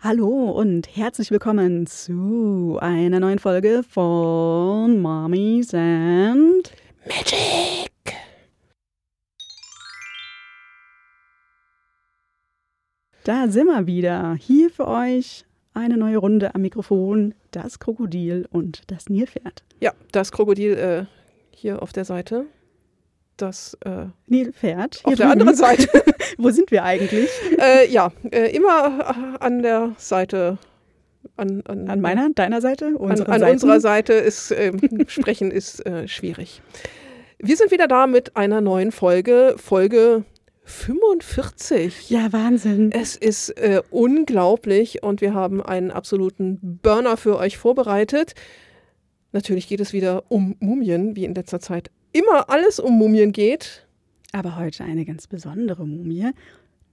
Hallo und herzlich willkommen zu einer neuen Folge von Mommies and Magic. Da sind wir wieder. Hier für euch eine neue Runde am Mikrofon. Das Krokodil und das Nilpferd. Ja, das Krokodil äh, hier auf der Seite. Das äh, Nilpferd. auf der anderen Seite. Wo sind wir eigentlich? äh, ja, äh, immer an der Seite. An, an, An meiner, deiner Seite? an, Unseren an unserer Seite ist ähm, Sprechen ist äh, schwierig. Wir sind wieder da mit einer neuen Folge, Folge 45. Ja, Wahnsinn. Es ist äh, unglaublich und wir haben einen absoluten Burner für euch vorbereitet. Natürlich geht es wieder um Mumien, wie in letzter Zeit immer alles um Mumien geht. Aber heute eine ganz besondere Mumie.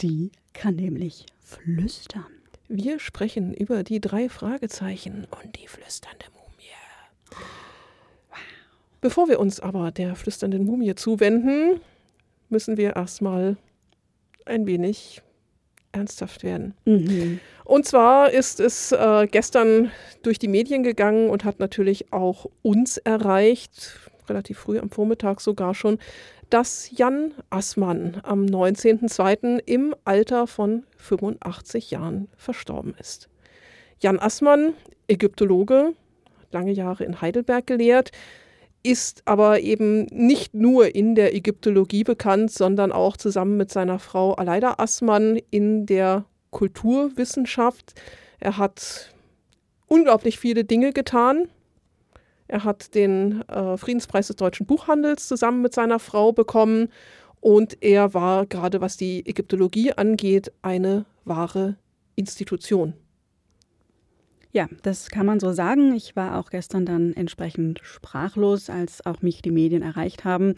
Die kann nämlich flüstern. Wir sprechen über die drei Fragezeichen und die flüsternde Mumie. Bevor wir uns aber der flüsternden Mumie zuwenden, müssen wir erstmal ein wenig ernsthaft werden. Mhm. Und zwar ist es äh, gestern durch die Medien gegangen und hat natürlich auch uns erreicht, relativ früh am Vormittag sogar schon, dass Jan Assmann am 19.02. im Alter von 85 Jahren verstorben ist. Jan Assmann, Ägyptologe, hat lange Jahre in Heidelberg gelehrt, ist aber eben nicht nur in der Ägyptologie bekannt, sondern auch zusammen mit seiner Frau Aleida Assmann in der Kulturwissenschaft. Er hat unglaublich viele Dinge getan. Er hat den äh, Friedenspreis des deutschen Buchhandels zusammen mit seiner Frau bekommen und er war gerade was die Ägyptologie angeht eine wahre Institution. Ja, das kann man so sagen. Ich war auch gestern dann entsprechend sprachlos, als auch mich die Medien erreicht haben,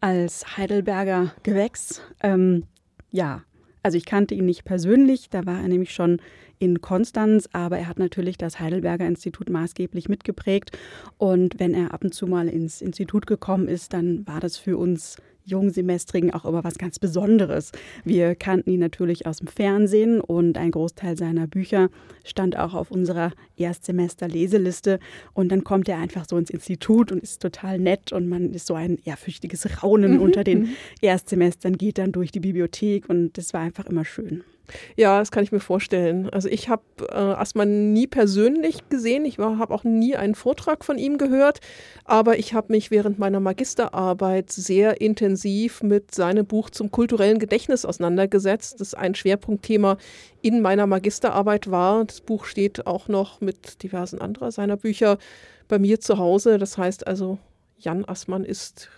als Heidelberger Gewächs. Ähm, ja, also ich kannte ihn nicht persönlich, da war er nämlich schon in Konstanz, aber er hat natürlich das Heidelberger Institut maßgeblich mitgeprägt. Und wenn er ab und zu mal ins Institut gekommen ist, dann war das für uns Jungsemestrigen auch immer was ganz Besonderes. Wir kannten ihn natürlich aus dem Fernsehen und ein Großteil seiner Bücher stand auch auf unserer Erstsemester-Leseliste. Und dann kommt er einfach so ins Institut und ist total nett und man ist so ein ehrfürchtiges Raunen unter den Erstsemestern, geht dann durch die Bibliothek und das war einfach immer schön. Ja, das kann ich mir vorstellen. Also ich habe äh, Assmann nie persönlich gesehen. Ich habe auch nie einen Vortrag von ihm gehört. Aber ich habe mich während meiner Magisterarbeit sehr intensiv mit seinem Buch zum kulturellen Gedächtnis auseinandergesetzt. Das ein Schwerpunktthema in meiner Magisterarbeit war. Das Buch steht auch noch mit diversen anderer seiner Bücher bei mir zu Hause. Das heißt also, Jan Assmann ist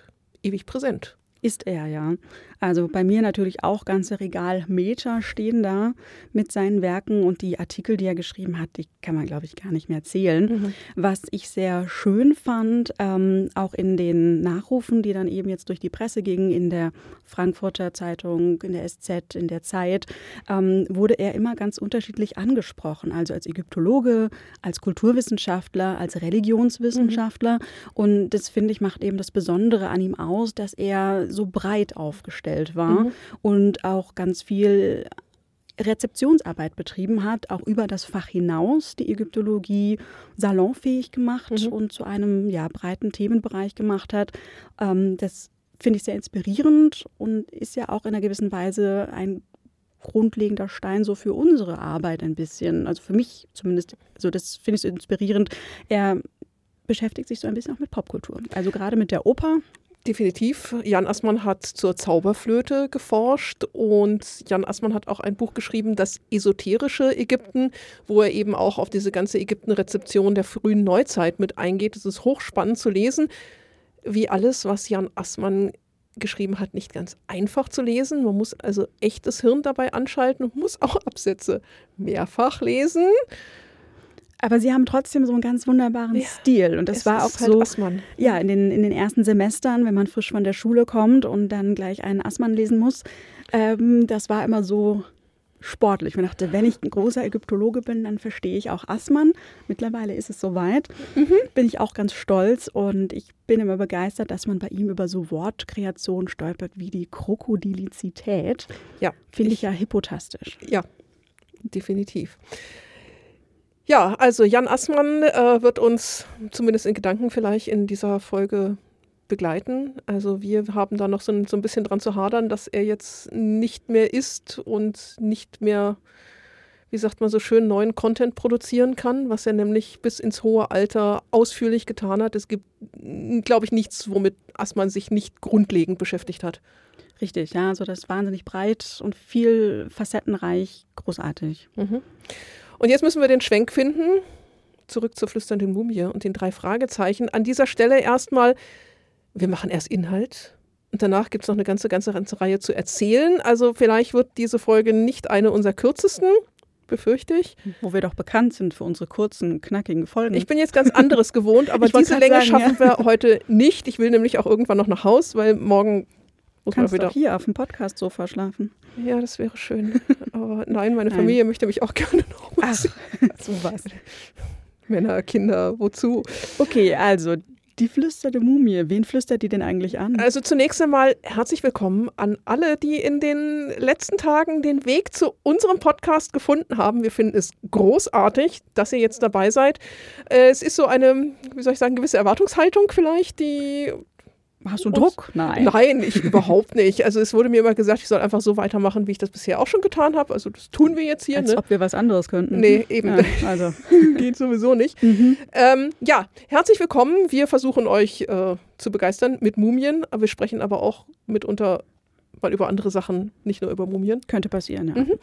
ewig präsent. Ist er, ja. Also bei mir natürlich auch ganze Regalmeter stehen da mit seinen Werken und die Artikel, die er geschrieben hat, die kann man, glaube ich, gar nicht mehr zählen. Was ich sehr schön fand, ähm, auch in den Nachrufen, die dann eben jetzt durch die Presse gingen, in der Frankfurter Zeitung, in der SZ, in der Zeit, ähm, wurde er immer ganz unterschiedlich angesprochen. Also als Ägyptologe, als Kulturwissenschaftler, als Religionswissenschaftler. Und das, finde ich, macht eben das Besondere an ihm aus, dass er so breit aufgestellt war und auch ganz viel Rezeptionsarbeit betrieben hat, auch über das Fach hinaus die Ägyptologie salonfähig gemacht und zu einem ja, breiten Themenbereich gemacht hat. Ähm, das finde ich sehr inspirierend und ist ja auch in einer gewissen Weise ein grundlegender Stein so für unsere Arbeit ein bisschen. Also für mich zumindest, also das finde ich so inspirierend. Er beschäftigt sich so ein bisschen auch mit Popkultur. Also gerade mit der Oper. Definitiv. Jan Assmann hat zur Zauberflöte geforscht und Jan Assmann hat auch ein Buch geschrieben, das esoterische Ägypten, wo er eben auch auf diese ganze Ägypten-Rezeption der frühen Neuzeit mit eingeht. Es ist hochspannend zu lesen, wie alles, was Jan Assmann geschrieben hat, nicht ganz einfach zu lesen. Man muss also echt das Hirn dabei anschalten und muss auch Absätze mehrfach lesen. Aber sie haben trotzdem so einen ganz wunderbaren Ja, Stil. Und das war auch halt so, Assmann. ja, in den, in den ersten Semestern, wenn man frisch von der Schule kommt und dann gleich einen Assmann lesen muss, ähm, das war immer so sportlich. Ich dachte, wenn ich ein großer Ägyptologe bin, dann verstehe ich auch Assmann. Mittlerweile ist es soweit. Bin ich auch ganz stolz und ich bin immer begeistert, dass man bei ihm über so Wortkreationen stolpert wie die Krokodilizität. Ja, Finde ich ja hypotastisch. Ja, definitiv. Ja, also Jan Assmann äh, wird uns zumindest in Gedanken vielleicht in dieser Folge begleiten. Also wir haben da noch so ein, so ein bisschen dran zu hadern, dass er jetzt nicht mehr ist und nicht mehr, wie sagt man so schön, neuen Content produzieren kann, was er nämlich bis ins hohe Alter ausführlich getan hat. Es gibt, glaube ich, nichts, womit Assmann sich nicht grundlegend beschäftigt hat. Richtig, ja, also das ist wahnsinnig breit und viel facettenreich, großartig. Mhm. Und jetzt müssen wir den Schwenk finden. Zurück zur flüsternden Mumie und den drei Fragezeichen. An dieser Stelle erstmal, wir machen erst Inhalt und danach gibt es noch eine ganze, ganze, ganze Reihe zu erzählen. Also vielleicht wird diese Folge nicht eine unserer kürzesten, befürchte ich. Wo wir doch bekannt sind für unsere kurzen, knackigen Folgen. Ich bin jetzt ganz anderes gewohnt, aber diese Länge sagen, schaffen ja. wir heute nicht. Ich will nämlich auch irgendwann noch nach Haus, weil morgen muss Kannst wieder. hier auf dem Podcast-Sofa schlafen. Ja, das wäre schön. Aber nein, meine nein. Familie möchte mich auch gerne noch mal Ach, so was. Männer, Kinder, wozu? Okay, also die flüsterte Mumie. Wen flüstert die denn eigentlich an? Also zunächst einmal herzlich willkommen an alle, die in den letzten Tagen den Weg zu unserem Podcast gefunden haben. Wir finden es großartig, dass ihr jetzt dabei seid. Äh, es ist so eine, wie soll ich sagen, gewisse Erwartungshaltung vielleicht, die Hast du Druck? Nein. Nein, ich überhaupt nicht. Also es wurde mir immer gesagt, ich soll einfach so weitermachen, wie ich das bisher auch schon getan habe. Also das tun wir jetzt hier. Als ne? ob wir was anderes könnten. Nee, eben. Ja, also. Geht sowieso nicht. Mhm. Ähm, ja, herzlich willkommen. Wir versuchen euch äh, zu begeistern mit Mumien. Aber wir sprechen aber auch mitunter mal über andere Sachen, nicht nur über Mumien. Könnte passieren, ja. Mhm.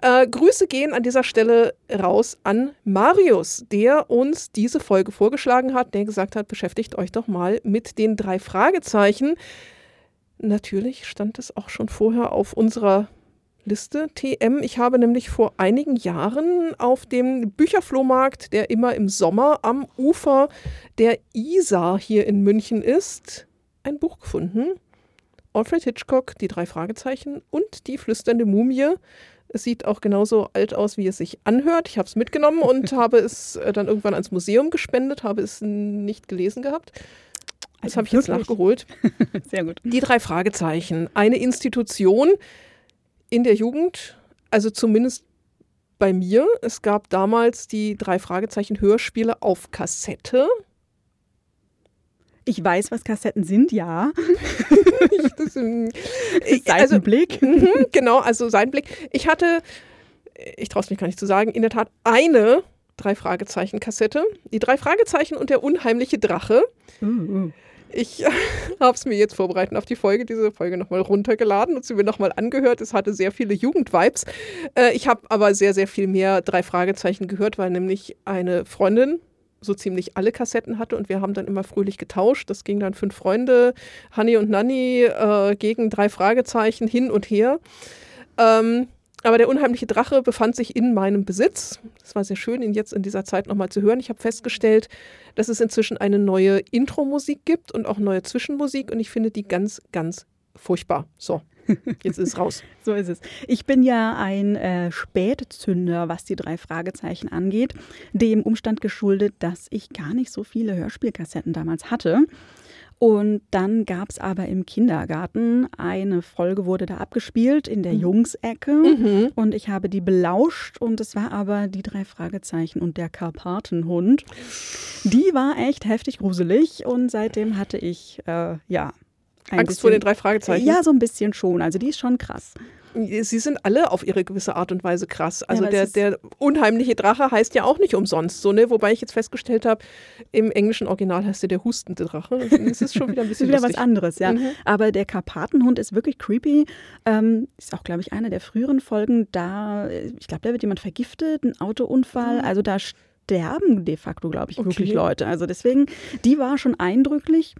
Äh, Grüße gehen an dieser Stelle raus an Marius, der uns diese Folge vorgeschlagen hat, der gesagt hat, beschäftigt euch doch mal mit den drei Fragezeichen. Natürlich stand es auch schon vorher auf unserer Liste TM. Ich habe nämlich vor einigen Jahren auf dem Bücherflohmarkt, der immer im Sommer am Ufer der Isar hier in München ist, ein Buch gefunden Alfred Hitchcock, die drei Fragezeichen und die flüsternde Mumie. Es sieht auch genauso alt aus, wie es sich anhört. Ich habe es mitgenommen und habe es dann irgendwann ans Museum gespendet, habe es nicht gelesen gehabt. Das habe ich jetzt nachgeholt. Sehr gut. Die drei Fragezeichen. Eine Institution in der Jugend, also zumindest bei mir. Es gab damals die drei Fragezeichen Hörspiele auf Kassette. Ich weiß, was Kassetten sind, ja. das, ähm, also, Blick. Mhm, genau, also sein Blick. Ich hatte, ich traue es mich gar nicht zu sagen, in der Tat eine drei Fragezeichen Kassette. Die drei Fragezeichen und der unheimliche Drache. Uh, uh. Ich habe es mir jetzt vorbereitet auf die Folge, diese Folge nochmal runtergeladen und sie mir nochmal angehört. Es hatte sehr viele Jugendvibes. Äh, ich habe aber sehr, sehr viel mehr drei Fragezeichen gehört, weil nämlich eine Freundin so ziemlich alle Kassetten hatte und wir haben dann immer fröhlich getauscht. Das ging dann fünf Freunde, Hanni und Nanni äh, gegen drei Fragezeichen hin und her. Ähm, aber der unheimliche Drache befand sich in meinem Besitz. Es war sehr schön, ihn jetzt in dieser Zeit nochmal zu hören. Ich habe festgestellt, dass es inzwischen eine neue Intro-Musik gibt und auch neue Zwischenmusik und ich finde die ganz, ganz furchtbar. So, Jetzt ist es raus. so ist es. Ich bin ja ein äh, Spätzünder, was die drei Fragezeichen angeht. Dem Umstand geschuldet, dass ich gar nicht so viele Hörspielkassetten damals hatte. Und dann gab es aber im Kindergarten eine Folge, wurde da abgespielt in der mhm. Jungsecke. Mhm. Und ich habe die belauscht und es war aber die drei Fragezeichen und der Karpatenhund. Die war echt heftig gruselig und seitdem hatte ich, äh, ja, Angst bisschen, vor den drei Fragezeichen? Ja, so ein bisschen schon. Also die ist schon krass. Sie sind alle auf ihre gewisse Art und Weise krass. Also ja, der, der unheimliche Drache heißt ja auch nicht umsonst so, ne? Wobei ich jetzt festgestellt habe, im englischen Original heißt er der hustende Drache. Das ist schon wieder ein bisschen wieder was anderes, ja. Mhm. Aber der Karpatenhund ist wirklich creepy. Ähm, ist auch, glaube ich, eine der früheren Folgen. Da, ich glaube, da wird jemand vergiftet, ein Autounfall. Mhm. Also da sterben de facto, glaube ich, okay. wirklich Leute. Also deswegen, die war schon eindrücklich.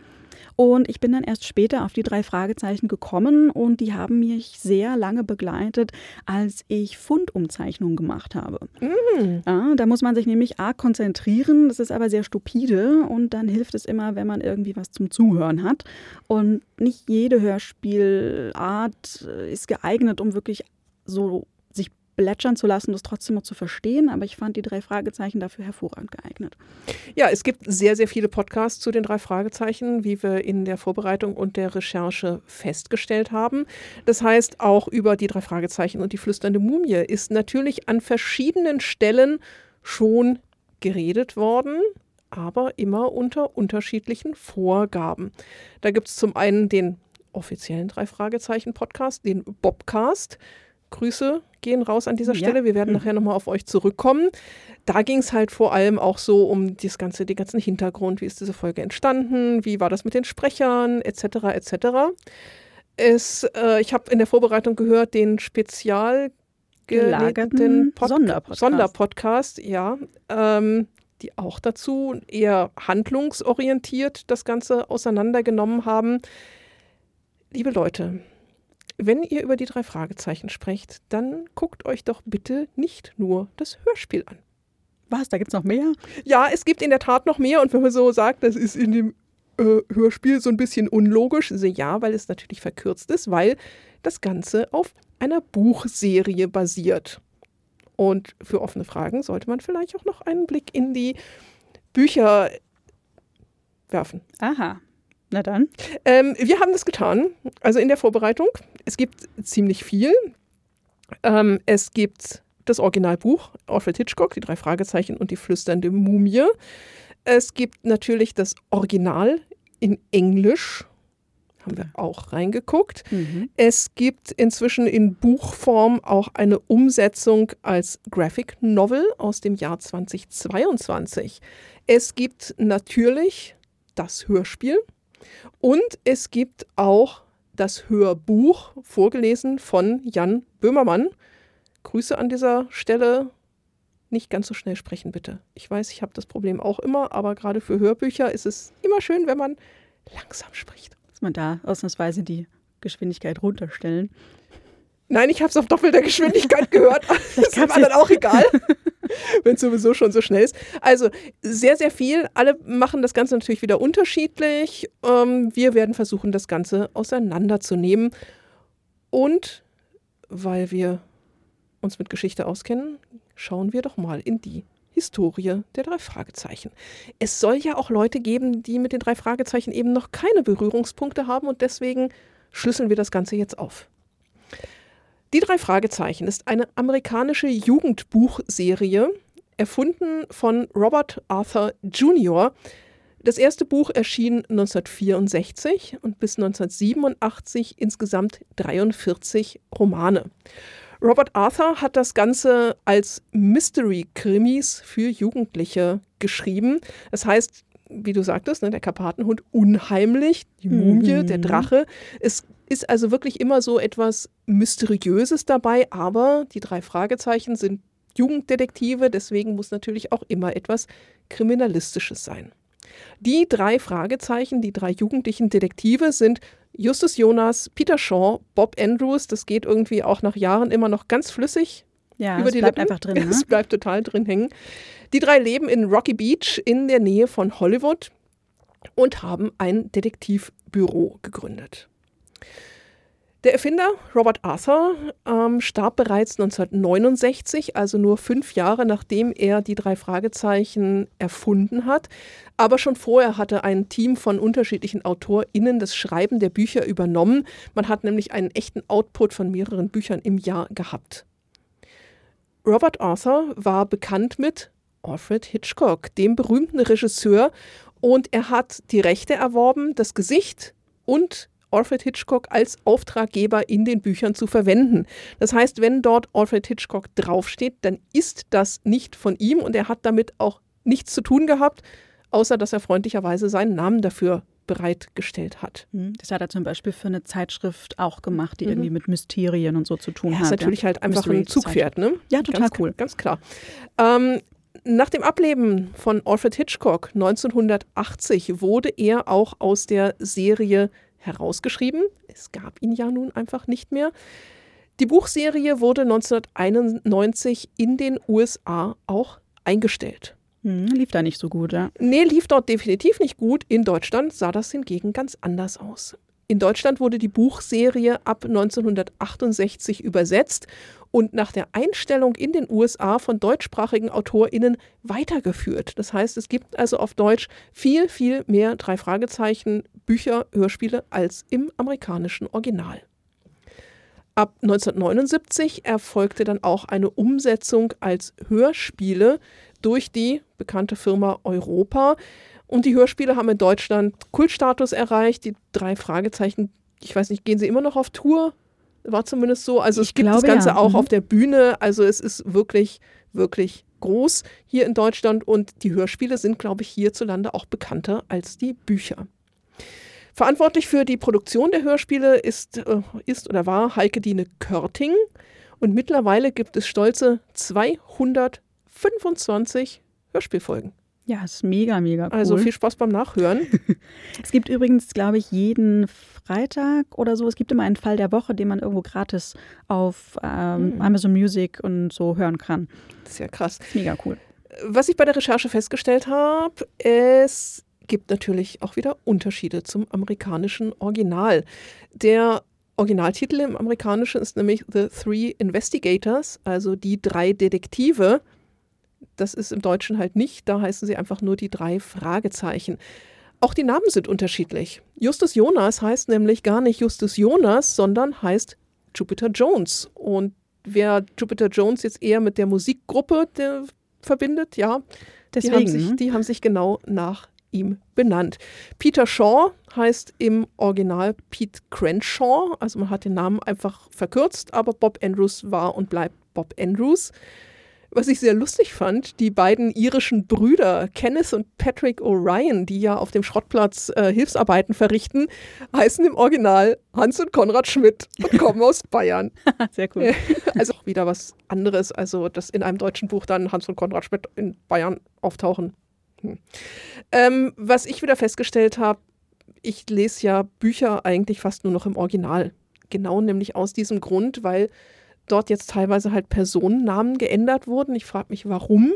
Und ich bin dann erst später auf die drei Fragezeichen gekommen und die haben mich sehr lange begleitet, als ich Fundumzeichnungen gemacht habe. Mhm. Ja, da muss man sich nämlich arg konzentrieren, das ist aber sehr stupide und dann hilft es immer, wenn man irgendwie was zum Zuhören hat. Und nicht jede Hörspielart ist geeignet, um wirklich so plätschern zu lassen, das trotzdem noch zu verstehen. Aber ich fand die drei Fragezeichen dafür hervorragend geeignet. Ja, es gibt sehr, sehr viele Podcasts zu den drei Fragezeichen, wie wir in der Vorbereitung und der Recherche festgestellt haben. Das heißt, auch über die drei Fragezeichen und die flüsternde Mumie ist natürlich an verschiedenen Stellen schon geredet worden, aber immer unter unterschiedlichen Vorgaben. Da gibt es zum einen den offiziellen Drei-Fragezeichen-Podcast, den Bobcast. Grüße gehen raus an dieser Stelle. Ja. Wir werden mhm. nachher nochmal auf euch zurückkommen. Da ging es halt vor allem auch so um das ganze, den ganzen Hintergrund. Wie ist diese Folge entstanden? Wie war das mit den Sprechern? Etc. etc. Es, äh, ich habe in der Vorbereitung gehört, den spezial gelagerten Pod Sonderpodcast. Sonderpodcast, ja. Ähm, die auch dazu eher handlungsorientiert das Ganze auseinandergenommen haben. Liebe Leute, wenn ihr über die drei Fragezeichen sprecht, dann guckt euch doch bitte nicht nur das Hörspiel an. Was, da gibt es noch mehr? Ja, es gibt in der Tat noch mehr. Und wenn man so sagt, das ist in dem äh, Hörspiel so ein bisschen unlogisch, also ja, weil es natürlich verkürzt ist, weil das Ganze auf einer Buchserie basiert. Und für offene Fragen sollte man vielleicht auch noch einen Blick in die Bücher werfen. Aha. Na dann. Ähm, wir haben das getan, also in der Vorbereitung. Es gibt ziemlich viel. Ähm, es gibt das Originalbuch, Alfred Hitchcock, die drei Fragezeichen und die flüsternde Mumie. Es gibt natürlich das Original in Englisch haben wir auch reingeguckt. Mhm. Es gibt inzwischen in Buchform auch eine Umsetzung als Graphic Novel aus dem Jahr 2022. Es gibt natürlich das Hörspiel und es gibt auch das Hörbuch, vorgelesen von Jan Böhmermann. Grüße an dieser Stelle. Nicht ganz so schnell sprechen, bitte. Ich weiß, ich habe das Problem auch immer, aber gerade für Hörbücher ist es immer schön, wenn man langsam spricht man da ausnahmsweise die Geschwindigkeit runterstellen. Nein, ich habe es auf doppelter Geschwindigkeit gehört. das war dann auch egal, wenn es sowieso schon so schnell ist. Also sehr, sehr viel. Alle machen das Ganze natürlich wieder unterschiedlich. Ähm, wir werden versuchen, das Ganze auseinanderzunehmen. Und weil wir uns mit Geschichte auskennen, schauen wir doch mal in die Historie der drei Fragezeichen. Es soll ja auch Leute geben, die mit den drei Fragezeichen eben noch keine Berührungspunkte haben und deswegen schlüsseln wir das Ganze jetzt auf. Die drei Fragezeichen ist eine amerikanische Jugendbuchserie, erfunden von Robert Arthur Jr. Das erste Buch erschien 1964 und bis 1987 insgesamt 43 Romane. Robert Arthur hat das Ganze als Mystery-Krimis für Jugendliche geschrieben. Das heißt, wie du sagtest, ne, der Karpatenhund unheimlich, die Mumie, mhm. der Drache. Es ist also wirklich immer so etwas Mysteriöses dabei, aber die drei Fragezeichen sind Jugenddetektive, deswegen muss natürlich auch immer etwas Kriminalistisches sein. Die drei Fragezeichen, die drei jugendlichen Detektive sind Justus Jonas, Peter Shaw, Bob Andrews, das geht irgendwie auch nach Jahren immer noch ganz flüssig. Ja, über es die bleibt Lippen. einfach drin. Ne? Es bleibt total drin hängen. Die drei leben in Rocky Beach in der Nähe von Hollywood und haben ein Detektivbüro gegründet. Der Erfinder Robert Arthur ähm, starb bereits 1969, also nur fünf Jahre nachdem er die drei Fragezeichen erfunden hat. Aber schon vorher hatte ein Team von unterschiedlichen AutorInnen das Schreiben der Bücher übernommen. Man hat nämlich einen echten Output von mehreren Büchern im Jahr gehabt. Robert Arthur war bekannt mit Alfred Hitchcock, dem berühmten Regisseur, und er hat die Rechte erworben, das Gesicht und Alfred Hitchcock als Auftraggeber in den Büchern zu verwenden. Das heißt, wenn dort Alfred Hitchcock draufsteht, dann ist das nicht von ihm und er hat damit auch nichts zu tun gehabt, außer dass er freundlicherweise seinen Namen dafür bereitgestellt hat. Hm, das hat er zum Beispiel für eine Zeitschrift auch gemacht, die mhm. irgendwie mit Mysterien und so zu tun ja, hat. ist natürlich ja. halt einfach Mystery ein Zugpferd, ne? Ja, total ganz, cool. Ganz klar. Ähm, nach dem Ableben von Alfred Hitchcock 1980 wurde er auch aus der Serie herausgeschrieben. Es gab ihn ja nun einfach nicht mehr. Die Buchserie wurde 1991 in den USA auch eingestellt. Hm, lief da nicht so gut, ja? Nee, lief dort definitiv nicht gut. In Deutschland sah das hingegen ganz anders aus. In Deutschland wurde die Buchserie ab 1968 übersetzt und nach der Einstellung in den USA von deutschsprachigen AutorInnen weitergeführt. Das heißt, es gibt also auf Deutsch viel, viel mehr drei Fragezeichen, Bücher, Hörspiele als im amerikanischen Original. Ab 1979 erfolgte dann auch eine Umsetzung als Hörspiele durch die bekannte Firma Europa. Und die Hörspiele haben in Deutschland Kultstatus erreicht. Die drei Fragezeichen, ich weiß nicht, gehen sie immer noch auf Tour? War zumindest so. Also ich es gibt glaube, das Ganze ja. auch mhm. auf der Bühne. Also es ist wirklich, wirklich groß hier in Deutschland. Und die Hörspiele sind, glaube ich, hierzulande auch bekannter als die Bücher. Verantwortlich für die Produktion der Hörspiele ist, äh, ist oder war Heike Dine Körting. Und mittlerweile gibt es stolze 225 Hörspielfolgen. Ja, ist mega, mega cool. Also viel Spaß beim Nachhören. es gibt übrigens, glaube ich, jeden Freitag oder so, es gibt immer einen Fall der Woche, den man irgendwo gratis auf ähm, mhm. Amazon Music und so hören kann. Das ist ja krass. Mega cool. Was ich bei der Recherche festgestellt habe, es gibt natürlich auch wieder Unterschiede zum amerikanischen Original. Der Originaltitel im Amerikanischen ist nämlich The Three Investigators, also die drei Detektive. Das ist im Deutschen halt nicht, da heißen sie einfach nur die drei Fragezeichen. Auch die Namen sind unterschiedlich. Justus Jonas heißt nämlich gar nicht Justus Jonas, sondern heißt Jupiter Jones. Und wer Jupiter Jones jetzt eher mit der Musikgruppe der, verbindet, ja, Deswegen, die, haben sich, ne? die haben sich genau nach ihm benannt. Peter Shaw heißt im Original Pete Crenshaw, also man hat den Namen einfach verkürzt, aber Bob Andrews war und bleibt Bob Andrews. Was ich sehr lustig fand, die beiden irischen Brüder Kenneth und Patrick O'Ryan, die ja auf dem Schrottplatz äh, Hilfsarbeiten verrichten, heißen im Original Hans und Konrad Schmidt und kommen aus Bayern. Sehr cool. Also auch wieder was anderes, also dass in einem deutschen Buch dann Hans und Konrad Schmidt in Bayern auftauchen. Hm. Ähm, was ich wieder festgestellt habe, ich lese ja Bücher eigentlich fast nur noch im Original. Genau nämlich aus diesem Grund, weil dort jetzt teilweise halt Personennamen geändert wurden. Ich frage mich, warum.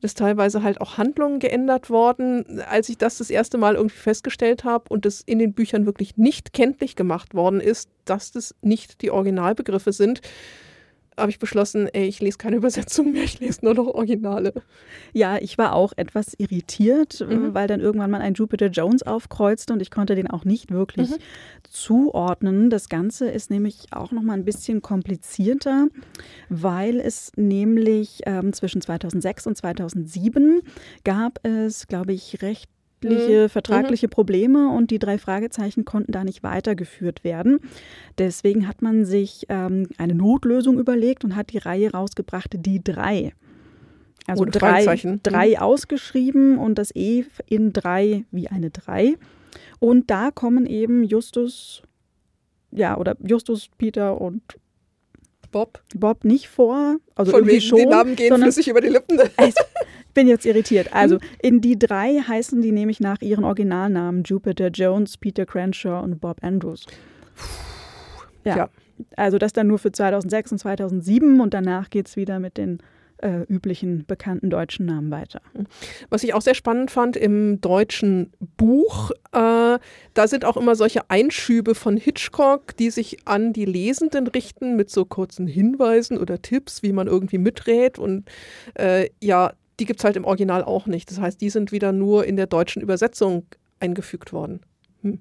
Dass teilweise halt auch Handlungen geändert worden. Als ich das das erste Mal irgendwie festgestellt habe und es in den Büchern wirklich nicht kenntlich gemacht worden ist, dass das nicht die Originalbegriffe sind, habe ich beschlossen, ey, ich lese keine Übersetzung mehr, ich lese nur noch Originale. Ja, ich war auch etwas irritiert, mhm. weil dann irgendwann mal ein Jupiter Jones aufkreuzte und ich konnte den auch nicht wirklich mhm. zuordnen. Das Ganze ist nämlich auch noch mal ein bisschen komplizierter, weil es nämlich ähm, zwischen 2006 und 2007 gab es, glaube ich, recht vertragliche, mhm. vertragliche mhm. Probleme und die drei Fragezeichen konnten da nicht weitergeführt werden. Deswegen hat man sich ähm, eine Notlösung überlegt und hat die Reihe rausgebracht, die drei. Also Ohne drei, drei mhm. ausgeschrieben und das E in drei wie eine drei. Und da kommen eben Justus, ja, oder Justus, Peter und Bob. Bob nicht vor. Also Von wegen schon, die Namen gehen flüssig über die Lippen. Es, bin jetzt irritiert. Also, mhm. in die drei heißen die nämlich nach ihren Originalnamen Jupiter Jones, Peter Crenshaw und Bob Andrews. Ja. ja. Also das dann nur für 2006 und 2007 und danach geht es wieder mit den äh, üblichen bekannten deutschen Namen weiter. Mhm. Was ich auch sehr spannend fand im deutschen Buch, äh, da sind auch immer solche Einschübe von Hitchcock, die sich an die Lesenden richten mit so kurzen Hinweisen oder Tipps, wie man irgendwie miträt. Und äh, ja, die gibt es halt im Original auch nicht. Das heißt, die sind wieder nur in der deutschen Übersetzung eingefügt worden. Hm.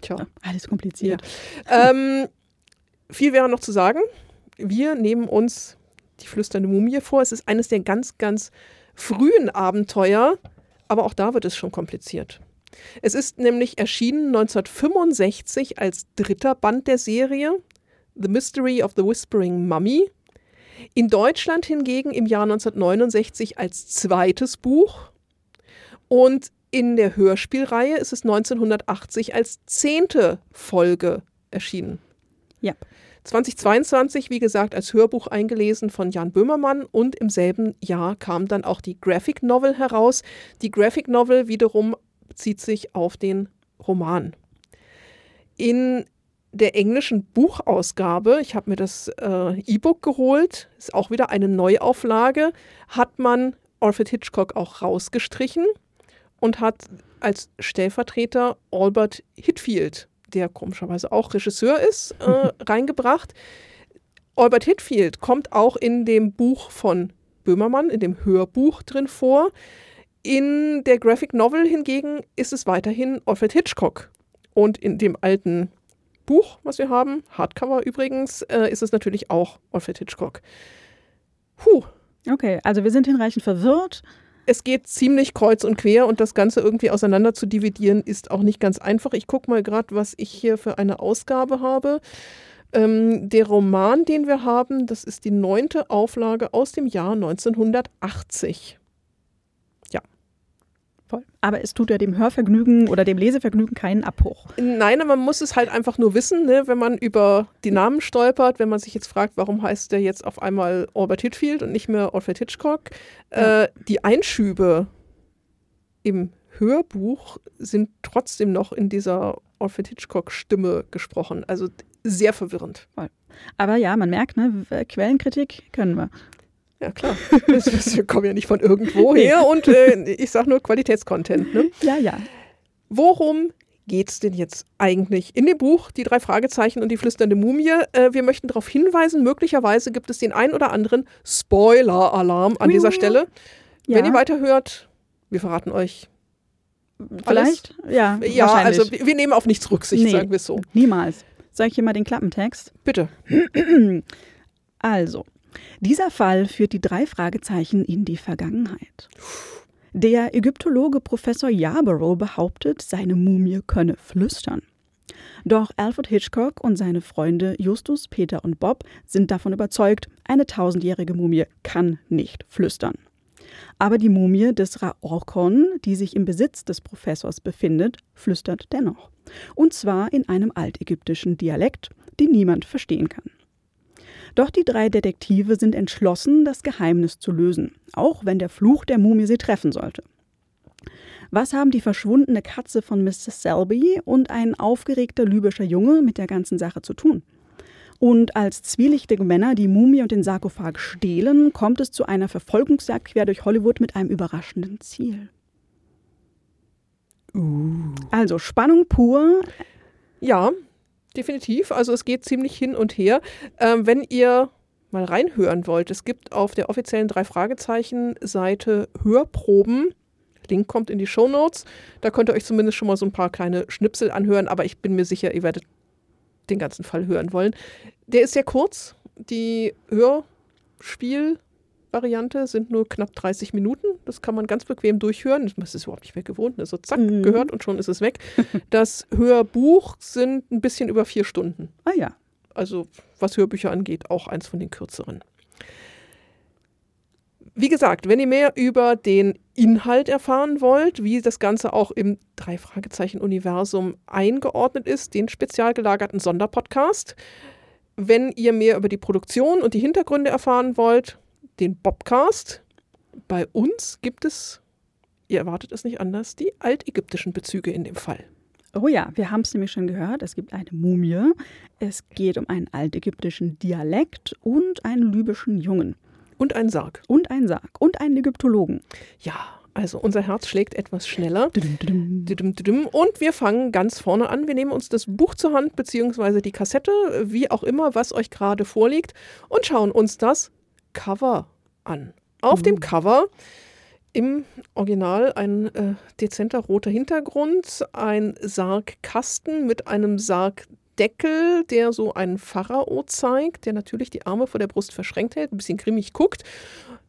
Tja. Alles kompliziert. Ja. ähm, viel wäre noch zu sagen. Wir nehmen uns die flüsternde Mumie vor. Es ist eines der ganz, ganz frühen Abenteuer, aber auch da wird es schon kompliziert. Es ist nämlich erschienen 1965 als dritter Band der Serie The Mystery of the Whispering Mummy in Deutschland hingegen im Jahr 1969 als zweites Buch und in der Hörspielreihe ist es 1980 als zehnte Folge erschienen. Ja. 2022, wie gesagt, als Hörbuch eingelesen von Jan Böhmermann und im selben Jahr kam dann auch die Graphic Novel heraus. Die Graphic Novel wiederum bezieht sich auf den Roman. In der englischen Buchausgabe, ich habe mir das äh, E-Book geholt, ist auch wieder eine Neuauflage, hat man Alfred Hitchcock auch rausgestrichen und hat als Stellvertreter Albert Hitfield, der komischerweise auch Regisseur ist, äh, reingebracht. Albert Hitfield kommt auch in dem Buch von Böhmermann, in dem Hörbuch drin vor. In der Graphic Novel hingegen ist es weiterhin Alfred Hitchcock. Und in dem alten Buch, was wir haben, Hardcover übrigens, äh, ist es natürlich auch Alfred Hitchcock. Puh. Okay, also wir sind hinreichend verwirrt. Es geht ziemlich kreuz und quer und das Ganze irgendwie auseinander zu dividieren ist auch nicht ganz einfach. Ich gucke mal gerade, was ich hier für eine Ausgabe habe. Ähm, der Roman, den wir haben, das ist die neunte Auflage aus dem Jahr 1980. Voll. Aber es tut ja dem Hörvergnügen oder dem Lesevergnügen keinen Abbruch. Nein, man muss es halt einfach nur wissen, ne? wenn man über die Namen stolpert, wenn man sich jetzt fragt, warum heißt der jetzt auf einmal Albert Hitchfield und nicht mehr Alfred Hitchcock. Ja. Äh, die Einschübe im Hörbuch sind trotzdem noch in dieser Alfred Hitchcock-Stimme gesprochen. Also sehr verwirrend. Voll. Aber ja, man merkt, ne, Quellenkritik können wir. Ja, klar. Wir kommen ja nicht von irgendwo her und äh, ich sage nur Qualitätscontent. Ne? Ja, ja. Worum geht es denn jetzt eigentlich in dem Buch Die drei Fragezeichen und die flüsternde Mumie? Äh, wir möchten darauf hinweisen, möglicherweise gibt es den ein oder anderen Spoiler-Alarm an dieser Stelle. Ja. Wenn ihr weiterhört, wir verraten euch. Vielleicht? Alles. Ja, ja also wir nehmen auf nichts Rücksicht, nee, sagen wir es so. Niemals. Sag ich hier mal den Klappentext? Bitte. Also, dieser Fall führt die drei Fragezeichen in die Vergangenheit. Der Ägyptologe Professor Yarborough behauptet, seine Mumie könne flüstern. Doch Alfred Hitchcock und seine Freunde Justus, Peter und Bob sind davon überzeugt, eine tausendjährige Mumie kann nicht flüstern. Aber die Mumie des Raorkon, die sich im Besitz des Professors befindet, flüstert dennoch. Und zwar in einem altägyptischen Dialekt, den niemand verstehen kann. Doch die drei Detektive sind entschlossen, das Geheimnis zu lösen, auch wenn der Fluch der Mumie sie treffen sollte. Was haben die verschwundene Katze von Mr. Selby und ein aufgeregter libyscher Junge mit der ganzen Sache zu tun? Und als zwielichtige Männer die Mumie und den Sarkophag stehlen, kommt es zu einer Verfolgungsjagd quer durch Hollywood mit einem überraschenden Ziel. Uh. Also Spannung pur. Ja, definitiv. Also es geht ziemlich hin und her. Ähm, wenn ihr mal reinhören wollt, es gibt auf der offiziellen drei Fragezeichen Seite Hörproben. Link kommt in die Show Notes. Da könnt ihr euch zumindest schon mal so ein paar kleine Schnipsel anhören, aber ich bin mir sicher, ihr werdet den ganzen Fall hören wollen. Der ist sehr kurz. Die Hörspiel Variante sind nur knapp 30 Minuten. Das kann man ganz bequem durchhören. Das ist überhaupt nicht mehr gewohnt. Ne? So zack, mhm. gehört und schon ist es weg. Das Hörbuch sind ein bisschen über vier Stunden. Ah ja. Also was Hörbücher angeht, auch eins von den kürzeren. Wie gesagt, wenn ihr mehr über den Inhalt erfahren wollt, wie das Ganze auch im Drei-Fragezeichen-Universum eingeordnet ist, den spezial gelagerten Sonderpodcast. Wenn ihr mehr über die Produktion und die Hintergründe erfahren wollt, den Bobcast. Bei uns gibt es, ihr erwartet es nicht anders, die altägyptischen Bezüge in dem Fall. Oh ja, wir haben es nämlich schon gehört. Es gibt eine Mumie. Es geht um einen altägyptischen Dialekt und einen libyschen Jungen. Und einen Sarg. Und einen Sarg. Und einen Ägyptologen. Ja, also unser Herz schlägt etwas schneller. Und wir fangen ganz vorne an. Wir nehmen uns das Buch zur Hand, beziehungsweise die Kassette, wie auch immer, was euch gerade vorliegt, und schauen uns das Cover an. Auf mhm. dem Cover im Original ein äh, dezenter roter Hintergrund, ein Sargkasten mit einem Sargdeckel, der so einen Pharao zeigt, der natürlich die Arme vor der Brust verschränkt hält, ein bisschen grimmig guckt.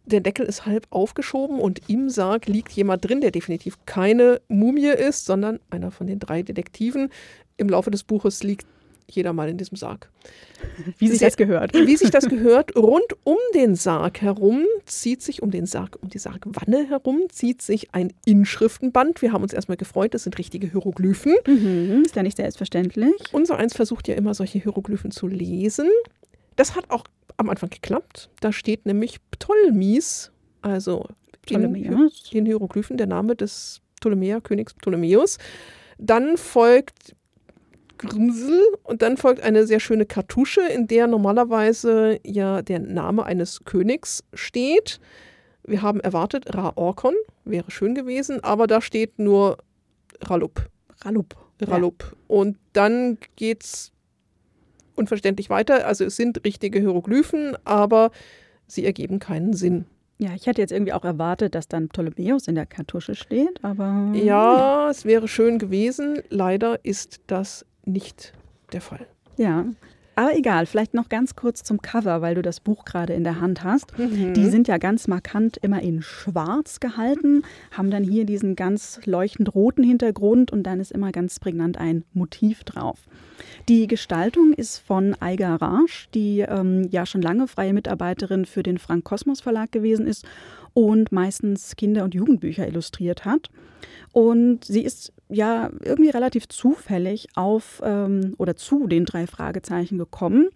Der Deckel ist halb aufgeschoben und im Sarg liegt jemand drin, der definitiv keine Mumie ist, sondern einer von den drei Detektiven. Im Laufe des Buches liegt jeder mal in diesem Sarg. Wie sich das gehört. Wie sich das gehört. Rund um den Sarg herum zieht sich, um den Sarg, um die Sargwanne herum, zieht sich ein Inschriftenband. Wir haben uns erstmal gefreut, das sind richtige Hieroglyphen. Mhm, ist ja nicht selbstverständlich. Unser eins versucht ja immer, solche Hieroglyphen zu lesen. Das hat auch am Anfang geklappt. Da steht nämlich Ptolemies, also in, in Hieroglyphen der Name des Ptolemäer-Königs Ptolemäus. Dann folgt Grimsel und dann folgt eine sehr schöne Kartusche, in der normalerweise ja der Name eines Königs steht. Wir haben erwartet, Ra-Orkon wäre schön gewesen, aber da steht nur Ralup. Ralup. Ralup. Ja. Und dann geht's unverständlich weiter. Also es sind richtige Hieroglyphen, aber sie ergeben keinen Sinn. Ja, ich hätte jetzt irgendwie auch erwartet, dass dann Ptolemäus in der Kartusche steht, aber. Ja, es wäre schön gewesen. Leider ist das nicht der Fall. Ja, aber egal, vielleicht noch ganz kurz zum Cover, weil du das Buch gerade in der Hand hast. Mhm. Die sind ja ganz markant immer in schwarz gehalten, haben dann hier diesen ganz leuchtend roten Hintergrund und dann ist immer ganz prägnant ein Motiv drauf. Die Gestaltung ist von Aiga Rasch, die ähm, ja schon lange freie Mitarbeiterin für den Frank Kosmos Verlag gewesen ist und meistens Kinder- und Jugendbücher illustriert hat. Und sie ist ja irgendwie relativ zufällig auf ähm, oder zu den drei Fragezeichen gekommen.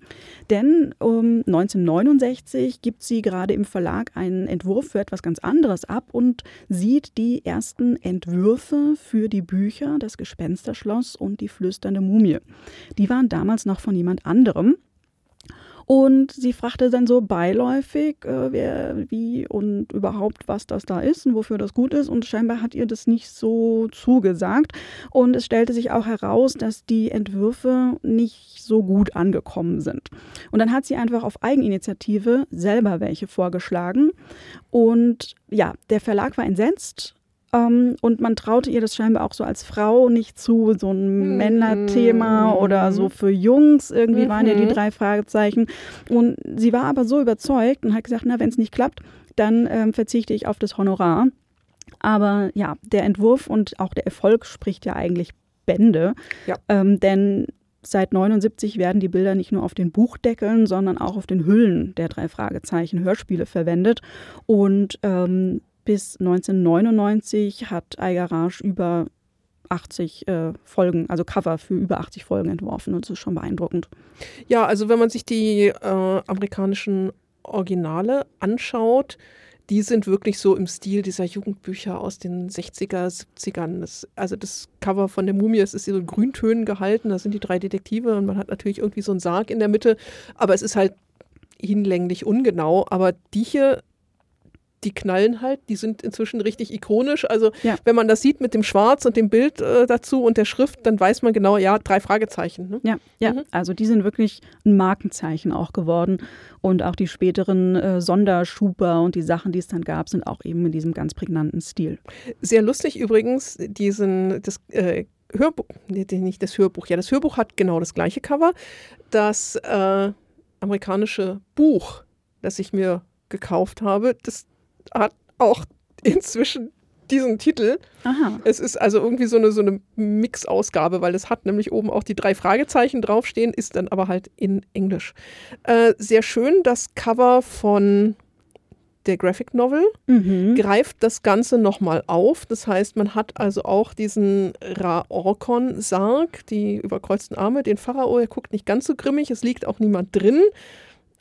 Denn um 1969 gibt sie gerade im Verlag einen Entwurf für etwas ganz anderes ab und sieht die ersten Entwürfe für die Bücher Das Gespensterschloss und die flüsternde Mumie. Die waren damals noch von jemand anderem. Und sie fragte dann so beiläufig, äh, wer, wie und überhaupt, was das da ist und wofür das gut ist. Und scheinbar hat ihr das nicht so zugesagt. Und es stellte sich auch heraus, dass die Entwürfe nicht so gut angekommen sind. Und dann hat sie einfach auf Eigeninitiative selber welche vorgeschlagen. Und ja, der Verlag war entsetzt ähm, und man traute ihr das scheinbar auch so als Frau nicht zu, so ein mhm. Männerthema oder so für Jungs. Irgendwie mhm. waren ja die mhm. drei Fragezeichen. Und sie war aber so überzeugt und hat gesagt, na, wenn es nicht klappt, dann ähm, verzichte ich auf das Honorar. Aber ja, der Entwurf und auch der Erfolg spricht ja eigentlich Bände. Ja. Ähm, denn Seit 79 werden die Bilder nicht nur auf den Buchdeckeln, sondern auch auf den Hüllen der drei Fragezeichen Hörspiele verwendet. Und ähm, bis 1999 hat Eigarage über 80 äh, Folgen, also Cover für über 80 Folgen entworfen und das ist schon beeindruckend. Ja, also wenn man sich die äh, amerikanischen Originale anschaut, die sind wirklich so im Stil dieser Jugendbücher aus den 60er, 70ern. Das, also das Cover von der Mumie, es ist so in Grüntönen gehalten, da sind die drei Detektive und man hat natürlich irgendwie so einen Sarg in der Mitte, aber es ist halt hinlänglich ungenau. Aber die hier die knallen halt, die sind inzwischen richtig ikonisch. Also ja. wenn man das sieht mit dem Schwarz und dem Bild äh, dazu und der Schrift, dann weiß man genau, ja, drei Fragezeichen. Ne? Ja, ja. Mhm. also die sind wirklich ein Markenzeichen auch geworden. Und auch die späteren äh, Sonderschuber und die Sachen, die es dann gab, sind auch eben in diesem ganz prägnanten Stil. Sehr lustig übrigens, diesen, das äh, Hörbuch, nee, nicht das Hörbuch, ja, das Hörbuch hat genau das gleiche Cover. Das äh, amerikanische Buch, das ich mir gekauft habe, das hat auch inzwischen diesen Titel. Aha. Es ist also irgendwie so eine, so eine Mix-Ausgabe, weil es hat nämlich oben auch die drei Fragezeichen draufstehen, ist dann aber halt in Englisch. Äh, sehr schön, das Cover von der Graphic Novel mhm. greift das Ganze nochmal auf. Das heißt, man hat also auch diesen Ra-Orkon-Sarg, die überkreuzten Arme, den Pharao, er guckt nicht ganz so grimmig, es liegt auch niemand drin,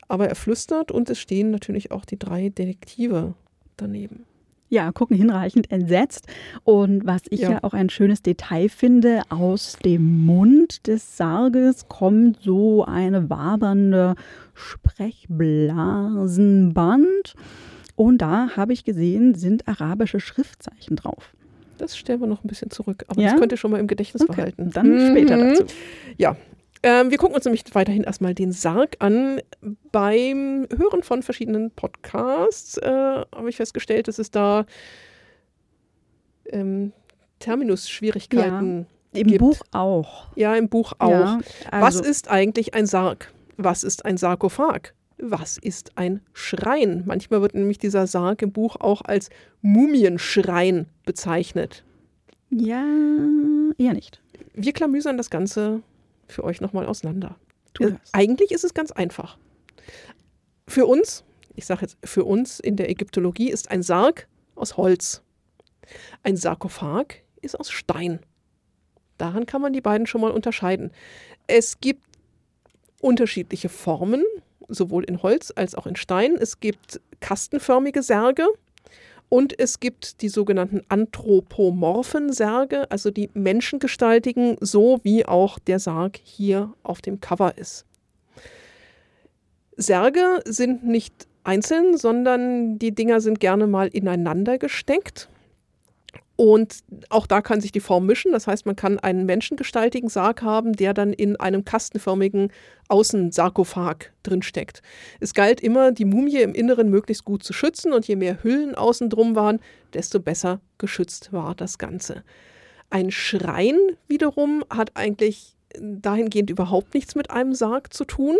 aber er flüstert und es stehen natürlich auch die drei Detektive daneben. Ja, gucken hinreichend entsetzt. Und was ich ja. ja. auch ein schönes Detail finde, aus dem Mund des Sarges kommt so eine wabernde Sprechblasenband. Und da habe ich gesehen, sind arabische Schriftzeichen drauf. Das stellen wir noch ein bisschen zurück. Aber ja? das könnt ihr schon mal im Gedächtnis okay. behalten. Dann mhm. später dazu. Ja, ähm, wir gucken uns nämlich weiterhin erstmal den Sarg an. Beim Hören von verschiedenen Podcasts äh, habe ich festgestellt, dass es da ähm, Terminus-Schwierigkeiten ja, Im gibt. Buch auch. Ja, im Buch auch. Ja, also Was ist eigentlich ein Sarg? Was ist ein Sarkophag? Was ist ein Schrein? Manchmal wird nämlich dieser Sarg im Buch auch als Mumienschrein bezeichnet. Ja, eher nicht. Wir klamüsern das Ganze für euch nochmal auseinander. Äh, eigentlich ist es ganz einfach. Für uns, ich sage jetzt für uns in der Ägyptologie, ist ein Sarg aus Holz. Ein Sarkophag ist aus Stein. Daran kann man die beiden schon mal unterscheiden. Es gibt unterschiedliche Formen, sowohl in Holz als auch in Stein. Es gibt kastenförmige Särge, und es gibt die sogenannten anthropomorphen Särge, also die menschengestaltigen, so wie auch der Sarg hier auf dem Cover ist. Särge sind nicht einzeln, sondern die Dinger sind gerne mal ineinander gesteckt. Und auch da kann sich die Form mischen. Das heißt, man kann einen menschengestaltigen Sarg haben, der dann in einem kastenförmigen Außensarkophag drinsteckt. Es galt immer, die Mumie im Inneren möglichst gut zu schützen und je mehr Hüllen außen drum waren, desto besser geschützt war das Ganze. Ein Schrein wiederum hat eigentlich dahingehend überhaupt nichts mit einem Sarg zu tun.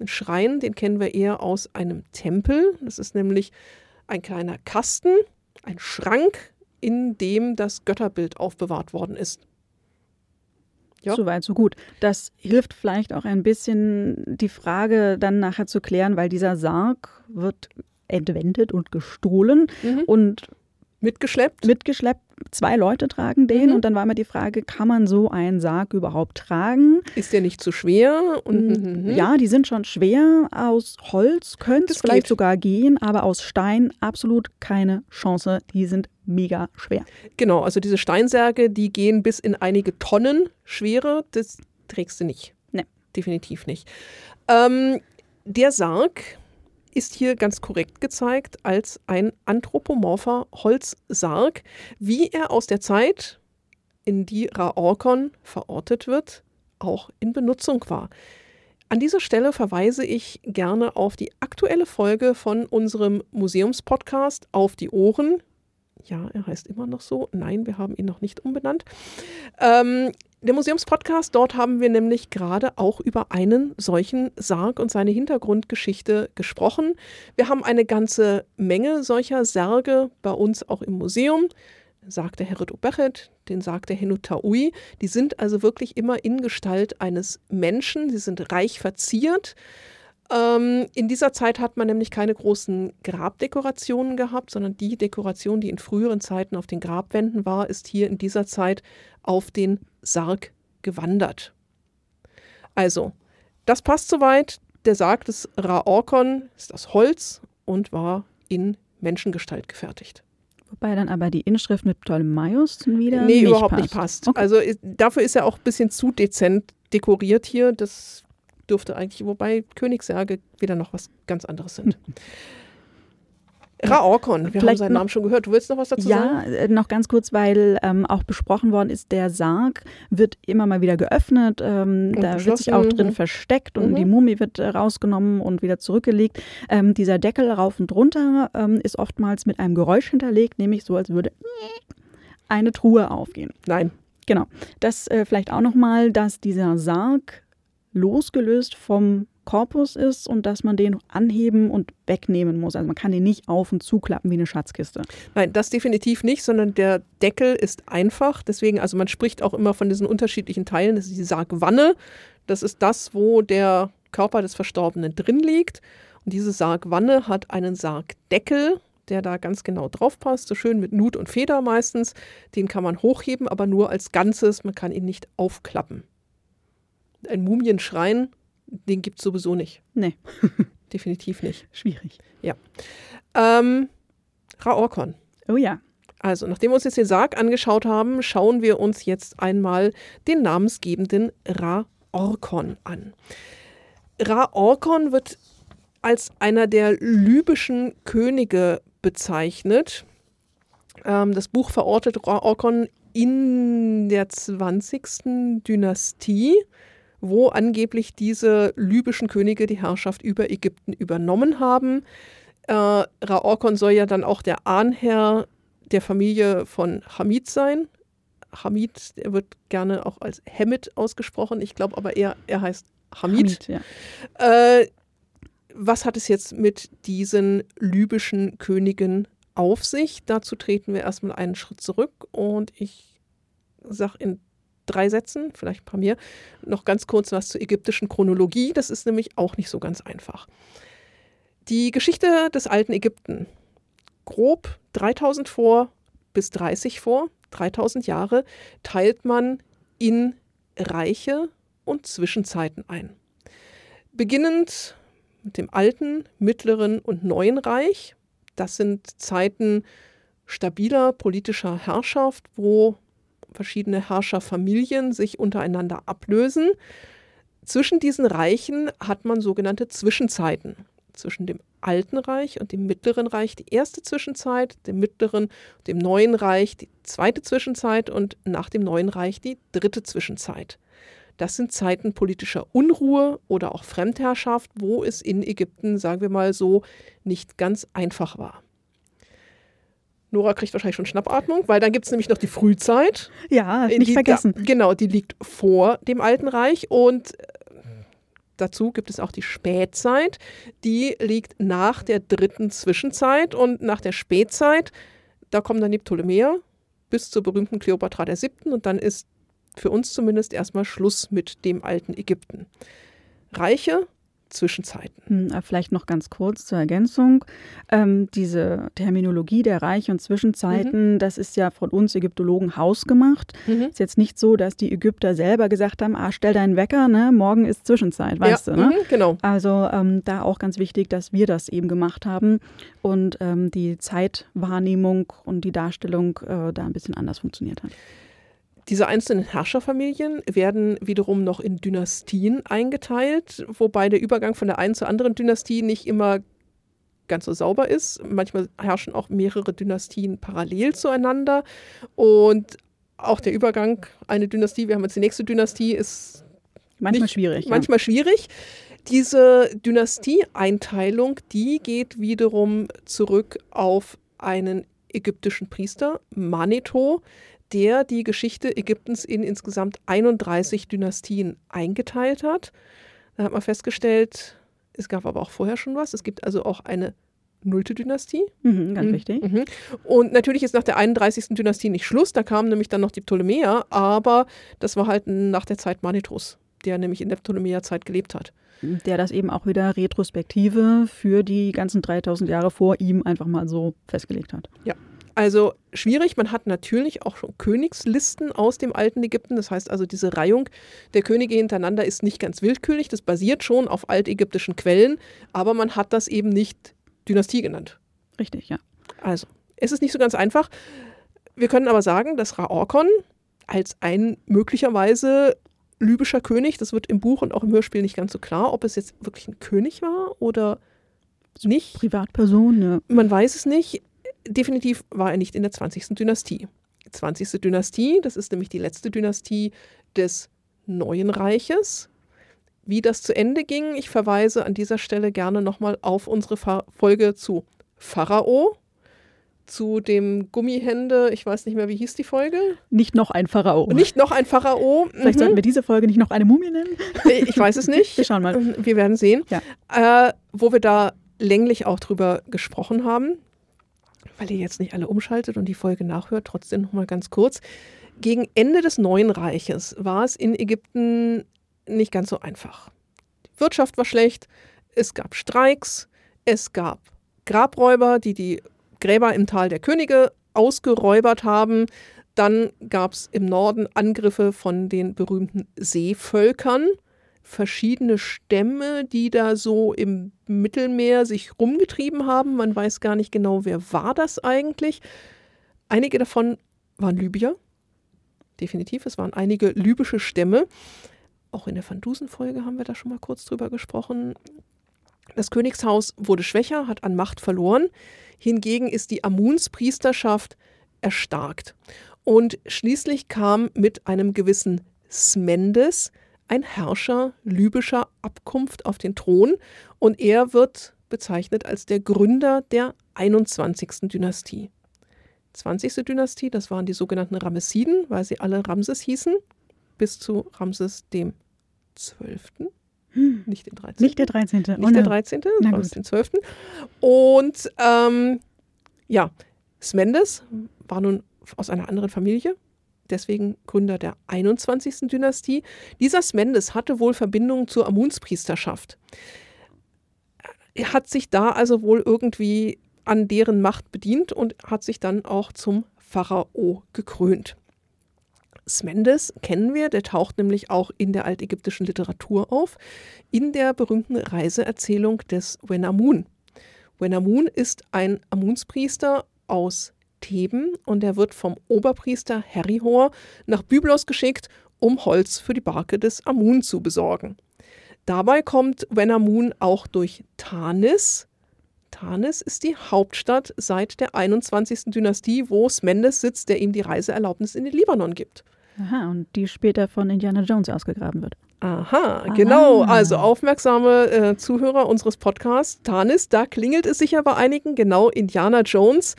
Ein Schrein, den kennen wir eher aus einem Tempel. Das ist nämlich ein kleiner Kasten, ein Schrank, in dem das Götterbild aufbewahrt worden ist. Ja. Soweit, so gut. Das hilft vielleicht auch ein bisschen, die Frage dann nachher zu klären, weil dieser Sarg wird entwendet und gestohlen mhm. und mitgeschleppt. Mitgeschleppt. Zwei Leute tragen den mhm. und dann war immer die Frage, kann man so einen Sarg überhaupt tragen? Ist der nicht zu schwer? Und, mhm. mhm. Ja, die sind schon schwer. Aus Holz könnte es vielleicht geht. sogar gehen, aber aus Stein absolut keine Chance. Die sind mega schwer. Genau, also diese Steinsärge, die gehen bis in einige Tonnen Schwere. Das trägst du nicht. Nee. Definitiv nicht. Ähm, der Sarg ist hier ganz korrekt gezeigt als ein anthropomorpher Holzsarg, wie er aus der Zeit, in die Raorkon verortet wird, auch in Benutzung war. An dieser Stelle verweise ich gerne auf die aktuelle Folge von unserem Museumspodcast Auf die Ohren. Ja, er heißt immer noch so. Nein, wir haben ihn noch nicht umbenannt. Ähm, der Museumspodcast, dort haben wir nämlich gerade auch über einen solchen Sarg und seine Hintergrundgeschichte gesprochen. Wir haben eine ganze Menge solcher Särge bei uns auch im Museum. Sarg der Herit Obechet, den Sarg der Henutaui. Die sind also wirklich immer in Gestalt eines Menschen. Sie sind reich verziert. Ähm, in dieser Zeit hat man nämlich keine großen Grabdekorationen gehabt, sondern die Dekoration, die in früheren Zeiten auf den Grabwänden war, ist hier in dieser Zeit auf den Sarg gewandert. Also, das passt soweit. Der Sarg des Raorkon ist aus Holz und war in Menschengestalt gefertigt. Wobei dann aber die Inschrift mit Ptolemaios wieder nee, nicht überhaupt passt. nicht passt. Okay. Also dafür ist er auch ein bisschen zu dezent dekoriert hier. Das dürfte eigentlich, wobei Königssärge wieder noch was ganz anderes sind. Raorkon, wir Vielleicht haben seinen Namen schon gehört. Du willst noch was dazu ja, sagen? Ja, äh, noch ganz kurz, weil ähm, auch besprochen worden ist, der Sarg wird immer mal wieder geöffnet. Ähm, da wird sich auch drin versteckt und mhm. die Mumie wird äh, rausgenommen und wieder zurückgelegt. Ähm, dieser Deckel rauf und runter ähm, ist oftmals mit einem Geräusch hinterlegt, nämlich so, als würde eine Truhe aufgehen. Nein. Genau. Das äh, vielleicht auch nochmal, dass dieser Sarg losgelöst vom Korpus ist und dass man den anheben und wegnehmen muss. Also man kann den nicht auf und zuklappen wie eine Schatzkiste. Nein, das definitiv nicht, sondern der Deckel ist einfach. Deswegen, also man spricht auch immer von diesen unterschiedlichen Teilen. Das ist die Sargwanne. Das ist das, wo der Körper des Verstorbenen drin liegt. Und diese Sargwanne hat einen Sargdeckel, der da ganz genau drauf passt, so schön mit Nut und Feder meistens. Den kann man hochheben, aber nur als Ganzes. Man kann ihn nicht aufklappen. Ein Mumienschrein den gibt es sowieso nicht. Nee. Definitiv nicht. Schwierig. Ja. Ähm, Raorkon. Oh ja. Also, nachdem wir uns jetzt den Sarg angeschaut haben, schauen wir uns jetzt einmal den namensgebenden Raorkon an. Raorkon wird als einer der libyschen Könige bezeichnet. Ähm, das Buch verortet Raorkon in der 20. Dynastie wo angeblich diese libyschen Könige die Herrschaft über Ägypten übernommen haben. Äh, Raorkon soll ja dann auch der Ahnherr der Familie von Hamid sein. Hamid, der wird gerne auch als Hemid ausgesprochen. Ich glaube aber eher, er heißt Hamid. Hamid ja. äh, was hat es jetzt mit diesen libyschen Königen auf sich? Dazu treten wir erstmal einen Schritt zurück und ich sage in drei Sätzen, vielleicht ein paar mehr, noch ganz kurz was zur ägyptischen Chronologie. Das ist nämlich auch nicht so ganz einfach. Die Geschichte des alten Ägypten. Grob 3000 vor bis 30 vor, 3000 Jahre, teilt man in Reiche und Zwischenzeiten ein. Beginnend mit dem alten, mittleren und neuen Reich. Das sind Zeiten stabiler politischer Herrschaft, wo verschiedene Herrscherfamilien sich untereinander ablösen. Zwischen diesen Reichen hat man sogenannte Zwischenzeiten. Zwischen dem Alten Reich und dem Mittleren Reich die erste Zwischenzeit, dem Mittleren und dem Neuen Reich die zweite Zwischenzeit und nach dem Neuen Reich die dritte Zwischenzeit. Das sind Zeiten politischer Unruhe oder auch Fremdherrschaft, wo es in Ägypten, sagen wir mal so, nicht ganz einfach war. Nora kriegt wahrscheinlich schon Schnappatmung, weil dann gibt es nämlich noch die Frühzeit. Ja, nicht die, vergessen. Da, genau, die liegt vor dem Alten Reich und äh, dazu gibt es auch die Spätzeit. Die liegt nach der dritten Zwischenzeit und nach der Spätzeit, da kommen dann die Ptolemäer bis zur berühmten Kleopatra der Siebten und dann ist für uns zumindest erstmal Schluss mit dem alten Ägypten. Reiche Zwischenzeiten. Hm, äh, vielleicht noch ganz kurz zur Ergänzung. Ähm, diese Terminologie der Reich- und Zwischenzeiten, mhm. das ist ja von uns Ägyptologen hausgemacht. Mhm. Ist jetzt nicht so, dass die Ägypter selber gesagt haben, ah, stell deinen Wecker, ne? morgen ist Zwischenzeit, weißt ja. du. Ne? Mhm, genau. Also ähm, da auch ganz wichtig, dass wir das eben gemacht haben und ähm, die Zeitwahrnehmung und die Darstellung äh, da ein bisschen anders funktioniert hat. Diese einzelnen Herrscherfamilien werden wiederum noch in Dynastien eingeteilt, wobei der Übergang von der einen zur anderen Dynastie nicht immer ganz so sauber ist. Manchmal herrschen auch mehrere Dynastien parallel zueinander und auch der Übergang eine Dynastie, wir haben jetzt die nächste Dynastie, ist manchmal nicht, schwierig. Manchmal ja. schwierig. Diese Dynastieeinteilung, die geht wiederum zurück auf einen ägyptischen Priester, Manetho, der die Geschichte Ägyptens in insgesamt 31 Dynastien eingeteilt hat. Da hat man festgestellt, es gab aber auch vorher schon was. Es gibt also auch eine nullte Dynastie. Mhm, ganz mhm. wichtig. Mhm. Und natürlich ist nach der 31. Dynastie nicht Schluss. Da kamen nämlich dann noch die Ptolemäer, aber das war halt nach der Zeit Manetros, der nämlich in der Ptolemäerzeit gelebt hat. Der das eben auch wieder Retrospektive für die ganzen 3000 Jahre vor ihm einfach mal so festgelegt hat. Ja. Also schwierig. Man hat natürlich auch schon Königslisten aus dem alten Ägypten. Das heißt also, diese Reihung der Könige hintereinander ist nicht ganz willkürlich. Das basiert schon auf altägyptischen Quellen, aber man hat das eben nicht Dynastie genannt. Richtig, ja. Also, es ist nicht so ganz einfach. Wir können aber sagen, dass Raorkon als ein möglicherweise libyscher König, das wird im Buch und auch im Hörspiel nicht ganz so klar, ob es jetzt wirklich ein König war oder nicht. Privatperson, ja. Man weiß es nicht definitiv war er nicht in der 20. Dynastie. Die 20. Dynastie, das ist nämlich die letzte Dynastie des Neuen Reiches. Wie das zu Ende ging, ich verweise an dieser Stelle gerne nochmal auf unsere Folge zu Pharao, zu dem Gummihände, ich weiß nicht mehr, wie hieß die Folge? Nicht noch ein Pharao. Nicht noch ein Pharao. Vielleicht mhm. sollten wir diese Folge nicht noch eine Mumie nennen. Ich weiß es nicht. Wir schauen mal. Wir werden sehen. Ja. Äh, wo wir da länglich auch drüber gesprochen haben weil ihr jetzt nicht alle umschaltet und die Folge nachhört, trotzdem noch mal ganz kurz. Gegen Ende des Neuen Reiches war es in Ägypten nicht ganz so einfach. Die Wirtschaft war schlecht, es gab Streiks, es gab Grabräuber, die die Gräber im Tal der Könige ausgeräubert haben. Dann gab es im Norden Angriffe von den berühmten Seevölkern verschiedene Stämme, die da so im Mittelmeer sich rumgetrieben haben. Man weiß gar nicht genau, wer war das eigentlich. Einige davon waren Libyer. Definitiv, es waren einige libysche Stämme. Auch in der Van Dusen-Folge haben wir da schon mal kurz drüber gesprochen. Das Königshaus wurde schwächer, hat an Macht verloren. Hingegen ist die Amunspriesterschaft erstarkt. Und schließlich kam mit einem gewissen Smendes ein Herrscher libyscher Abkunft auf den Thron und er wird bezeichnet als der Gründer der 21. Dynastie. 20. Dynastie, das waren die sogenannten Ramessiden, weil sie alle Ramses hießen, bis zu Ramses dem 12. Hm. Nicht den 13. Nicht der 13. Nicht oh, der 13. Na Ramses den 12. Und ähm, ja, Smendes war nun aus einer anderen Familie, deswegen Gründer der 21. Dynastie. Dieser Smendes hatte wohl Verbindungen zur Amunspriesterschaft. Er hat sich da also wohl irgendwie an deren Macht bedient und hat sich dann auch zum Pharao gekrönt. Smendes kennen wir, der taucht nämlich auch in der altägyptischen Literatur auf, in der berühmten Reiseerzählung des Wenamun. Wenamun ist ein Amunspriester aus Theben und er wird vom Oberpriester Herihor nach Byblos geschickt, um Holz für die Barke des Amun zu besorgen. Dabei kommt Wenamun auch durch Tanis. Tanis ist die Hauptstadt seit der 21. Dynastie, wo Smendes sitzt, der ihm die Reiseerlaubnis in den Libanon gibt. Aha, und die später von Indiana Jones ausgegraben wird. Aha, Aha. genau. Also aufmerksame äh, Zuhörer unseres Podcasts, Tanis, da klingelt es sicher bei einigen, genau Indiana Jones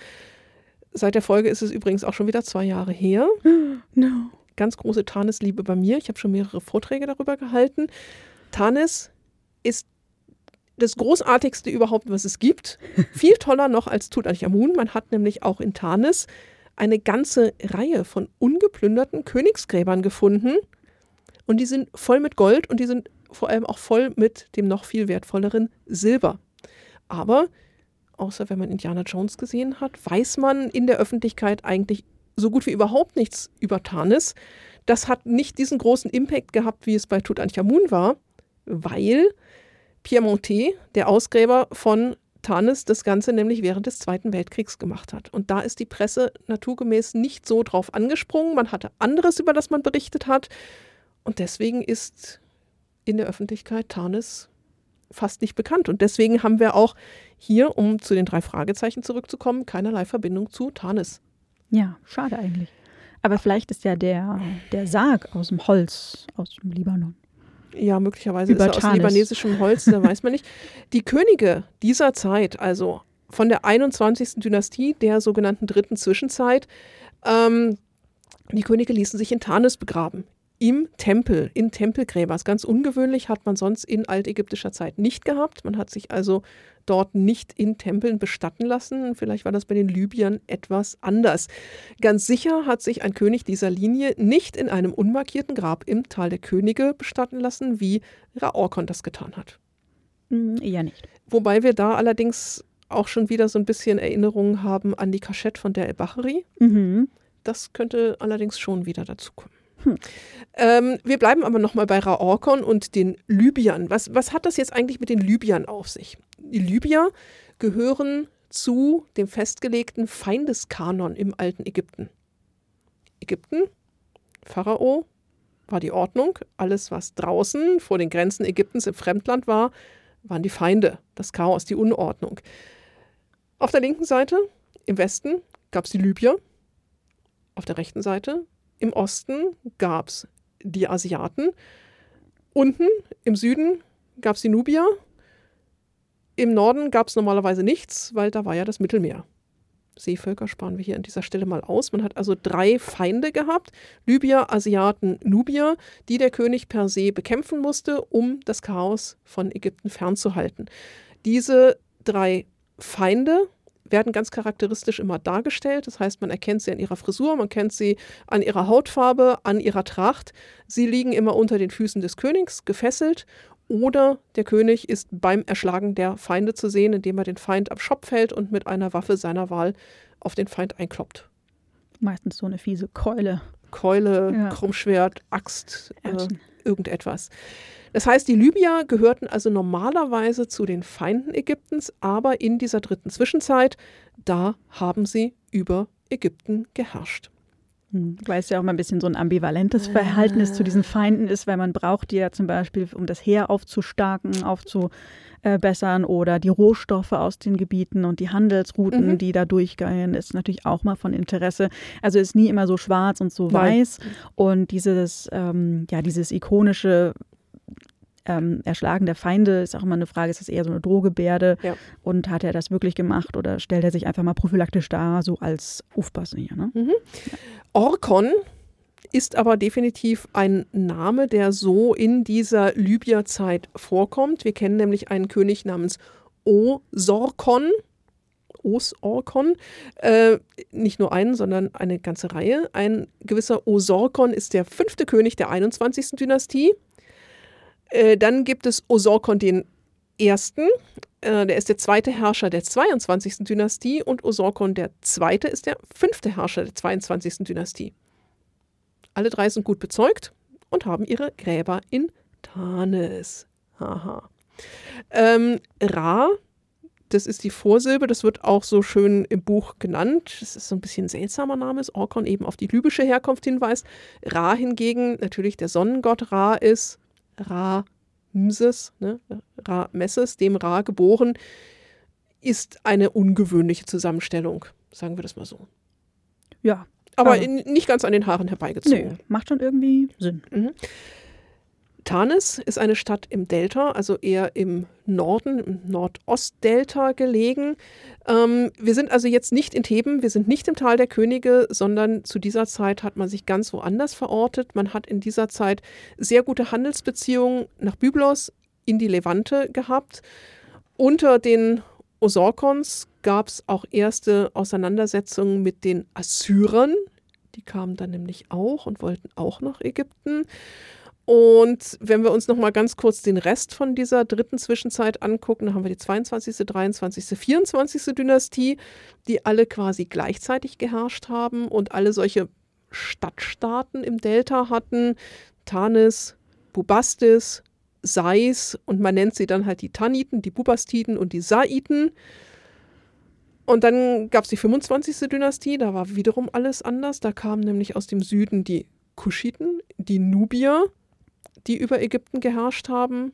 Seit der Folge ist es übrigens auch schon wieder zwei Jahre her. No. Ganz große Tanis-Liebe bei mir. Ich habe schon mehrere Vorträge darüber gehalten. Tanis ist das Großartigste überhaupt, was es gibt. Viel toller noch als Tutanchamun. Man hat nämlich auch in Tanis eine ganze Reihe von ungeplünderten Königsgräbern gefunden. Und die sind voll mit Gold und die sind vor allem auch voll mit dem noch viel wertvolleren Silber. Aber, außer wenn man Indiana Jones gesehen hat, weiß man in der Öffentlichkeit eigentlich so gut wie überhaupt nichts über Tanis. Das hat nicht diesen großen Impact gehabt, wie es bei Tutanchamun war, weil Piemonte, der Ausgräber von Tanis, das Ganze nämlich während des Zweiten Weltkriegs gemacht hat. Und da ist die Presse naturgemäß nicht so drauf angesprungen. Man hatte anderes, über das man berichtet hat. Und deswegen ist in der Öffentlichkeit Tarnis fast nicht bekannt. Und deswegen haben wir auch hier, um zu den drei Fragezeichen zurückzukommen, keinerlei Verbindung zu Tarnis. Ja, schade eigentlich. Aber vielleicht ist ja der, der Sarg aus dem Holz, aus dem Libanon. Ja, möglicherweise Über ist er aus libanesischem Holz, da weiß man nicht. Die Könige dieser Zeit, also von der 21. Dynastie, der sogenannten dritten Zwischenzeit, ähm, die Könige ließen sich in Tarnis begraben im Tempel, in Tempelgräbers. Ganz ungewöhnlich hat man sonst in altägyptischer Zeit nicht gehabt. Man hat sich also dort nicht in Tempeln bestatten lassen. Vielleicht war das bei den Libyern etwas anders. Ganz sicher hat sich ein König dieser Linie nicht in einem unmarkierten Grab im Tal der Könige bestatten lassen, wie Raorkon das getan hat. Hm, eher nicht. Wobei wir da allerdings auch schon wieder so ein bisschen Erinnerungen haben an die Kaschette von der El-Bachari. Mhm. Das könnte allerdings schon wieder dazu kommen. Hm. Ähm, wir bleiben aber nochmal bei Raorkon und den Libyern. Was, was hat das jetzt eigentlich mit den Libyern auf sich? Die Libyer gehören zu dem festgelegten Feindeskanon im alten Ägypten. Ägypten, Pharao, war die Ordnung. Alles, was draußen vor den Grenzen Ägyptens im Fremdland war, waren die Feinde, das Chaos, die Unordnung. Auf der linken Seite, im Westen, gab es die Libyer. Auf der rechten Seite im Osten gab es die Asiaten. Unten im Süden gab es die Nubier. Im Norden gab es normalerweise nichts, weil da war ja das Mittelmeer. Seevölker sparen wir hier an dieser Stelle mal aus. Man hat also drei Feinde gehabt: Libyer, Asiaten, Nubier, die der König per se bekämpfen musste, um das Chaos von Ägypten fernzuhalten. Diese drei Feinde werden ganz charakteristisch immer dargestellt. Das heißt, man erkennt sie an ihrer Frisur, man kennt sie an ihrer Hautfarbe, an ihrer Tracht. Sie liegen immer unter den Füßen des Königs, gefesselt. Oder der König ist beim Erschlagen der Feinde zu sehen, indem er den Feind am Schopf hält und mit einer Waffe seiner Wahl auf den Feind einkloppt. Meistens so eine fiese Keule. Keule, ja. Krummschwert, Axt, äh, irgendetwas. Das heißt, die Libyer gehörten also normalerweise zu den Feinden Ägyptens, aber in dieser dritten Zwischenzeit, da haben sie über Ägypten geherrscht. Hm, weil es ja auch mal ein bisschen so ein ambivalentes Verhältnis zu diesen Feinden ist, weil man braucht die ja zum Beispiel, um das Heer aufzustarken, aufzubessern oder die Rohstoffe aus den Gebieten und die Handelsrouten, mhm. die da durchgehen, ist natürlich auch mal von Interesse. Also ist nie immer so schwarz und so Nein. weiß. Und dieses, ähm, ja, dieses ikonische ähm, Erschlagen der Feinde ist auch immer eine Frage, ist das eher so eine Drohgebärde ja. und hat er das wirklich gemacht oder stellt er sich einfach mal prophylaktisch dar, so als Aufpasse hier. Ne? Mhm. Orkon ist aber definitiv ein Name, der so in dieser Libyerzeit vorkommt. Wir kennen nämlich einen König namens Osorkon. Osorkon, äh, nicht nur einen, sondern eine ganze Reihe. Ein gewisser Osorkon ist der fünfte König der 21. Dynastie. Äh, dann gibt es Osorkon den Ersten, äh, der ist der zweite Herrscher der 22. Dynastie und Osorkon der Zweite ist der fünfte Herrscher der 22. Dynastie. Alle drei sind gut bezeugt und haben ihre Gräber in Tanis. Haha. Ähm, Ra, das ist die Vorsilbe, das wird auch so schön im Buch genannt. Das ist so ein bisschen ein seltsamer Name, ist Orkon eben auf die libysche Herkunft hinweist. Ra hingegen, natürlich der Sonnengott Ra ist Ra-Mses, ne, Ra-Messes, dem Ra geboren, ist eine ungewöhnliche Zusammenstellung, sagen wir das mal so. Ja. Aber in, nicht ganz an den Haaren herbeigezogen. Nee, macht schon irgendwie Sinn. Mhm. Tanis ist eine Stadt im Delta, also eher im Norden, im Nordostdelta gelegen. Ähm, wir sind also jetzt nicht in Theben, wir sind nicht im Tal der Könige, sondern zu dieser Zeit hat man sich ganz woanders verortet. Man hat in dieser Zeit sehr gute Handelsbeziehungen nach Byblos in die Levante gehabt. Unter den Osorkons gab es auch erste Auseinandersetzungen mit den Assyrern. Die kamen dann nämlich auch und wollten auch nach Ägypten. Und wenn wir uns noch mal ganz kurz den Rest von dieser dritten Zwischenzeit angucken, dann haben wir die 22., 23., 24. Dynastie, die alle quasi gleichzeitig geherrscht haben und alle solche Stadtstaaten im Delta hatten. Tanis, Bubastis, Sais und man nennt sie dann halt die Taniten, die Bubastiden und die Saiten. Und dann gab es die 25. Dynastie, da war wiederum alles anders. Da kamen nämlich aus dem Süden die Kuschiten, die Nubier, die über Ägypten geherrscht haben.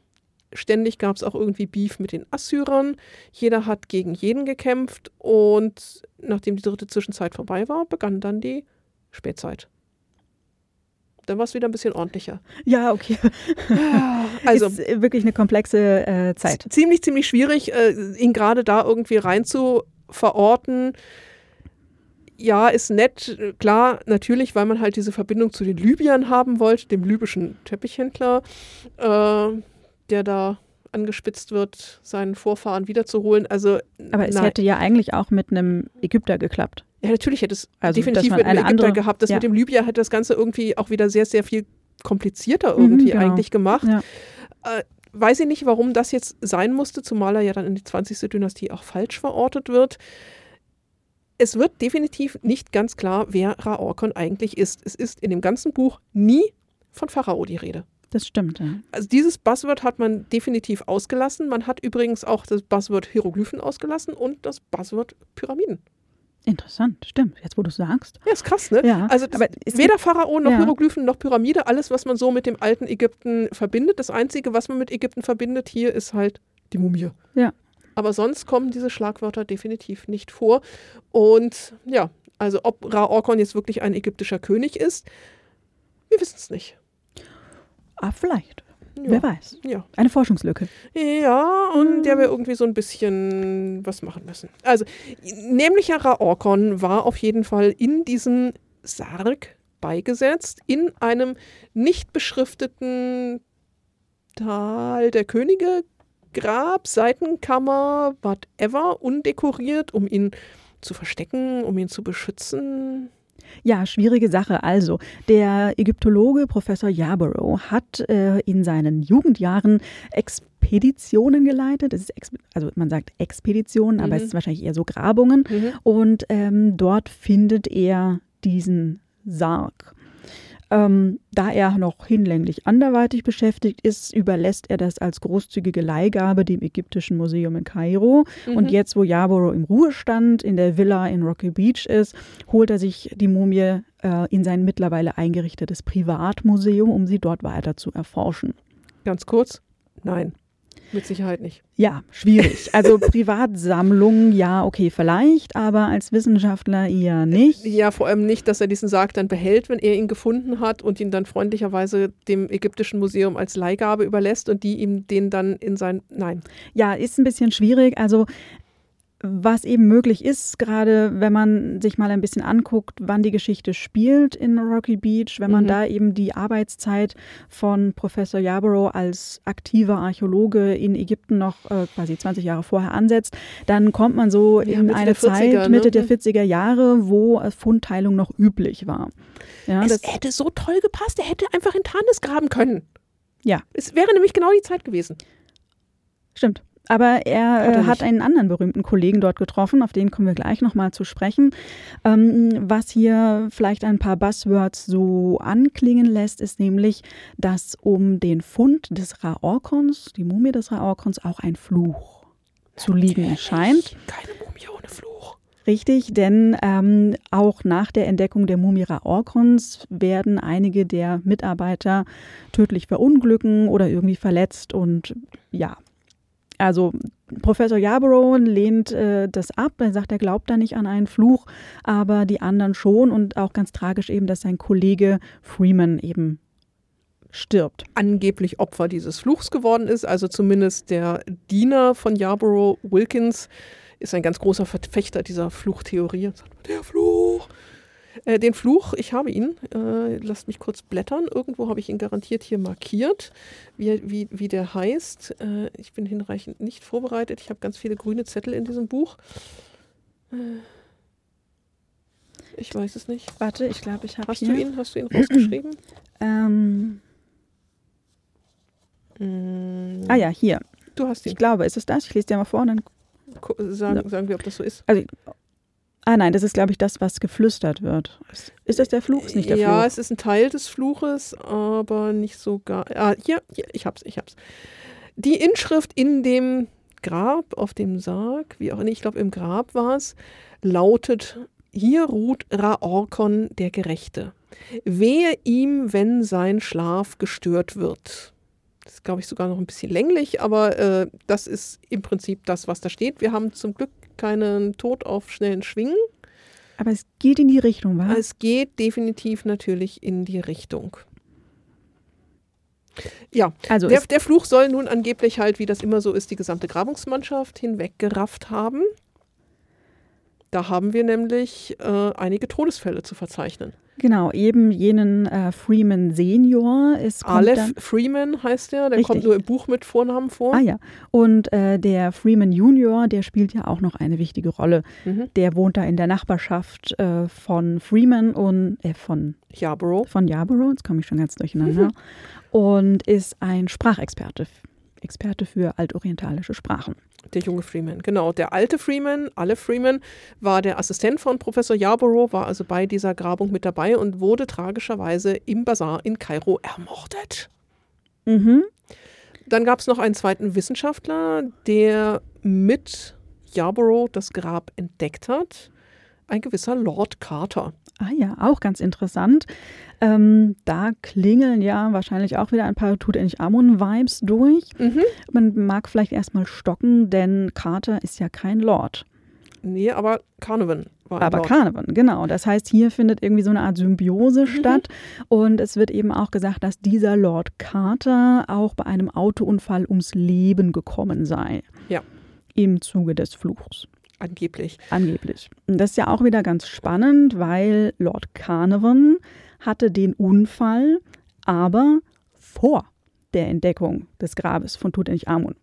Ständig gab es auch irgendwie Beef mit den Assyrern. Jeder hat gegen jeden gekämpft. Und nachdem die dritte Zwischenzeit vorbei war, begann dann die Spätzeit. Dann war es wieder ein bisschen ordentlicher. Ja, okay. Also ist wirklich eine komplexe äh, Zeit. Ziemlich, ziemlich schwierig, äh, ihn gerade da irgendwie rein zu verorten ja, ist nett, klar, natürlich, weil man halt diese Verbindung zu den Libyern haben wollte, dem libyschen Teppichhändler, äh, der da angespitzt wird, seinen Vorfahren wiederzuholen. Also, Aber es nein. hätte ja eigentlich auch mit einem Ägypter geklappt. Ja, natürlich hätte es also, definitiv mit einem Ägypter andere, gehabt. Das ja. mit dem Libyer hätte das Ganze irgendwie auch wieder sehr, sehr viel komplizierter irgendwie mhm, genau. eigentlich gemacht. Ja. Äh, weiß ich nicht, warum das jetzt sein musste, zumal er ja dann in die 20. Dynastie auch falsch verortet wird es wird definitiv nicht ganz klar, wer Raorkon eigentlich ist. Es ist in dem ganzen Buch nie von Pharao die Rede. Das stimmt, ja. Also dieses Buzzword hat man definitiv ausgelassen. Man hat übrigens auch das Buzzword Hieroglyphen ausgelassen und das Buzzword Pyramiden. Interessant, stimmt. Jetzt, wo du es sagst. Ja, ist krass, ne? Ja, also weder Pharao noch ja. Hieroglyphen noch Pyramide, alles, was man so mit dem alten Ägypten verbindet. Das Einzige, was man mit Ägypten verbindet hier, ist halt die Mumie. Ja. Aber sonst kommen diese Schlagwörter definitiv nicht vor. Und ja, also ob Ra-Orkon jetzt wirklich ein ägyptischer König ist, wir wissen es nicht. Ah, vielleicht. Ja. Wer weiß. Ja. Eine Forschungslücke. Ja, und der wir irgendwie so ein bisschen was machen müssen. Also, nämlicher Ra-Orkon war auf jeden Fall in diesem Sarg beigesetzt, in einem nicht beschrifteten Tal der Könige, Grab, Seitenkammer, whatever, undekoriert, um ihn zu verstecken, um ihn zu beschützen? Ja, schwierige Sache. Also, der Ägyptologe Professor Yarborough hat äh, in seinen Jugendjahren Expeditionen geleitet. Das ist also man sagt Expeditionen, mhm. aber es ist wahrscheinlich eher so Grabungen. Mhm. Und ähm, dort findet er diesen Sarg. Ähm, da er noch hinlänglich anderweitig beschäftigt ist, überlässt er das als großzügige Leihgabe dem Ägyptischen Museum in Kairo. Mhm. Und jetzt, wo Yarborough im Ruhestand in der Villa in Rocky Beach ist, holt er sich die Mumie äh, in sein mittlerweile eingerichtetes Privatmuseum, um sie dort weiter zu erforschen. Ganz kurz, nein. Mit Sicherheit nicht. Ja, schwierig. Also Privatsammlung, ja, okay, vielleicht, aber als Wissenschaftler eher nicht. Ja, vor allem nicht, dass er diesen Sarg dann behält, wenn er ihn gefunden hat und ihn dann freundlicherweise dem Ägyptischen Museum als Leihgabe überlässt und die ihm den dann in sein. Nein. Ja, ist ein bisschen schwierig. Also was eben möglich ist, gerade wenn man sich mal ein bisschen anguckt, wann die Geschichte spielt in Rocky Beach, wenn man mhm. da eben die Arbeitszeit von Professor Yarborough als aktiver Archäologe in Ägypten noch äh, quasi 20 Jahre vorher ansetzt, dann kommt man so ja, in eine Zeit, 40er, Mitte der 40er Jahre, wo Fundteilung noch üblich war. Ja, es hätte so toll gepasst, er hätte einfach in Tarnis graben können. Ja. Es wäre nämlich genau die Zeit gewesen. Stimmt. Aber er, hat, äh, hat einen anderen berühmten Kollegen dort getroffen, auf den kommen wir gleich nochmal zu sprechen. Ähm, was hier vielleicht ein paar Buzzwords so anklingen lässt, ist nämlich, dass um den Fund des Raorkons, die Mumie des Raorkons, auch ein Fluch zu liegen erscheint. Keine Mumie ohne Fluch. Richtig, denn ähm, auch nach der Entdeckung der Mumie Raorkons werden einige der Mitarbeiter tödlich verunglücken oder irgendwie verletzt und ja, also Professor Yarborough lehnt äh, das ab. Er sagt, er glaubt da nicht an einen Fluch, aber die anderen schon. Und auch ganz tragisch eben, dass sein Kollege Freeman eben stirbt. Angeblich Opfer dieses Fluchs geworden ist. Also zumindest der Diener von Yarborough, Wilkins, ist ein ganz großer Verfechter dieser Fluchtheorie. Der Fluch. Äh, den Fluch, ich habe ihn, äh, lasst mich kurz blättern. Irgendwo habe ich ihn garantiert hier markiert, wie, wie, wie der heißt. Äh, ich bin hinreichend nicht vorbereitet. Ich habe ganz viele grüne Zettel in diesem Buch. Äh, ich weiß es nicht. Warte, ich glaube, ich habe Hast du ihn, hast du ihn rausgeschrieben? Ähm, Mm, ah ja, hier. Du hast ihn. Ich glaube, ist es das? Ich lese dir mal vor und dann. Sagen, sagen wir, ob das so ist. Also, ah nein, das ist, glaube ich, das, was geflüstert wird. Ist das der Fluch? Ist nicht der ja, Fluch. es ist ein Teil des Fluches, aber nicht so gar. Ah, hier, hier, ich hab's, ich hab's. Die Inschrift in dem Grab, auf dem Sarg, wie auch immer, ich glaube im Grab war es, lautet: Hier ruht Raorkon der Gerechte. Wehe ihm, wenn sein Schlaf gestört wird. Das ist, glaube ich, sogar noch ein bisschen länglich, aber äh, das ist im Prinzip das, was da steht. Wir haben zum Glück keinen Tod auf schnellen Schwingen. Aber es geht in die Richtung, was? Es geht definitiv natürlich in die Richtung. Ja, Also, der, der Fluch soll nun angeblich halt, wie das immer so ist, die gesamte Grabungsmannschaft hinweggerafft haben. Da haben wir nämlich äh, einige Todesfälle zu verzeichnen. genau, eben jenen äh, Freeman Senior. Kommt Aleph Freeman heißt der, der Richtig. kommt nur im Buch mit Vornamen vor. Ah ja. Und äh, der Freeman Junior, der spielt ja auch noch eine wichtige Rolle. Mhm. Der wohnt da in der Nachbarschaft äh, von Freeman und äh, von, Yarborough. von Yarborough, jetzt komme ich schon ganz durcheinander, und ist ein Sprachexperte. Experte für altorientalische Sprachen. Der junge Freeman, genau. Der alte Freeman, Aleph Freeman, war der Assistent von Professor Yarborough, war also bei dieser Grabung mit dabei und wurde tragischerweise im Bazar in Kairo ermordet. Mhm. Dann gab es noch einen zweiten Wissenschaftler, der mit Yarborough das Grab entdeckt hat. Ein gewisser Lord Carter. Ah ja, auch ganz interessant. Ähm, da klingeln ja wahrscheinlich auch wieder ein paar Tutanchamun-Vibes durch. Mhm. Man mag vielleicht erstmal stocken, denn Carter ist ja kein Lord. Nee, aber Carnarvon war Aber Lord. Carnarvon, genau. Das heißt, hier findet irgendwie so eine Art Symbiose statt. Und es wird eben auch gesagt, dass dieser Lord Carter auch bei einem Autounfall ums Leben gekommen sei. Ja. Im Zuge des Fluchs. Angeblich. Angeblich. Und das ist ja auch wieder ganz spannend, weil Lord Carnarvon hatte den Unfall, aber vor der Entdeckung des Grabes von Tutanchamun.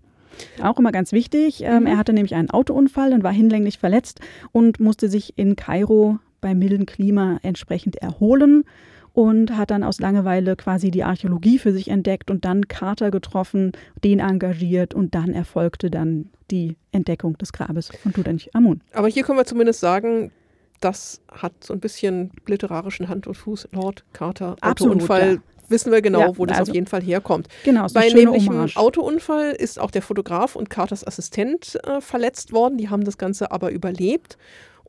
Auch immer ganz wichtig. Ähm, Mhm. Er hatte nämlich einen Autounfall und war hinlänglich verletzt und musste sich in Kairo bei mildem Klima entsprechend erholen und hat dann aus Langeweile quasi die Archäologie für sich entdeckt und dann Carter getroffen, den engagiert und dann erfolgte dann die Entdeckung des Grabes von Tutanchamun. Aber hier können wir zumindest sagen, das hat so ein bisschen literarischen Hand und Fuß. Lord Carter, Absolut, Autounfall. ja. Wissen wir genau, Ja, wo das also- auf jeden Fall herkommt. Genau, ist Bei nämlichem Hommage. Autounfall ist auch der Fotograf und Carters Assistent äh, verletzt worden. Die haben das Ganze aber überlebt.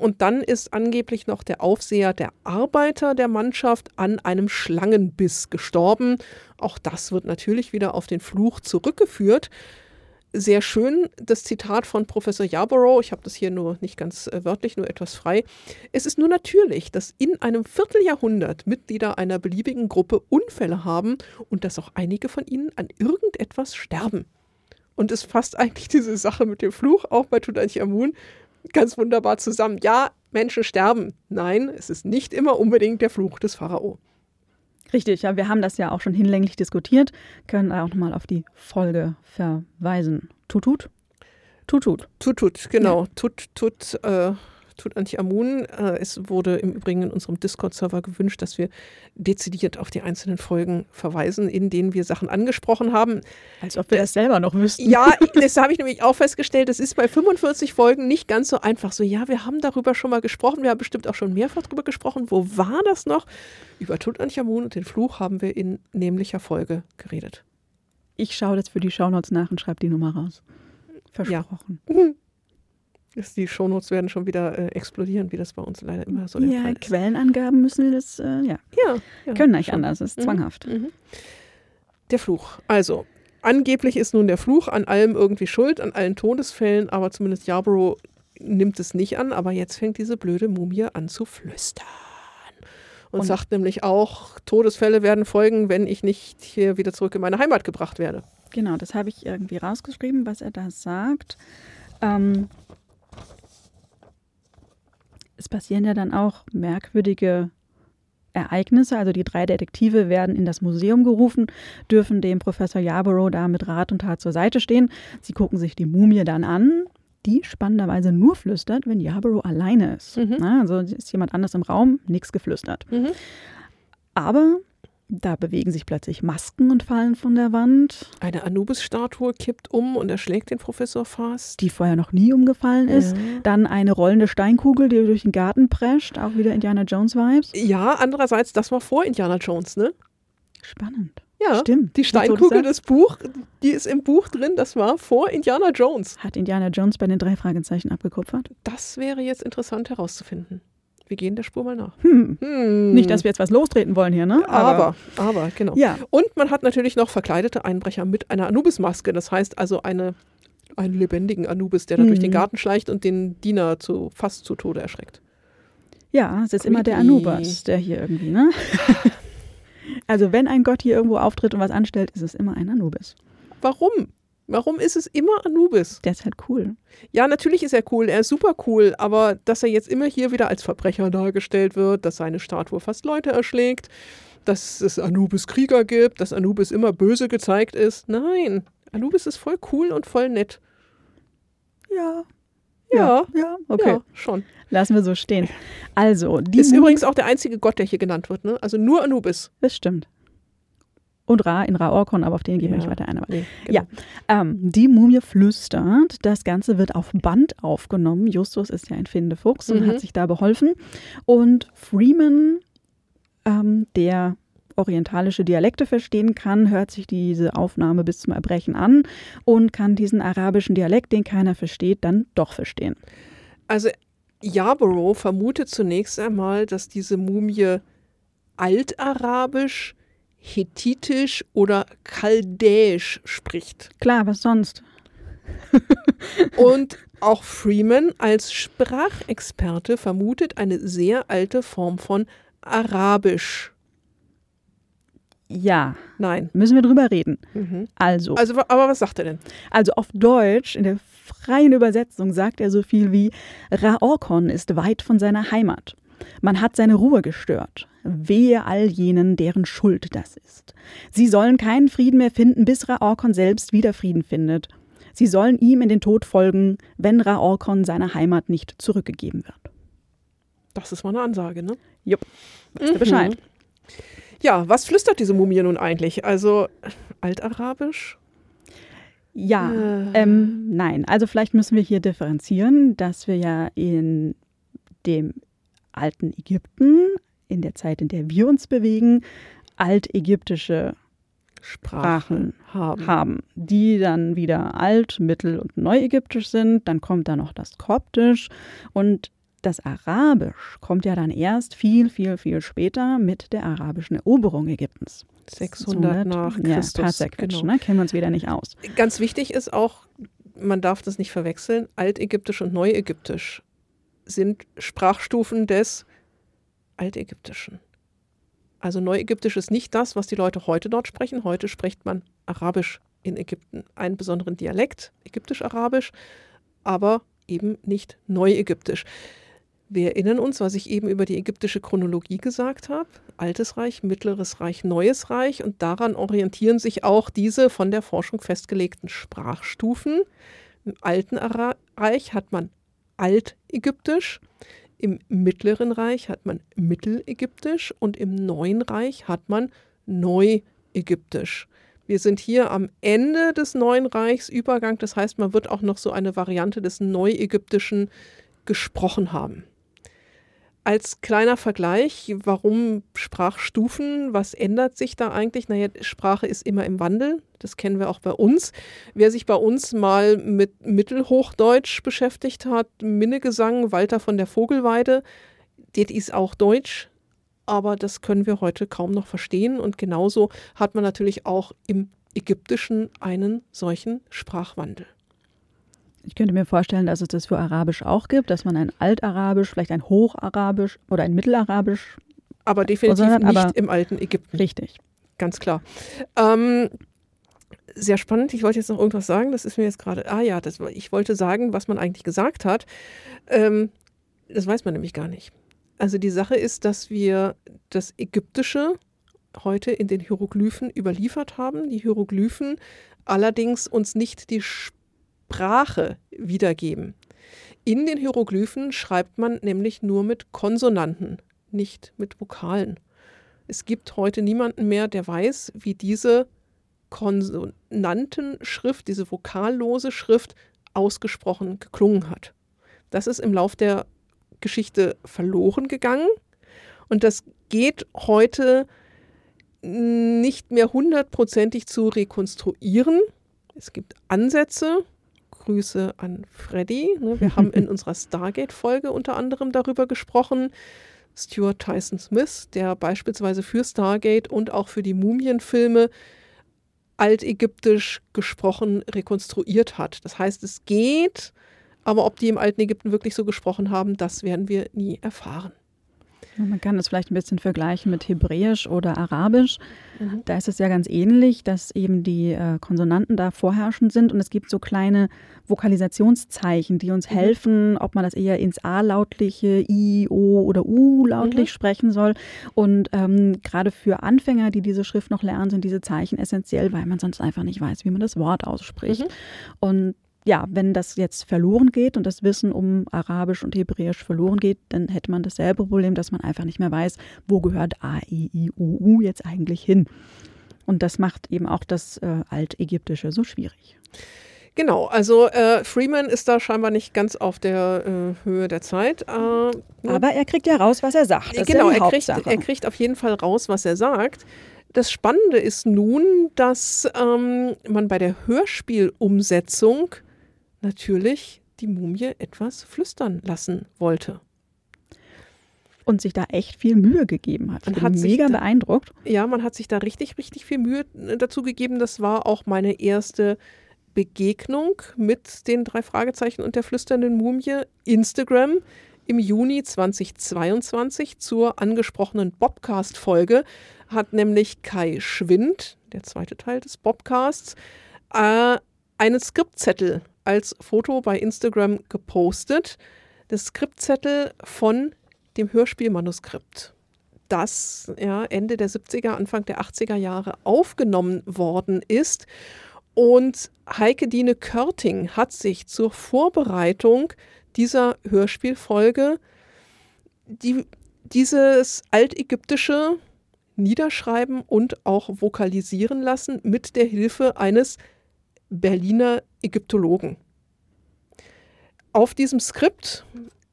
Und dann ist angeblich noch der Aufseher der Arbeiter der Mannschaft an einem Schlangenbiss gestorben. Auch das wird natürlich wieder auf den Fluch zurückgeführt. Sehr schön das Zitat von Professor Yarborough, ich habe das hier nur nicht ganz äh, wörtlich, nur etwas frei. Es ist nur natürlich, dass in einem Vierteljahrhundert Mitglieder einer beliebigen Gruppe Unfälle haben und dass auch einige von ihnen an irgendetwas sterben. Und es fasst eigentlich diese Sache mit dem Fluch auch bei Tutanchamun ganz wunderbar zusammen. Ja, Menschen sterben. Nein, es ist nicht immer unbedingt der Fluch des Pharao. Richtig, ja, wir haben das ja auch schon hinlänglich diskutiert, können auch nochmal auf die Folge verweisen. Tutut? Tutut. Tut, tut, genau. Tut, tut, äh, tut Anti-Amun. Äh, es wurde im Übrigen in unserem Discord-Server gewünscht, dass wir dezidiert auf die einzelnen Folgen verweisen, in denen wir Sachen angesprochen haben. Als ob wir das selber noch wüssten. Ja, das habe ich nämlich auch festgestellt. Das ist bei 45 Folgen nicht ganz so einfach. So, ja, wir haben darüber schon mal gesprochen. Wir haben bestimmt auch schon mehrfach darüber gesprochen. Wo war das noch? Über Tutanchamun und den Fluch haben wir in nämlicher Folge geredet. Ich schaue das für die Shownotes nach und schreibe die Nummer raus. Versprochen. Das- Die Shownotes werden schon wieder äh, explodieren, wie das bei uns leider immer so der Ja, Fall ist. Quellenangaben müssen wir das, äh, ja, Ja, ja, können nicht schon. anders, ist Mhm. zwanghaft. Mhm. Der Fluch. Also, angeblich ist nun der Fluch an allem irgendwie schuld, an allen Todesfällen, aber zumindest Yarborough nimmt es nicht an. Aber jetzt fängt diese blöde Mumie an zu flüstern. Und, und sagt nämlich auch, Todesfälle werden folgen, wenn ich nicht hier wieder zurück in meine Heimat gebracht werde. Genau, das habe ich irgendwie rausgeschrieben, was er da sagt. Ähm, es passieren ja dann auch merkwürdige Ereignisse. Also die drei Detektive werden in das Museum gerufen, dürfen dem Professor Yarborough da mit Rat und Tat zur Seite stehen. Sie gucken sich die Mumie dann an, die spannenderweise nur flüstert, wenn Yarborough alleine ist. Mhm. also ist jemand anders im Raum, nichts geflüstert. Mhm. Aber da bewegen sich plötzlich Masken und fallen von der Wand. Eine Anubis-Statue kippt um und erschlägt den Professor fast. Die vorher noch nie umgefallen ist. Ja. Dann eine rollende Steinkugel, die durch den Garten prescht. Auch wieder Indiana Jones-Vibes. Ja, andererseits, das war vor Indiana Jones, ne? Spannend. Ja, stimmt. Die Steinkugel des Buch, die ist im Buch drin, das war vor Indiana Jones. Hat Indiana Jones bei den drei Fragezeichen abgekupfert? Das wäre jetzt interessant herauszufinden. Wir gehen der Spur mal nach. Hm. Hm. Nicht, dass wir jetzt was lostreten wollen hier, ne? Aber, aber, aber genau. Ja. Und man hat natürlich noch verkleidete Einbrecher mit einer Anubis-Maske. Das heißt also eine, einen lebendigen Anubis, der da hm. durch den mhm. Garten schleicht und den Diener zu, fast zu Tode erschreckt. Ja, es ist Creepy. immer der Anubis, der hier irgendwie, ne? also wenn ein Gott hier irgendwo auftritt und was anstellt, ist es immer ein Anubis. Warum? Warum ist es immer Anubis? Der ist halt cool. Ja, natürlich ist er cool, er ist super cool, aber dass er jetzt immer hier wieder als Verbrecher dargestellt wird, dass seine Statue fast Leute erschlägt, dass es Anubis Krieger gibt, dass Anubis immer böse gezeigt ist. Nein, Anubis ist voll cool und voll nett. Ja. Ja, ja, okay. Ja, schon. Lassen wir so stehen. Also, die ist übrigens auch der einzige Gott, der hier genannt wird, ne? Also nur Anubis. Das stimmt und Ra in Ra-Orkon, aber auf den gehen wir nicht weiter ein. Nee, genau. Ja, ähm, die Mumie flüstert. Das Ganze wird auf Band aufgenommen. Justus ist ja ein Findefuchs und mhm. hat sich da beholfen. Und Freeman, ähm, der orientalische Dialekte verstehen kann, hört sich diese Aufnahme bis zum Erbrechen an und kann diesen arabischen Dialekt, den keiner versteht, dann doch verstehen. Also Yarborough vermutet zunächst einmal, dass diese Mumie altarabisch Hethitisch oder Chaldäisch spricht. Klar, was sonst? Und auch Freeman als Sprachexperte vermutet eine sehr alte Form von Arabisch. Ja. Nein. Müssen wir drüber reden. Mhm. Also. Also, aber was sagt er denn? Also auf Deutsch, in der freien Übersetzung, sagt er so viel wie Raorkon ist weit von seiner Heimat. Man hat seine Ruhe gestört. Wehe all jenen, deren Schuld das ist. Sie sollen keinen Frieden mehr finden, bis Raorkon selbst wieder Frieden findet. Sie sollen ihm in den Tod folgen, wenn Raorkon seiner Heimat nicht zurückgegeben wird. Das ist mal eine Ansage, ne? Jupp. Weißt mhm. Bescheid. Ja, was flüstert diese Mumie nun eigentlich? Also altarabisch? Ja, äh. ähm, nein. Also vielleicht müssen wir hier differenzieren, dass wir ja in dem alten Ägypten in der Zeit, in der wir uns bewegen, altägyptische Sprachen, haben. haben. die dann wieder alt, mittel- und neuägyptisch sind. Dann kommt da noch das Koptisch und das Arabisch kommt ja dann erst viel, viel, viel später mit der arabischen Eroberung Ägyptens. 600 nach Christus. Ja, genau. ne? kennen wir uns wieder nicht aus. Ganz wichtig ist auch, man darf das nicht verwechseln, altägyptisch und neuägyptisch sind Sprachstufen des Altägyptischen. Also Neuägyptisch ist nicht das, was die Leute heute dort sprechen. Heute spricht man Arabisch in Ägypten. Einen besonderen Dialekt, Ägyptisch-Arabisch, aber eben nicht Neuägyptisch. Wir erinnern uns, was ich eben über die ägyptische Chronologie gesagt habe. Altes Reich, Mittleres Reich, Neues Reich. Und daran orientieren sich auch diese von der Forschung festgelegten Sprachstufen. Im Alten Reich hat man Altägyptisch, im Mittleren Reich hat man Mittelägyptisch und im Neuen Reich hat man Neuägyptisch. Wir sind hier am Ende des Neuen Reichs, Übergang, das heißt, man wird auch noch so eine Variante des Neuägyptischen gesprochen haben. Als kleiner Vergleich, warum Sprachstufen? Was ändert sich da eigentlich? Naja, Sprache ist immer im Wandel. Das kennen wir auch bei uns. Wer sich bei uns mal mit Mittelhochdeutsch beschäftigt hat, Minnegesang, Walter von der Vogelweide, das ist auch Deutsch. Aber das können wir heute kaum noch verstehen. Und genauso hat man natürlich auch im Ägyptischen einen solchen Sprachwandel. Ich könnte mir vorstellen, dass es das für Arabisch auch gibt, dass man ein Altarabisch, vielleicht ein Hocharabisch oder ein Mittelarabisch Aber definitiv nicht aber im alten Ägypten. Richtig. Ganz klar. Ähm, sehr spannend. Ich wollte jetzt noch irgendwas sagen. Das ist mir jetzt gerade. Ah ja, das, ich wollte sagen, was man eigentlich gesagt hat. Ähm, das weiß man nämlich gar nicht. Also die Sache ist, dass wir das Ägyptische heute in den Hieroglyphen überliefert haben. Die Hieroglyphen allerdings uns nicht die Sprache wiedergeben. In den Hieroglyphen schreibt man nämlich nur mit Konsonanten, nicht mit Vokalen. Es gibt heute niemanden mehr, der weiß, wie diese Konsonantenschrift, diese vokallose Schrift ausgesprochen geklungen hat. Das ist im Lauf der Geschichte verloren gegangen und das geht heute nicht mehr hundertprozentig zu rekonstruieren. Es gibt Ansätze. Grüße an Freddy. Ne? Wir haben in unserer Stargate-Folge unter anderem darüber gesprochen. Stuart Tyson Smith, der beispielsweise für Stargate und auch für die Mumienfilme altägyptisch gesprochen rekonstruiert hat. Das heißt, es geht, aber ob die im alten Ägypten wirklich so gesprochen haben, das werden wir nie erfahren. Man kann das vielleicht ein bisschen vergleichen mit Hebräisch oder Arabisch. Mhm. Da ist es ja ganz ähnlich, dass eben die äh, Konsonanten da vorherrschend sind und es gibt so kleine Vokalisationszeichen, die uns mhm. helfen, ob man das eher ins A-lautliche, I, O oder U lautlich mhm. sprechen soll. Und ähm, gerade für Anfänger, die diese Schrift noch lernen, sind diese Zeichen essentiell, weil man sonst einfach nicht weiß, wie man das Wort ausspricht. Mhm. Und ja, wenn das jetzt verloren geht und das Wissen um Arabisch und Hebräisch verloren geht, dann hätte man dasselbe Problem, dass man einfach nicht mehr weiß, wo gehört A, E, I, O, U jetzt eigentlich hin. Und das macht eben auch das äh, Altägyptische so schwierig. Genau, also äh, Freeman ist da scheinbar nicht ganz auf der äh, Höhe der Zeit. Äh, Aber er kriegt ja raus, was er sagt. Das genau, ja er, kriegt, er kriegt auf jeden Fall raus, was er sagt. Das Spannende ist nun, dass ähm, man bei der Hörspielumsetzung natürlich die Mumie etwas flüstern lassen wollte. Und sich da echt viel Mühe gegeben hat. Ich bin mega da, beeindruckt. Ja, man hat sich da richtig, richtig viel Mühe äh, dazu gegeben. Das war auch meine erste Begegnung mit den drei Fragezeichen und der flüsternden Mumie. Instagram im Juni 2022 zur angesprochenen Bobcast-Folge hat nämlich Kai Schwind, der zweite Teil des Bobcasts, äh, einen Skriptzettel als Foto bei Instagram gepostet. Das Skriptzettel von dem Hörspielmanuskript, das ja, Ende der 70er, Anfang der 80er Jahre aufgenommen worden ist. Und Heike Dine Körting hat sich zur Vorbereitung dieser Hörspielfolge die, dieses altägyptische niederschreiben und auch vokalisieren lassen mit der Hilfe eines Berliner Ägyptologen. Auf diesem Skript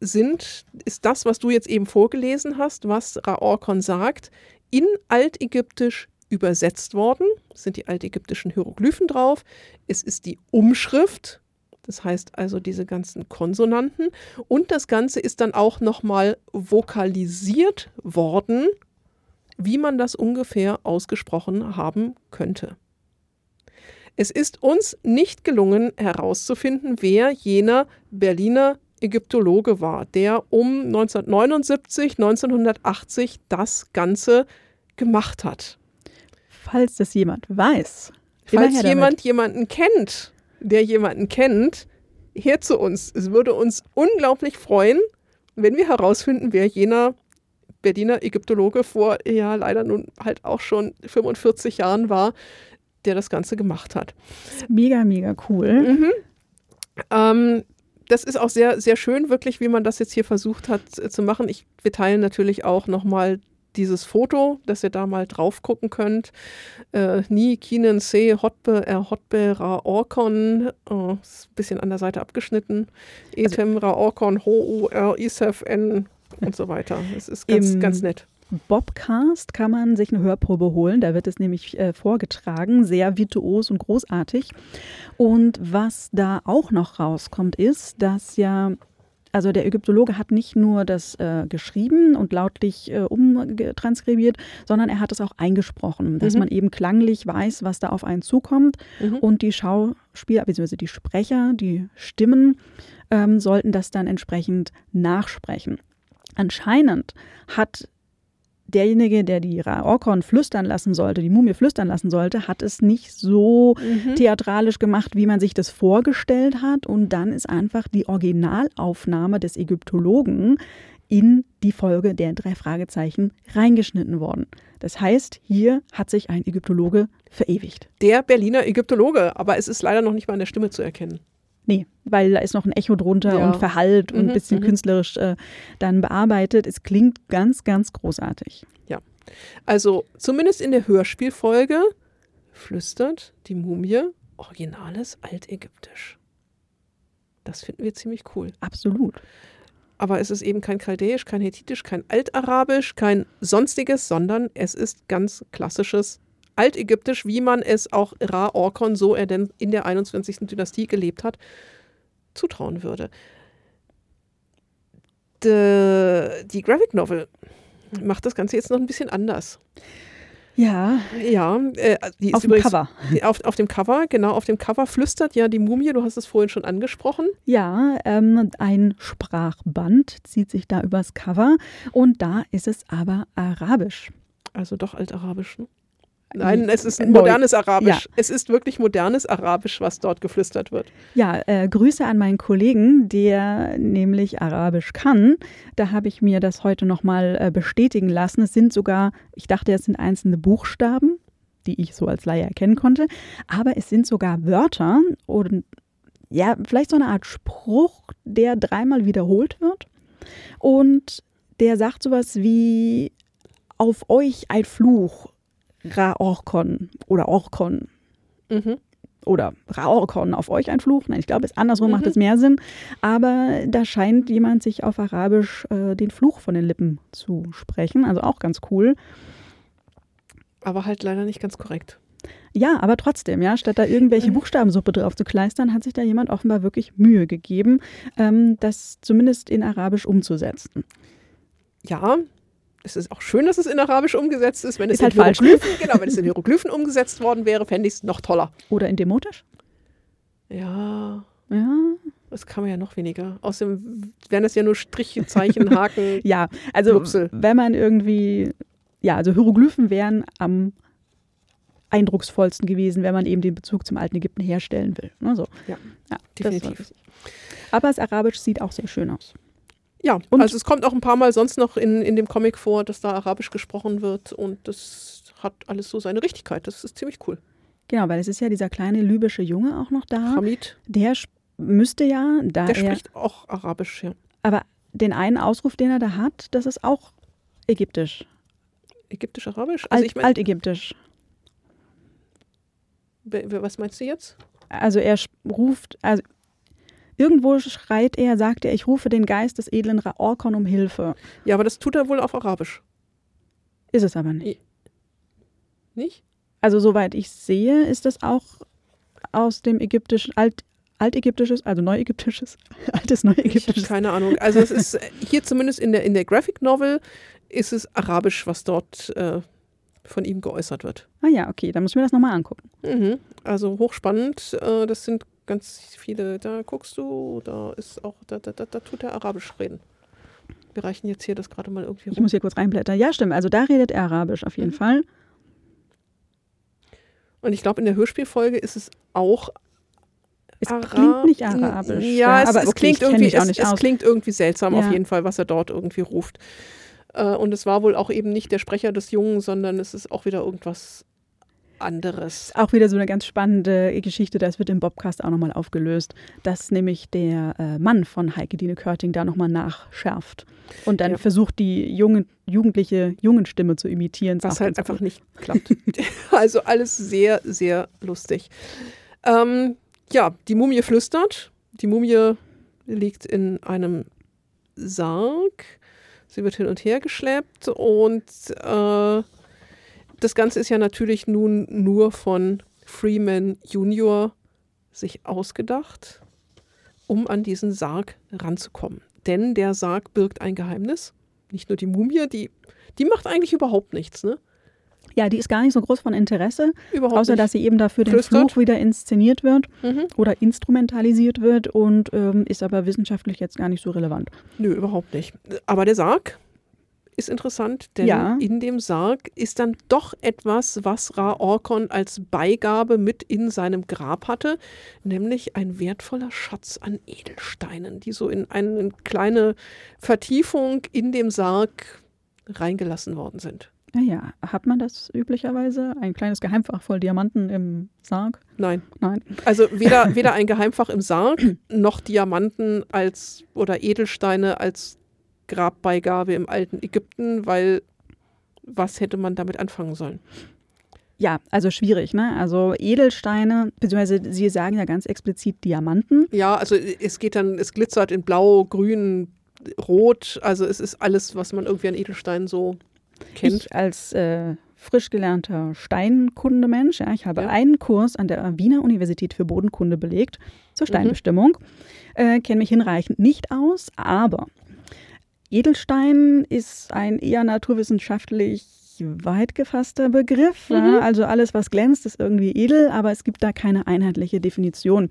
sind, ist das, was du jetzt eben vorgelesen hast, was Raorkon sagt, in Altägyptisch übersetzt worden. Es sind die altägyptischen Hieroglyphen drauf. Es ist die Umschrift, das heißt also diese ganzen Konsonanten. Und das Ganze ist dann auch nochmal vokalisiert worden, wie man das ungefähr ausgesprochen haben könnte. Es ist uns nicht gelungen herauszufinden, wer jener Berliner Ägyptologe war, der um 1979, 1980 das Ganze gemacht hat. Falls das jemand weiß. Falls jemand jemanden kennt, der jemanden kennt, her zu uns. Es würde uns unglaublich freuen, wenn wir herausfinden, wer jener Berliner Ägyptologe vor, ja, leider nun halt auch schon 45 Jahren war, der das Ganze gemacht hat. Mega, mega cool. Mhm. Ähm, das ist auch sehr, sehr schön, wirklich, wie man das jetzt hier versucht hat äh, zu machen. Ich, wir teilen natürlich auch nochmal dieses Foto, dass ihr da mal drauf gucken könnt. Äh, Ni Kinen Se Hotbe Er Hotbe Ra Orkon. Oh, ist ein bisschen an der Seite abgeschnitten. Etem Ra Orkon Ho U R Isef N und so weiter. Es ist ganz, ganz nett. Bobcast kann man sich eine Hörprobe holen. Da wird es nämlich äh, vorgetragen, sehr virtuos und großartig. Und was da auch noch rauskommt, ist, dass ja also der Ägyptologe hat nicht nur das äh, geschrieben und lautlich äh, umtranskribiert, sondern er hat es auch eingesprochen, dass mhm. man eben klanglich weiß, was da auf einen zukommt. Mhm. Und die Schauspieler, bzw. die Sprecher, die Stimmen, ähm, sollten das dann entsprechend nachsprechen. Anscheinend hat derjenige, der die Raorkon flüstern lassen sollte, die Mumie flüstern lassen sollte, hat es nicht so mhm. theatralisch gemacht, wie man sich das vorgestellt hat. Und dann ist einfach die Originalaufnahme des Ägyptologen in die Folge der drei Fragezeichen reingeschnitten worden. Das heißt, hier hat sich ein Ägyptologe verewigt. Der Berliner Ägyptologe, aber es ist leider noch nicht mal an der Stimme zu erkennen. Nee, weil da ist noch ein Echo drunter ja. und verhallt und ein mhm, bisschen mhm. künstlerisch äh, dann bearbeitet. Es klingt ganz, ganz großartig. Ja. Also zumindest in der Hörspielfolge flüstert die Mumie originales Altägyptisch. Das finden wir ziemlich cool. Absolut. Aber es ist eben kein Chaldäisch, kein Hethitisch, kein Altarabisch, kein sonstiges, sondern es ist ganz klassisches Altägyptisch, wie man es auch Ra Orkon, so er denn in der 21. Dynastie gelebt hat, zutrauen würde. De, die Graphic Novel macht das Ganze jetzt noch ein bisschen anders. Ja. Ja, äh, die auf ist dem Cover. Auf, auf dem Cover, genau, auf dem Cover flüstert ja die Mumie, du hast es vorhin schon angesprochen. Ja, ähm, ein Sprachband zieht sich da übers Cover und da ist es aber arabisch. Also doch altarabisch, ne? Nein, es ist modernes Arabisch. Ja. Es ist wirklich modernes Arabisch, was dort geflüstert wird. Ja, äh, Grüße an meinen Kollegen, der nämlich Arabisch kann. Da habe ich mir das heute nochmal äh, bestätigen lassen. Es sind sogar, ich dachte, es sind einzelne Buchstaben, die ich so als Laie erkennen konnte, aber es sind sogar Wörter und ja, vielleicht so eine Art Spruch, der dreimal wiederholt wird. Und der sagt sowas wie auf euch ein Fluch Raorkon oder Orkon. Mhm. Oder Raorkon auf euch ein Fluch. Nein, ich glaube, es andersrum mhm. macht es mehr Sinn. Aber da scheint jemand sich auf Arabisch äh, den Fluch von den Lippen zu sprechen. Also auch ganz cool. Aber halt leider nicht ganz korrekt. Ja, aber trotzdem, ja, statt da irgendwelche mhm. Buchstabensuppe drauf zu kleistern, hat sich da jemand offenbar wirklich Mühe gegeben, ähm, das zumindest in Arabisch umzusetzen. Ja, es ist auch schön, dass es in Arabisch umgesetzt ist. Wenn es ist halt in falsch. genau, wenn es in Hieroglyphen umgesetzt worden wäre, fände ich es noch toller. Oder in Demotisch? Ja. Ja. Das kann man ja noch weniger. Außerdem wären das ja nur Striche, Zeichen, Haken. ja, also Lupsel. wenn man irgendwie, ja, also Hieroglyphen wären am eindrucksvollsten gewesen, wenn man eben den Bezug zum alten Ägypten herstellen will. Ne, so. Ja, ja definitiv. Aber das Arabisch sieht auch sehr schön aus. Ja, und also es kommt auch ein paar Mal sonst noch in, in dem Comic vor, dass da Arabisch gesprochen wird und das hat alles so seine Richtigkeit. Das ist ziemlich cool. Genau, weil es ist ja dieser kleine libysche Junge auch noch da. Hamid. Der müsste ja, da Der spricht auch Arabisch, ja. Aber den einen Ausruf, den er da hat, das ist auch ägyptisch. Ägyptisch-Arabisch? Also Alt, ich mein, Altägyptisch. Was meinst du jetzt? Also er ruft, also Irgendwo schreit er, sagt er, ich rufe den Geist des edlen Raorkon um Hilfe. Ja, aber das tut er wohl auf Arabisch. Ist es aber nicht. Nicht? Also soweit ich sehe, ist das auch aus dem ägyptischen, Alt, altägyptisches, also neuägyptisches, altes neuägyptisches. Ich keine Ahnung. Also es ist hier zumindest in der, in der Graphic Novel ist es Arabisch, was dort äh, von ihm geäußert wird. Ah ja, okay, dann müssen wir das nochmal angucken. Mhm. Also hochspannend. Äh, das sind ganz viele, da guckst du, da ist auch, da, da, da, da tut er Arabisch reden. Wir reichen jetzt hier das gerade mal irgendwie rum. Ich muss hier kurz reinblättern. Ja, stimmt. Also da redet er Arabisch auf jeden mhm. Fall. Und ich glaube, in der Hörspielfolge ist es auch es klingt nicht arabisch. Ja, es, aber es okay, klingt irgendwie, es, es, klingt irgendwie seltsam ja. auf jeden Fall, was er dort irgendwie ruft. Äh, und es war wohl auch eben nicht der Sprecher des Jungen, sondern es ist auch wieder irgendwas anderes. Auch wieder so eine ganz spannende Geschichte, das wird im Bobcast auch nochmal aufgelöst, dass nämlich der äh, Mann von Heike Dine Körting da nochmal nachschärft und dann ja. versucht, die junge, jugendliche Jungenstimme zu imitieren. Was halt einfach gut. nicht klappt. also alles sehr, sehr lustig. Ähm, ja, die Mumie flüstert. Die Mumie liegt in einem Sarg. Sie wird hin und her geschleppt und äh, das Ganze ist ja natürlich nun nur von Freeman Junior sich ausgedacht, um an diesen Sarg ranzukommen. Denn der Sarg birgt ein Geheimnis. Nicht nur die Mumie, die, die macht eigentlich überhaupt nichts, ne? Ja, die ist gar nicht so groß von Interesse, Überhaupt außer nicht. dass sie eben dafür den Flüstert. Fluch wieder inszeniert wird mhm. oder instrumentalisiert wird und ähm, ist aber wissenschaftlich jetzt gar nicht so relevant. Nö, überhaupt nicht. Aber der Sarg ist interessant, denn Ja. in dem Sarg ist dann doch etwas, was Ra Orkon als Beigabe mit in seinem Grab hatte, nämlich ein wertvoller Schatz an Edelsteinen, die so in eine kleine Vertiefung in dem Sarg reingelassen worden sind. Naja, hat man das üblicherweise? Ein kleines Geheimfach voll Diamanten im Sarg? Nein, Nein. also weder, weder ein Geheimfach im Sarg noch Diamanten als oder Edelsteine als Grabbeigabe im alten Ägypten, weil was hätte man damit anfangen sollen? Ja, also schwierig, ne? Also Edelsteine, beziehungsweise Sie sagen ja ganz explizit Diamanten. Ja, also es geht dann, es glitzert in Blau, Grün, Rot. Also es ist alles, was man irgendwie an Edelsteinen so kennt. Ich als äh, frisch gelernter Steinkundemensch, ja, ich habe Ja. einen Kurs an der Wiener Universität für Bodenkunde belegt zur Steinbestimmung, äh, kenne mich hinreichend nicht aus, aber Edelstein ist ein eher naturwissenschaftlich weit gefasster Begriff. Ja? Also alles, was glänzt, ist irgendwie edel, aber es gibt da keine einheitliche Definition.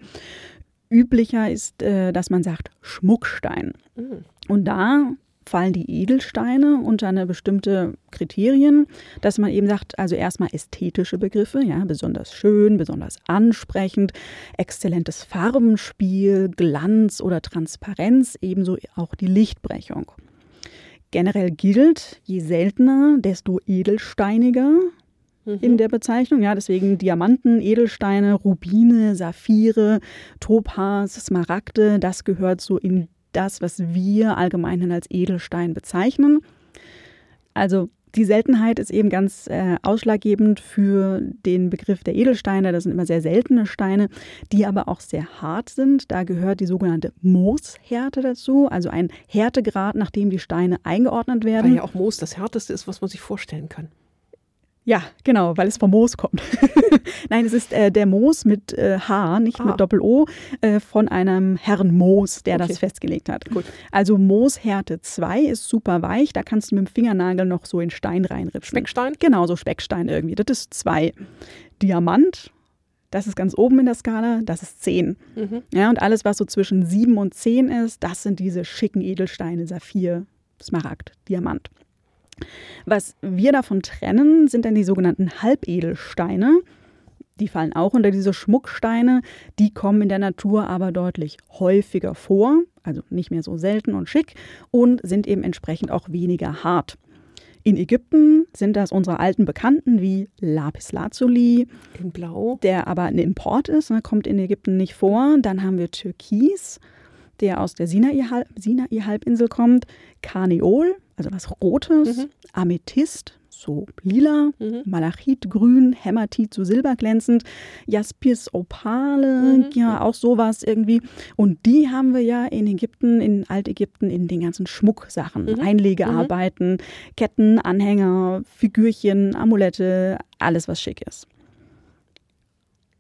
Üblicher ist, äh, dass man sagt Schmuckstein. Mhm. Und da fallen die Edelsteine unter eine bestimmte Kriterien, dass man eben sagt, also erstmal ästhetische Begriffe, ja, besonders schön, besonders ansprechend, exzellentes Farbenspiel, Glanz oder Transparenz, ebenso auch die Lichtbrechung. Generell gilt, je seltener, desto edelsteiniger in der Bezeichnung. Ja, deswegen Diamanten, Edelsteine, Rubine, Saphire, Topaz, Smaragde, das gehört so in das, was wir allgemein als Edelstein bezeichnen. Also die Seltenheit ist eben ganz äh, ausschlaggebend für den Begriff der Edelsteine. Das sind immer sehr seltene Steine, die aber auch sehr hart sind. Da gehört die sogenannte Mooshärte dazu, also ein Härtegrad, nach dem die Steine eingeordnet Weil werden. ja auch Moos das härteste ist, was man sich vorstellen kann. Ja, genau, weil es vom Moos kommt. Nein, es ist äh, der Moos mit äh, H, nicht Ah. mit Doppel-O, äh, von einem Herrn Moos, der Okay. das festgelegt hat. Gut. Also Mooshärte 2 ist super weich, da kannst du mit dem Fingernagel noch so in Stein reinritzen. Speckstein? Genau, so Speckstein irgendwie. Das ist 2. Diamant, das ist ganz oben in der Skala, das ist 10. Mhm. Ja, und alles, was so zwischen 7 und 10 ist, das sind diese schicken Edelsteine, Saphir, Smaragd, Diamant. Was wir davon trennen, sind dann die sogenannten Halbedelsteine. Die fallen auch unter diese Schmucksteine. Die kommen in der Natur aber deutlich häufiger vor, also nicht mehr so selten und schick und sind eben entsprechend auch weniger hart. In Ägypten sind das unsere alten Bekannten wie Lapis Lazuli, In Blau. der aber ein Import ist, ne, kommt in Ägypten nicht vor. Dann haben wir Türkis, der aus der Sinai-Halb- Sinai-Halbinsel kommt, Karneol, also was Rotes, Mhm. Amethyst, so lila, Mhm. Malachit grün, Hämatit so silberglänzend, Jaspis opale, Mhm. ja auch sowas irgendwie. Und die haben wir ja in Ägypten, in Altägypten, in den ganzen Schmucksachen, Mhm. Einlegearbeiten, Ketten, Anhänger, Figürchen, Amulette, alles was schick ist.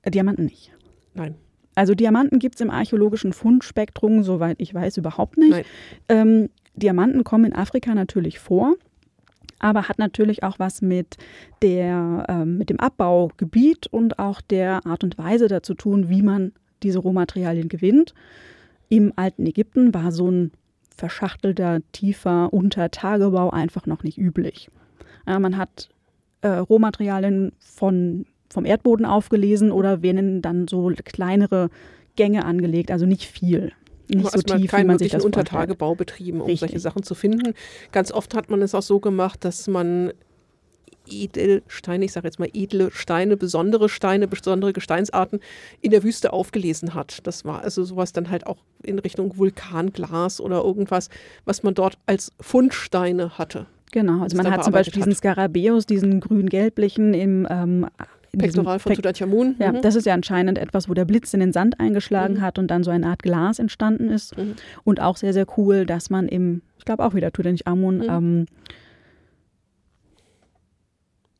Äh, Diamanten nicht. Nein. Also Diamanten gibt es im archäologischen Fundspektrum, soweit ich weiß, überhaupt nicht. Ähm, Diamanten kommen in Afrika natürlich vor, aber hat natürlich auch was mit, der, ähm, mit dem Abbaugebiet und auch der Art und Weise dazu tun, wie man diese Rohmaterialien gewinnt. Im alten Ägypten war so ein verschachtelter, tiefer Untertagebau einfach noch nicht üblich. Ja, man hat äh, Rohmaterialien von, vom Erdboden aufgelesen oder werden dann so kleinere Gänge angelegt, also nicht viel. Nicht also so man tief, wie man sich das. Untertagebau betrieben, um Richtig. solche Sachen zu finden. Ganz oft hat man es auch so gemacht, dass man Edelsteine, ich sage jetzt mal edle Steine, besondere Steine, besondere Gesteinsarten in der Wüste aufgelesen hat. Das war also sowas dann halt auch in Richtung Vulkanglas oder irgendwas, was man dort als Fundsteine hatte. Genau, also man hat zum Beispiel diesen Skarabäus, diesen grün-gelblichen im ähm, Pektoral von Pek- Tutanchamun. Ja, Mhm. das ist ja anscheinend etwas, wo der Blitz in den Sand eingeschlagen Mhm. hat und dann so eine Art Glas entstanden ist. Mhm. Und auch sehr, sehr cool, dass man im, ich glaube auch wieder Tutanchamun, Mhm. ähm,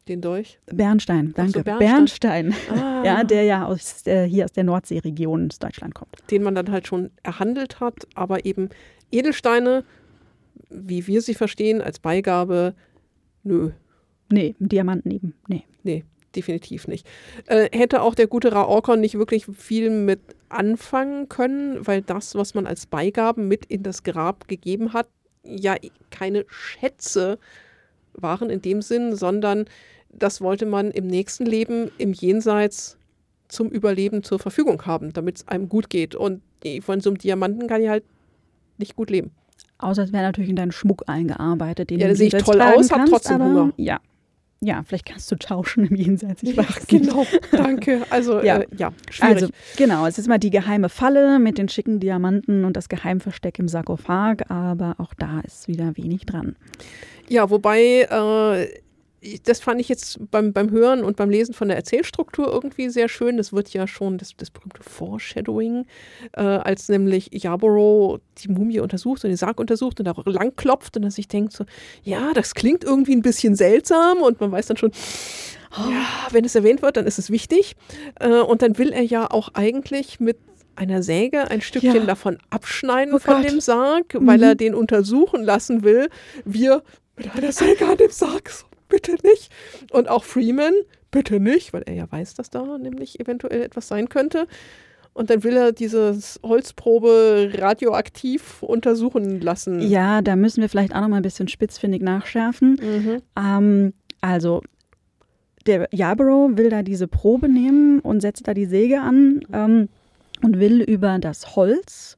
Den Dolch. Bernstein, Ach so, danke, Bernstein. Bernstein, Ah, ja, der ja aus, äh, hier aus der Nordseeregion aus Deutschland kommt. den man dann halt schon erhandelt hat, aber eben Edelsteine, wie wir sie verstehen, als Beigabe, nö, Nee, Diamanten eben, nee. nee, definitiv nicht. Äh, hätte auch der gute Raorkon nicht wirklich viel mit anfangen können, weil das, was man als Beigaben mit in das Grab gegeben hat, ja keine Schätze waren in dem Sinn, sondern das wollte man im nächsten Leben, im Jenseits zum Überleben zur Verfügung haben, damit es einem gut geht. Und von so einem Diamanten kann ich halt nicht gut leben. Außer es wäre natürlich in deinen Schmuck eingearbeitet. Den ja, da sehe ich toll aus, habe trotzdem Hunger. Ja, ja, vielleicht kannst du tauschen im Jenseits. Ich ja, genau, danke. Also, ja, äh, ja schwierig. Also, genau, es ist mal die geheime Falle mit den schicken Diamanten und das Geheimversteck im Sarkophag, aber auch da ist wieder wenig dran. Ja, wobei äh, das fand ich jetzt beim, beim Hören und beim Lesen von der Erzählstruktur irgendwie sehr schön. Das wird ja schon das, das berühmte Foreshadowing, äh, als nämlich Yarborough die Mumie untersucht und den Sarg untersucht und da lang klopft und dann sich denkt so, ja, das klingt irgendwie ein bisschen seltsam und man weiß dann schon, oh, ja, wenn es erwähnt wird, dann ist es wichtig. Äh, und dann will er ja auch eigentlich mit einer Säge ein Stückchen ja. davon abschneiden oh von Gott. dem Sarg, weil mhm. er den untersuchen lassen will. Wir mit einer Säge an dem Sarg bitte nicht. Und auch Freeman, bitte nicht, weil er ja weiß, dass da nämlich eventuell etwas sein könnte. Und dann will er dieses Holzprobe radioaktiv untersuchen lassen. Ja, da müssen wir vielleicht auch noch mal ein bisschen spitzfindig nachschärfen. Mhm. Ähm, also der Yarborough will da diese Probe nehmen und setzt da die Säge an ähm, und will über das Holz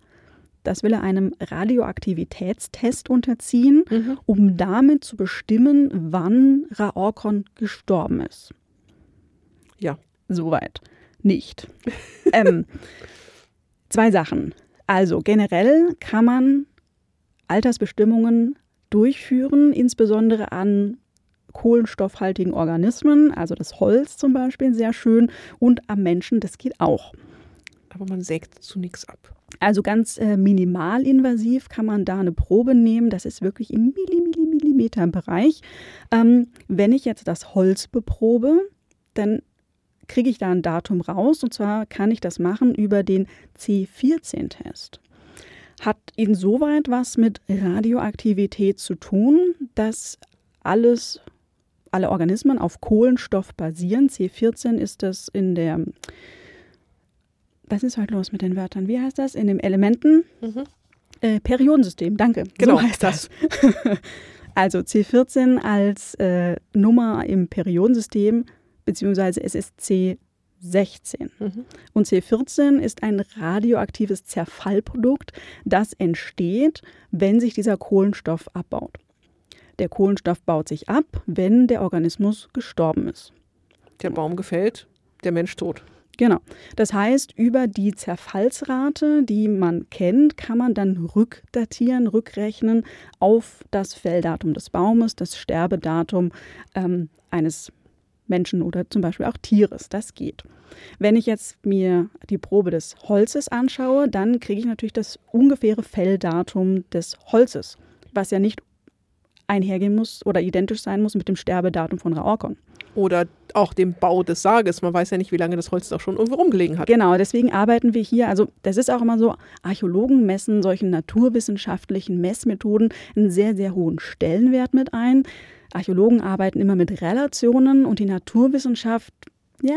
das will er einem Radioaktivitätstest unterziehen, mhm. um damit zu bestimmen, wann Raorkon gestorben ist. Ja. Soweit. Nicht. ähm, zwei Sachen. Also generell kann man Altersbestimmungen durchführen, insbesondere an kohlenstoffhaltigen Organismen, also das Holz zum Beispiel sehr schön, und am Menschen, das geht auch. Aber man sägt zu nichts ab. Also ganz äh, minimalinvasiv kann man da eine Probe nehmen. Das ist wirklich im Millimeter-Bereich. Ähm, wenn ich jetzt das Holz beprobe, dann kriege ich da ein Datum raus. Und zwar kann ich das machen über den C14-Test. Hat insoweit was mit Radioaktivität zu tun, dass alles, alle Organismen auf Kohlenstoff basieren. C14 ist das in der was ist heute los mit den Wörtern? Wie heißt das? In den Elementen? Mhm. Äh, Periodensystem, danke. Genau. So heißt das. also C14 als äh, Nummer im Periodensystem, beziehungsweise es ist C16. Mhm. Und C14 ist ein radioaktives Zerfallprodukt, das entsteht, wenn sich dieser Kohlenstoff abbaut. Der Kohlenstoff baut sich ab, wenn der Organismus gestorben ist. Der Baum gefällt, der Mensch tot. Genau. Das heißt, über die Zerfallsrate, die man kennt, kann man dann rückdatieren, rückrechnen auf das Felldatum des Baumes, das Sterbedatum ähm, eines Menschen oder zum Beispiel auch Tieres. Das geht. Wenn ich jetzt mir die Probe des Holzes anschaue, dann kriege ich natürlich das ungefähre Felldatum des Holzes, was ja nicht einhergehen muss oder identisch sein muss mit dem Sterbedatum von Raorkon. Oder auch dem Bau des Sarges. Man weiß ja nicht, wie lange das Holz auch schon irgendwo rumgelegen hat. Genau, deswegen arbeiten wir hier, also das ist auch immer so, Archäologen messen solchen naturwissenschaftlichen Messmethoden einen sehr, sehr hohen Stellenwert mit ein. Archäologen arbeiten immer mit Relationen und die Naturwissenschaft, ja,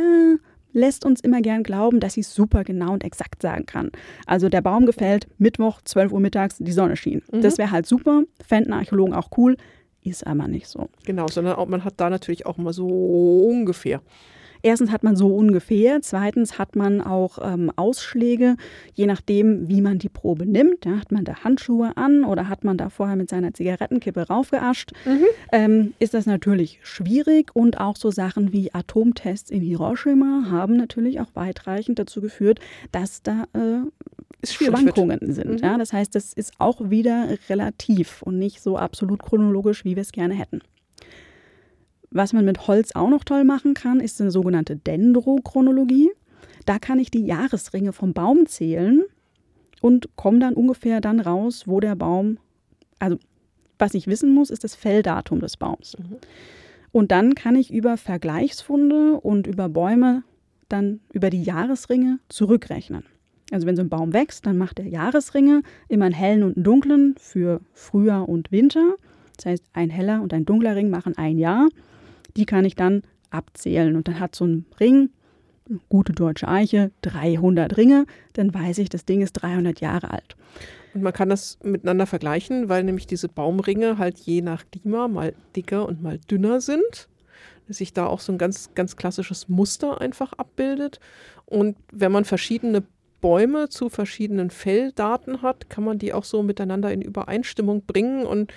lässt uns immer gern glauben, dass sie super genau und exakt sagen kann. Also der Baum gefällt, Mittwoch, 12 Uhr mittags, die Sonne schien. Mhm. Das wäre halt super, fänden Archäologen auch cool, ist aber nicht so. Genau, sondern auch, man hat da natürlich auch mal so ungefähr. Erstens hat man so ungefähr, zweitens hat man auch ähm, Ausschläge, je nachdem, wie man die Probe nimmt. Ja, hat man da Handschuhe an oder hat man da vorher mit seiner Zigarettenkippe raufgeascht, mhm. ähm, ist das natürlich schwierig. Und auch so Sachen wie Atomtests in Hiroshima haben natürlich auch weitreichend dazu geführt, dass da äh, Schwankungen sind. Mhm. Ja, das heißt, das ist auch wieder relativ und nicht so absolut chronologisch, wie wir es gerne hätten. Was man mit Holz auch noch toll machen kann, ist eine sogenannte Dendrochronologie. Da kann ich die Jahresringe vom Baum zählen und komme dann ungefähr dann raus, wo der Baum, also was ich wissen muss, ist das Felldatum des Baums. Mhm. Und dann kann ich über Vergleichsfunde und über Bäume dann über die Jahresringe zurückrechnen. Also wenn so ein Baum wächst, dann macht er Jahresringe, immer einen hellen und einen dunklen für Frühjahr und Winter. Das heißt, ein heller und ein dunkler Ring machen ein Jahr die kann ich dann abzählen. Und dann hat so ein Ring, gute deutsche Eiche, 300 Ringe, dann weiß ich, das Ding ist 300 Jahre alt. Und man kann das miteinander vergleichen, weil nämlich diese Baumringe halt je nach Klima mal dicker und mal dünner sind. Sich da auch so ein ganz, ganz klassisches Muster einfach abbildet. Und wenn man verschiedene Bäume zu verschiedenen Felldaten hat, kann man die auch so miteinander in Übereinstimmung bringen und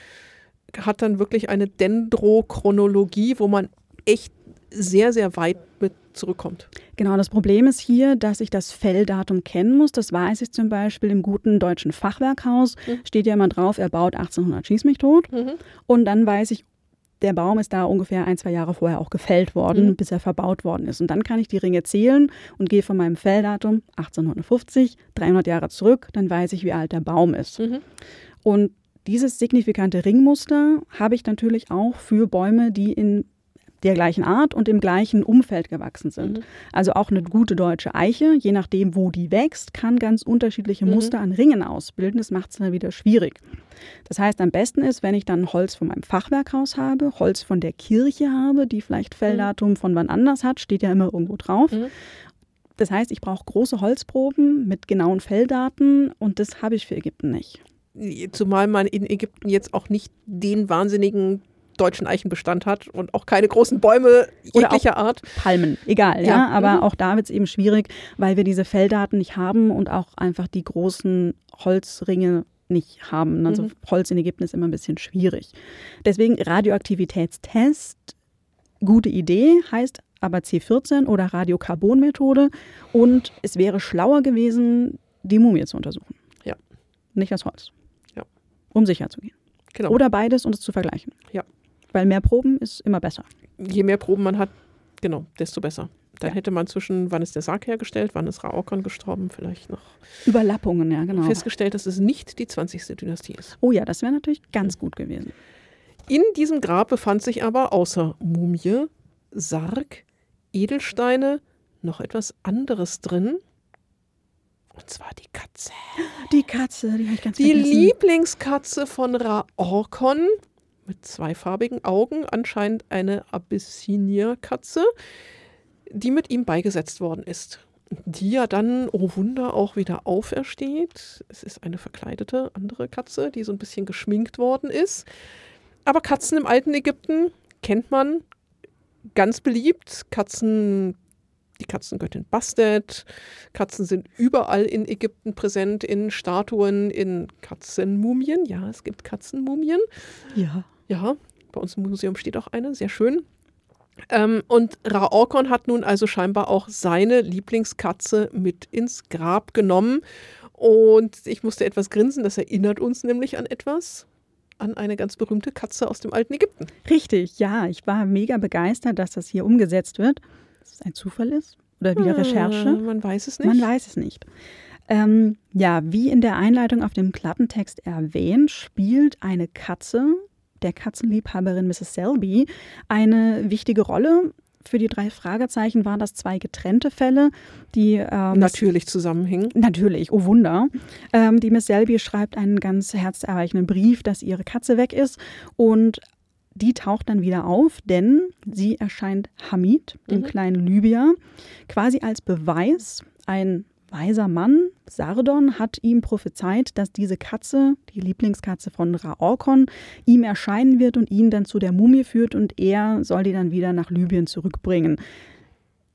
hat dann wirklich eine Dendrochronologie, wo man echt sehr, sehr weit mit zurückkommt. Genau, das Problem ist hier, dass ich das Felldatum kennen muss. Das weiß ich zum Beispiel im guten deutschen Fachwerkhaus. Mhm. Steht ja immer drauf, er baut 1800, schieß mich tot. Mhm. Und dann weiß ich, der Baum ist da ungefähr ein, zwei Jahre vorher auch gefällt worden, mhm. bis er verbaut worden ist. Und dann kann ich die Ringe zählen und gehe von meinem Felldatum 1850, 300 Jahre zurück, dann weiß ich, wie alt der Baum ist. Mhm. Und dieses signifikante Ringmuster habe ich natürlich auch für Bäume, die in der gleichen Art und im gleichen Umfeld gewachsen sind. Mhm. Also auch eine gute deutsche Eiche, je nachdem, wo die wächst, kann ganz unterschiedliche mhm. Muster an Ringen ausbilden. Das macht es dann wieder schwierig. Das heißt, am besten ist, wenn ich dann Holz von meinem Fachwerkhaus habe, Holz von der Kirche habe, die vielleicht mhm. Felldatum von wann anders hat, steht ja immer irgendwo drauf. Mhm. Das heißt, ich brauche große Holzproben mit genauen Felldaten und das habe ich für Ägypten nicht. Zumal man in Ägypten jetzt auch nicht den wahnsinnigen deutschen Eichenbestand hat und auch keine großen Bäume jeglicher Art. Palmen, egal, ja. ja. Aber mhm. auch da wird es eben schwierig, weil wir diese Felldaten nicht haben und auch einfach die großen Holzringe nicht haben. Also mhm. Holz in Ägypten ist immer ein bisschen schwierig. Deswegen Radioaktivitätstest, gute Idee, heißt aber C14 oder Radiokarbonmethode. Und es wäre schlauer gewesen, die Mumie zu untersuchen. Ja. Nicht das Holz. Ja. Um sicher zu gehen. Genau. Oder beides und es zu vergleichen. Ja. Weil mehr Proben ist immer besser. Je mehr Proben man hat, genau, desto besser. Dann ja. hätte man zwischen, wann ist der Sarg hergestellt, wann ist Raokon gestorben, vielleicht noch. Überlappungen, ja, genau. Festgestellt, dass es nicht die 20. Dynastie ist. Oh ja, das wäre natürlich ganz gut gewesen. In diesem Grab befand sich aber außer Mumie, Sarg, Edelsteine noch etwas anderes drin. Und zwar die Katze. Die Katze, die habe ich ganz Die vergessen. Lieblingskatze von Raorkon mit zweifarbigen Augen, anscheinend eine Abyssinia-Katze, die mit ihm beigesetzt worden ist. Die ja dann, oh Wunder, auch wieder aufersteht. Es ist eine verkleidete andere Katze, die so ein bisschen geschminkt worden ist. Aber Katzen im alten Ägypten kennt man ganz beliebt. Katzen die Katzengöttin Bastet. Katzen sind überall in Ägypten präsent, in Statuen, in Katzenmumien. Ja, es gibt Katzenmumien. Ja. Ja, bei uns im Museum steht auch eine, sehr schön. Ähm, und Raorkon hat nun also scheinbar auch seine Lieblingskatze mit ins Grab genommen. Und ich musste etwas grinsen, das erinnert uns nämlich an etwas an eine ganz berühmte Katze aus dem alten Ägypten. Richtig, ja. Ich war mega begeistert, dass das hier umgesetzt wird. Dass es ein Zufall ist oder wieder hm, Recherche. Man weiß es nicht. Man weiß es nicht. Ähm, ja, wie in der Einleitung auf dem Klappentext erwähnt, spielt eine Katze der Katzenliebhaberin Mrs. Selby eine wichtige Rolle. Für die drei Fragezeichen waren das zwei getrennte Fälle, die ähm, natürlich zusammenhängen. Natürlich, oh Wunder. Ähm, die Miss Selby schreibt einen ganz herzerweichenden Brief, dass ihre Katze weg ist und die taucht dann wieder auf, denn sie erscheint Hamid, dem mhm. kleinen Libyer, quasi als Beweis, ein weiser Mann, Sardon, hat ihm prophezeit, dass diese Katze, die Lieblingskatze von Raorkon, ihm erscheinen wird und ihn dann zu der Mumie führt und er soll die dann wieder nach Libyen zurückbringen.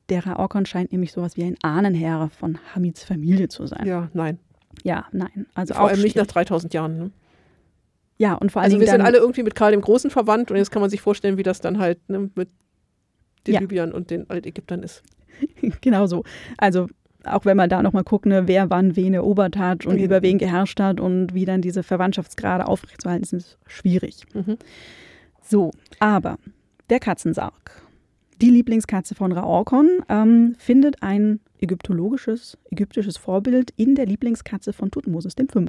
Der Raorkon scheint nämlich sowas wie ein Ahnenherr von Hamids Familie zu sein. Ja, nein. Ja, nein. Also vor allem nicht nach 3000 Jahren. Ne? Ja, und vor allem. Also wir sind alle irgendwie mit Karl dem Großen verwandt und jetzt kann man sich vorstellen, wie das dann halt ne, mit den ja. Libyern und den Altägyptern ist. genau so. Also auch wenn man da nochmal guckt, ne, wer wann wen erobert hat und mhm. über wen geherrscht hat und wie dann diese Verwandtschaftsgrade aufrechtzuerhalten sind, ist schwierig. Mhm. So, aber der Katzensarg, die Lieblingskatze von Raorkon, ähm, findet ein ägyptologisches, ägyptisches Vorbild in der Lieblingskatze von Tutmosis V.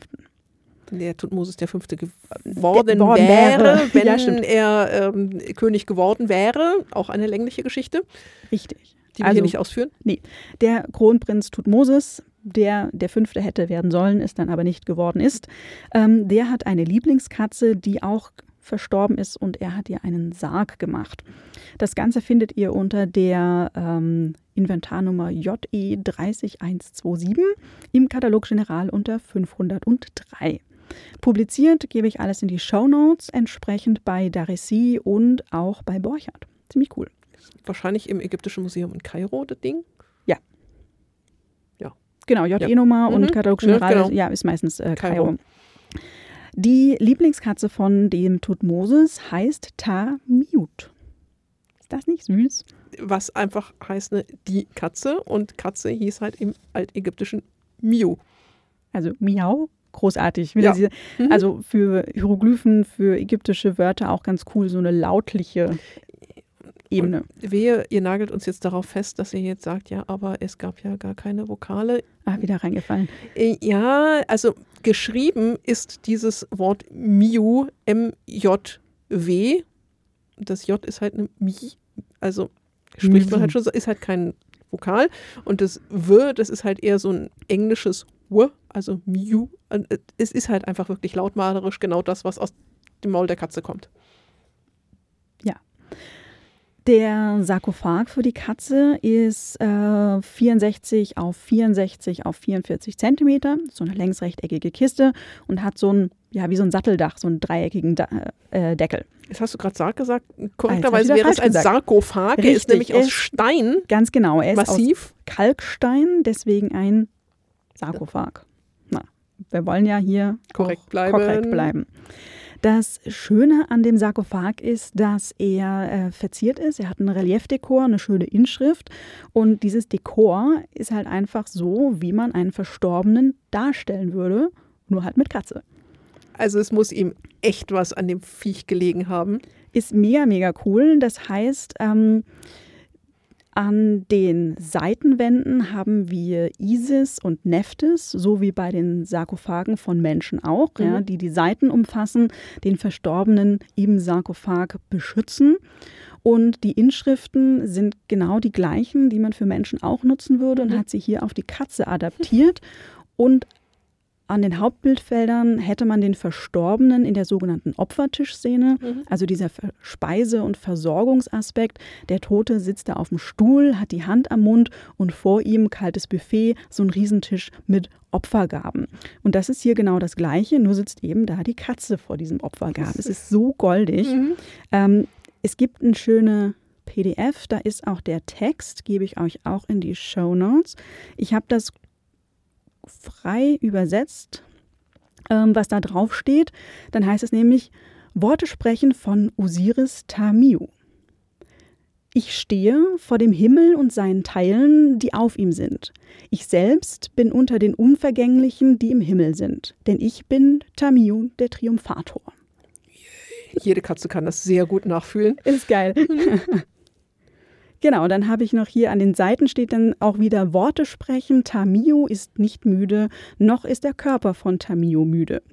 Der Tutmosis V. geworden, geworden wäre, wäre, wenn ja, er ähm, König geworden wäre. Auch eine längliche Geschichte. Richtig die wir also, hier nicht ausführen? Nee. Der Kronprinz Tutmosis, der der fünfte hätte werden sollen, ist dann aber nicht geworden ist, ähm, der hat eine Lieblingskatze, die auch verstorben ist und er hat ihr einen Sarg gemacht. Das Ganze findet ihr unter der ähm, Inventarnummer JE 30127 im Katalog General unter 503. Publiziert gebe ich alles in die Show Notes, entsprechend bei Daresi und auch bei Borchardt. Ziemlich cool. Wahrscheinlich im Ägyptischen Museum in Kairo, das Ding. Ja. Ja. Genau, JE-Nummer Ja. und Mhm. Katalog General genau. ja, ist meistens äh, Kairo. Kairo. Die Lieblingskatze von dem Tutmosis heißt Tamiut. Ist das nicht süß? Was einfach heißt, ne, die Katze. Und Katze hieß halt im Altägyptischen Miu. Also Miau, großartig. Ja. diese, Mhm. Also für Hieroglyphen, für ägyptische Wörter auch ganz cool, so eine lautliche Ebene. Wehe, ihr nagelt uns jetzt darauf fest, dass ihr jetzt sagt, ja, aber es gab ja gar keine Vokale. Ah, wieder reingefallen. Äh, Ja, also geschrieben ist dieses Wort Miu, M-J-W. Das J ist halt eine Mi, also spricht man halt schon, so, ist halt kein Vokal. Und das W, das ist halt eher so ein englisches W, also Miu. Und äh, Es ist halt einfach wirklich lautmalerisch genau das, was aus dem Maul der Katze kommt. Der Sarkophag für die Katze ist äh, 64 auf 64 auf 44 Zentimeter, so eine längsrechteckige Kiste und hat so ein, ja, wie so ein Satteldach, so einen dreieckigen da äh, Deckel. Jetzt hast du gerade Sarg gesagt. Korrekterweise wäre es ein gesagt. Sarkophag. Er ist Richtig, nämlich aus Stein, Ganz genau, er ist massiv. aus Kalkstein, deswegen ein Sarkophag. Na, wir wollen ja hier Korrekt bleiben. korrekt bleiben. Das Schöne an dem Sarkophag ist, dass er äh, verziert ist. Er hat ein Reliefdekor, eine schöne Inschrift. Und dieses Dekor ist halt einfach so, wie man einen Verstorbenen darstellen würde, nur halt mit Katze. Also es muss ihm echt was an dem Viech gelegen haben. Ist mega, mega cool. Das heißt, ähm, an den Seitenwänden haben wir Isis und Nephthys, so wie bei den Sarkophagen von Menschen auch, ja, Mhm. die die Seiten umfassen, den Verstorbenen im Sarkophag beschützen. Und die Inschriften sind genau die gleichen, die man für Menschen auch nutzen würde und Mhm. hat sie hier auf die Katze adaptiert. Und an den Hauptbildfeldern hätte man den Verstorbenen in der sogenannten Opfertischszene, Mhm. also dieser Speise- und Versorgungsaspekt. Der Tote sitzt da auf dem Stuhl, hat die Hand am Mund und vor ihm kaltes Buffet, so ein Riesentisch mit Opfergaben. Und das ist hier genau das Gleiche, nur sitzt eben da die Katze vor diesem Opfergaben. Es ist so goldig. Mhm. Ähm, es gibt eine schöne PDF, da ist auch der Text, gebe ich euch auch in die Show Notes. Ich habe das frei übersetzt, ähm, was da drauf steht. Dann heißt es nämlich Worte sprechen von Osiris Tamiu. Ich stehe vor dem Himmel und seinen Teilen, die auf ihm sind. Ich selbst bin unter den Unvergänglichen, die im Himmel sind. Denn ich bin Tamiu, der Triumphator. Jede Katze kann das sehr gut nachfühlen. Ist geil. genau, dann habe ich noch hier an den Seiten steht dann auch wieder Worte sprechen. Tamio ist nicht müde, noch ist der Körper von Tamio müde.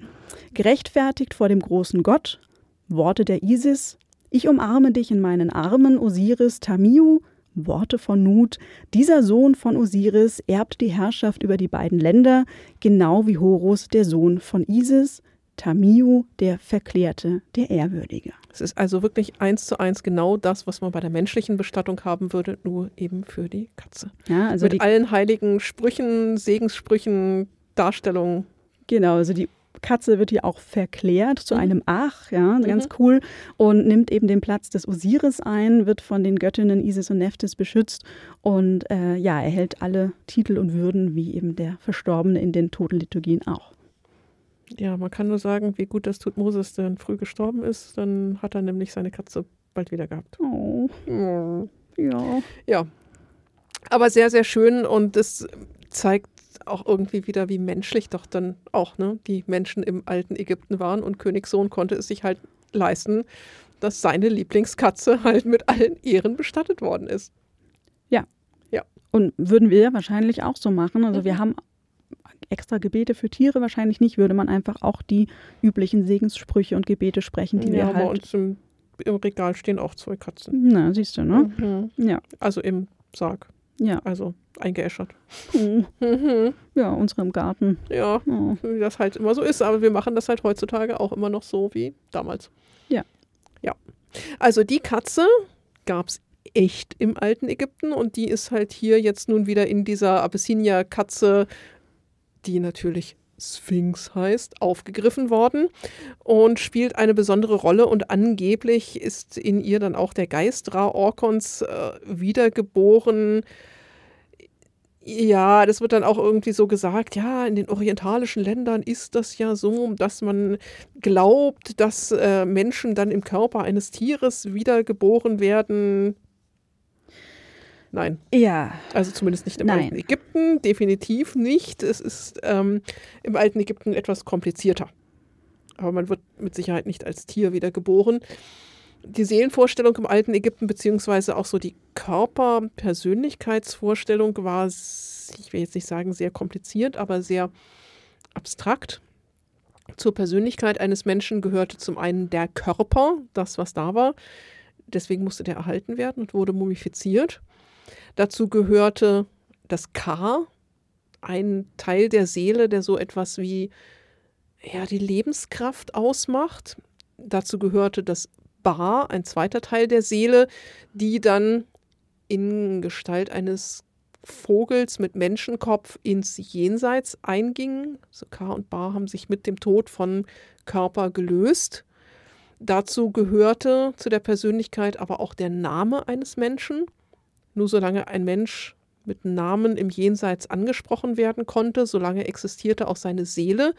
Gerechtfertigt vor dem großen Gott, Worte der Isis. Ich umarme dich in meinen Armen, Osiris, Tamio. Worte von Nut. Dieser Sohn von Osiris erbt die Herrschaft über die beiden Länder, genau wie Horus, der Sohn von Isis. Tamiu, der Verklärte, der Ehrwürdige. Es ist also wirklich eins zu eins genau das, was man bei der menschlichen Bestattung haben würde, nur eben für die Katze. Ja, also Mit die, allen heiligen Sprüchen, Segenssprüchen, Darstellungen. genau, also die Katze wird hier auch verklärt zu Mhm. einem Ach, ja, ganz cool, und nimmt eben den Platz des Osiris ein, wird von den Göttinnen Isis und Nephthys beschützt und äh, ja, erhält alle Titel und Würden, wie eben der Verstorbene in den Totenliturgien auch. Ja, man kann nur sagen, wie gut das tut Moses, denn früh gestorben ist. Dann hat er nämlich seine Katze bald wieder gehabt. Oh, ja. Ja, aber sehr, sehr schön und es zeigt auch irgendwie wieder, wie menschlich doch dann auch ne, die Menschen im alten Ägypten waren und Königssohn konnte es sich halt leisten, dass seine Lieblingskatze halt mit allen Ehren bestattet worden ist. Und würden wir wahrscheinlich auch so machen. Also wir Mhm. haben extra Gebete für Tiere wahrscheinlich nicht, würde man einfach auch die üblichen Segenssprüche und Gebete sprechen, die ja, wir bei halt. uns im, im Regal stehen auch zwei Katzen. Na, siehst du, ne? Mhm. Ja. Also im Sarg. Ja. Also eingeäschert. Oh. Mhm. Ja, unsere im Garten. Ja, Oh. wie das halt immer so ist. Aber wir machen das halt heutzutage auch immer noch so wie damals. Ja. Ja. Also die Katze gab es echt im alten Ägypten und die ist halt hier jetzt nun wieder in dieser Abyssinia-Katze, die natürlich Sphinx heißt, aufgegriffen worden und spielt eine besondere Rolle und angeblich ist in ihr dann auch der Geist Ra-Orkons äh, wiedergeboren. Ja, das wird dann auch irgendwie so gesagt, ja, in den orientalischen Ländern ist das ja so, dass man glaubt, dass äh, Menschen dann im Körper eines Tieres wiedergeboren werden. Nein, Ja, also zumindest nicht im Nein. alten Ägypten, definitiv nicht. Es ist ähm, im alten Ägypten etwas komplizierter. Aber man wird mit Sicherheit nicht als Tier wieder geboren. Die Seelenvorstellung im alten Ägypten, beziehungsweise auch so die Körper-Persönlichkeitsvorstellung war, ich will jetzt nicht sagen sehr kompliziert, aber sehr abstrakt. Zur Persönlichkeit eines Menschen gehörte zum einen der Körper, das, was da war. Deswegen musste der erhalten werden und wurde mumifiziert. Dazu gehörte das Ka, ein Teil der Seele, der so etwas wie ja, die Lebenskraft ausmacht. Dazu gehörte das Ba, ein zweiter Teil der Seele, die dann in Gestalt eines Vogels mit Menschenkopf ins Jenseits einging. So Ka und Ba haben sich mit dem Tod von Körper gelöst. Dazu gehörte zu der Persönlichkeit aber auch der Name eines Menschen. Nur solange ein Mensch mit Namen im Jenseits angesprochen werden konnte, solange existierte auch seine Seele.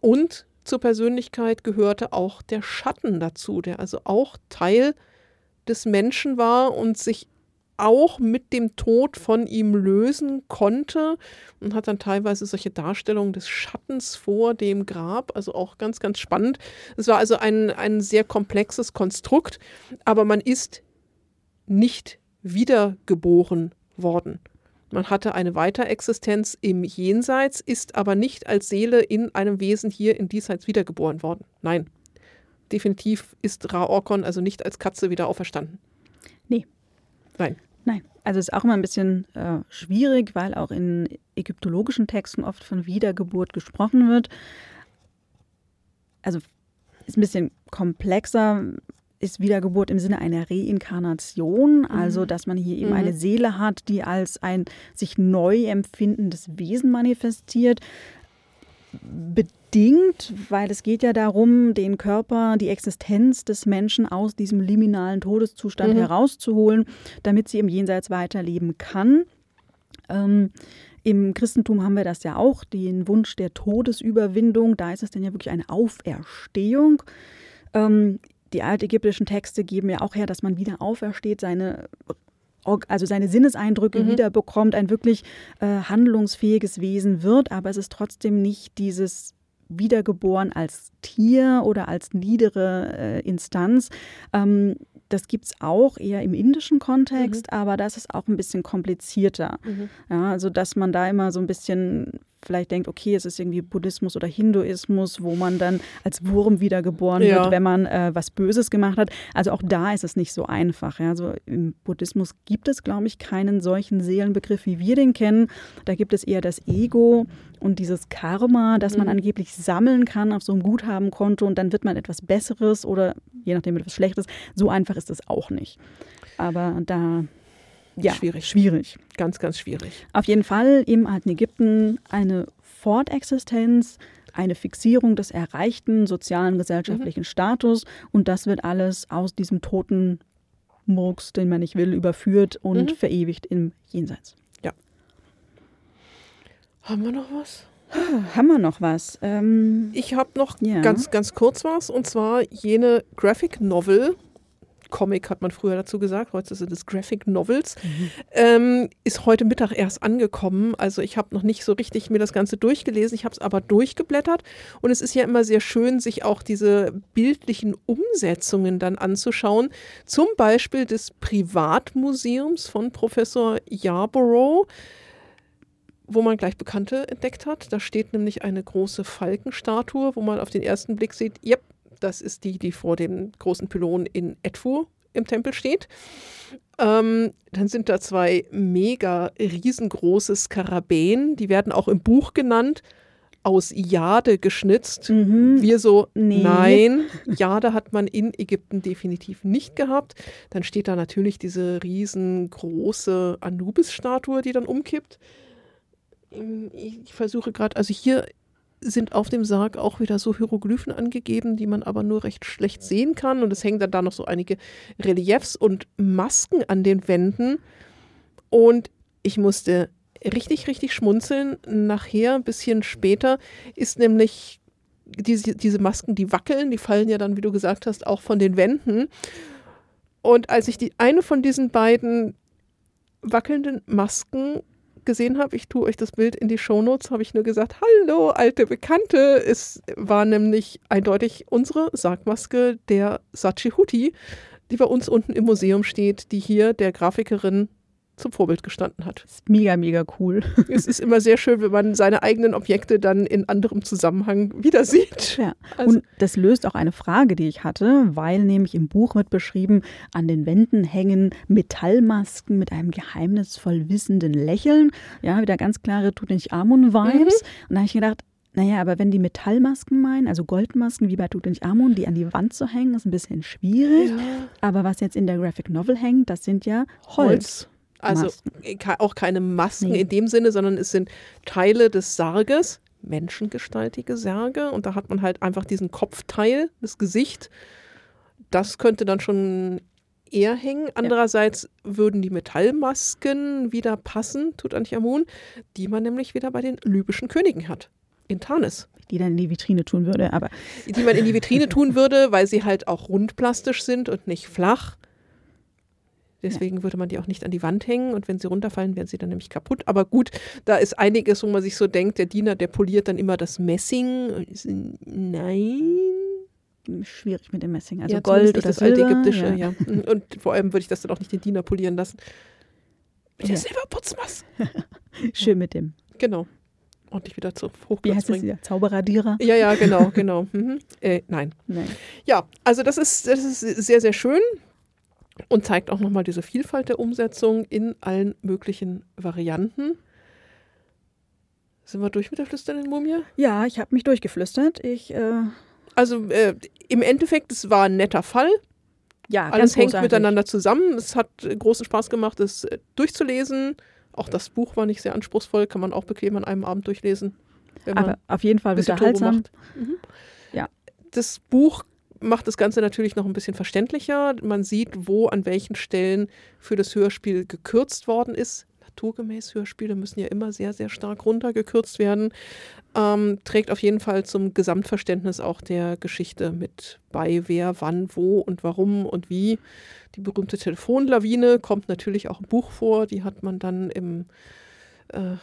Und zur Persönlichkeit gehörte auch der Schatten dazu, der also auch Teil des Menschen war und sich auch mit dem Tod von ihm lösen konnte und hat dann teilweise solche Darstellungen des Schattens vor dem Grab, also auch ganz, ganz spannend. Es war also ein, ein sehr komplexes Konstrukt, aber man ist nicht wiedergeboren worden. Man hatte eine Weiterexistenz im Jenseits, ist aber nicht als Seele in einem Wesen hier im Diesseits wiedergeboren worden. Nein, definitiv ist Ra-Orkon also nicht als Katze wieder auferstanden. Nee. Nein. Nein, also ist auch immer ein bisschen äh, schwierig, weil auch in ägyptologischen Texten oft von Wiedergeburt gesprochen wird. Also ist ein bisschen komplexer, ist Wiedergeburt im Sinne einer Reinkarnation, also dass man hier eben Mhm. eine Seele hat, die als ein sich neu empfindendes Wesen manifestiert. Bedingt, weil es geht ja darum, den Körper, die Existenz des Menschen aus diesem liminalen Todeszustand Mhm. herauszuholen, damit sie im Jenseits weiterleben kann. Ähm, Im Christentum haben wir das ja auch, den Wunsch der Todesüberwindung. Da ist es dann ja wirklich eine Auferstehung. Ähm, die altägyptischen Texte geben ja auch her, dass man wieder aufersteht, seine, also seine Sinneseindrücke Mhm. wieder bekommt, ein wirklich äh, handlungsfähiges Wesen wird, aber es ist trotzdem nicht dieses Wiedergeboren als Tier oder als niedere äh, Instanz. Ähm, das gibt es auch eher im indischen Kontext, aber das ist auch ein bisschen komplizierter. Mhm. Ja, also dass man da immer so ein bisschen vielleicht denkt, okay, es ist irgendwie Buddhismus oder Hinduismus, wo man dann als Wurm wiedergeboren Ja. wird, wenn man äh, was Böses gemacht hat. Also auch da ist es nicht so einfach. Ja. Also im Buddhismus gibt es, glaube ich, keinen solchen Seelenbegriff, wie wir den kennen. Da gibt es eher das Ego und dieses Karma, das man Mhm. angeblich sammeln kann auf so einem Guthabenkonto und dann wird man etwas Besseres oder je nachdem etwas Schlechtes. So einfach ist es auch nicht. Aber da, ja, Schwierig. schwierig. Ganz, ganz schwierig. Auf jeden Fall im alten Ägypten eine Fortexistenz, eine Fixierung des erreichten sozialen, gesellschaftlichen Status und das wird alles aus diesem toten Murks, den man nicht will, überführt und Mhm. verewigt im Jenseits. Haben wir noch was? Haben wir noch was? Ähm, Ich habe noch Ja. ganz, ganz kurz was und zwar jene Graphic Novel. Comic hat man früher dazu gesagt, heute sind es Graphic Novels, ähm, ist heute Mittag erst angekommen. Also ich habe noch nicht so richtig mir das Ganze durchgelesen, ich habe es aber durchgeblättert und es ist ja immer sehr schön, sich auch diese bildlichen Umsetzungen dann anzuschauen. Zum Beispiel des Privatmuseums von Professor Yarborough wo man gleich Bekannte entdeckt hat. Da steht nämlich eine große Falkenstatue, wo man auf den ersten Blick sieht, yep, das ist die, die vor dem großen Pylon in Edfu im Tempel steht. Ähm, dann sind da zwei mega riesengroße Skarabäen, die werden auch im Buch genannt, aus Jade geschnitzt. Mhm. Wir so, Nee. nein, Jade hat man in Ägypten definitiv nicht gehabt. Dann steht da natürlich diese riesengroße Anubis-Statue, die dann umkippt. Ähm, Ich versuche gerade, also hier sind auf dem Sarg auch wieder so Hieroglyphen angegeben, die man aber nur recht schlecht sehen kann. Und es hängen dann da noch so einige Reliefs und Masken an den Wänden. Und ich musste richtig, richtig schmunzeln. Nachher, ein bisschen später, ist nämlich diese, diese Masken, die wackeln, die fallen ja dann, wie du gesagt hast, auch von den Wänden. Und als ich die eine von diesen beiden wackelnden Masken gesehen habe, ich tue euch das Bild in die Shownotes, habe ich nur gesagt, hallo, alte Bekannte. Es war nämlich eindeutig unsere Sargmaske der Sachihuti, die bei uns unten im Museum steht, die hier der Grafikerin zum Vorbild gestanden hat. ist mega, mega cool. es ist immer sehr schön, wenn man seine eigenen Objekte dann in anderem Zusammenhang wieder sieht. Ja. Also- und das löst auch eine Frage, die ich hatte, weil nämlich im Buch wird beschrieben, an den Wänden hängen Metallmasken mit einem geheimnisvoll wissenden Lächeln. Ja, wieder ganz klare Tutanchamun-Vibes. Und da habe ich gedacht, naja, aber wenn die Metallmasken meinen, also Goldmasken wie bei Tutanchamun, die an die Wand zu hängen, ist ein bisschen schwierig. Aber was jetzt in der Graphic Novel hängt, das sind ja Holz. Also Masken. ke- auch keine Masken Nee. in dem Sinne, sondern es sind Teile des Sarges, menschengestaltige Särge. Und da hat man halt einfach diesen Kopfteil, das Gesicht. Das könnte dann schon eher hängen. Andererseits würden die Metallmasken wieder passen, Tutanchamun, die man nämlich wieder bei den libyschen Königen hat. In Tanis. Die dann in die Vitrine tun würde. Aber Die man in die Vitrine tun würde, weil sie halt auch rundplastisch sind und nicht flach. Deswegen würde man die auch nicht an die Wand hängen und wenn sie runterfallen, wären sie dann nämlich kaputt. Aber gut, da ist einiges, wo man sich so denkt, der Diener, der poliert dann immer das Messing. Nein. schwierig mit dem Messing. Also ja, Gold oder das alte Silber, ägyptische, ja. ja. Und vor allem würde ich das dann auch nicht den Diener polieren lassen. Mit der Ja. Silberputzmaß. Schön mit dem, Genau. Ordentlich wieder zu wie Hochglanz heißt es bringen. hier, Zauberradierer? Ja, ja, genau, genau. Mhm. Äh, nein. Nein. Ja, also das ist, das ist sehr, sehr schön und zeigt auch nochmal diese Vielfalt der Umsetzung in allen möglichen Varianten. Sind wir durch mit der flüsternden Mumie? Ja, ich habe mich durchgeflüstert. Ich, äh, Also äh, im Endeffekt, es war ein netter Fall. ja, Alles hängt miteinander zusammen. Es hat äh, großen Spaß gemacht, es äh, durchzulesen. Auch das Buch war nicht sehr anspruchsvoll, kann man auch bequem an einem Abend durchlesen. Wenn man Aber auf jeden Fall unterhaltsam. macht. Mhm. Ja. Das Buch macht das Ganze natürlich noch ein bisschen verständlicher. Man sieht, wo an welchen Stellen für das Hörspiel gekürzt worden ist. Naturgemäß Hörspiele müssen ja immer sehr, sehr stark runtergekürzt werden. Ähm, trägt auf jeden Fall zum Gesamtverständnis auch der Geschichte mit bei, wer, wann, wo und warum und wie. Die berühmte Telefonlawine kommt natürlich auch im Buch vor. Die hat man dann im äh,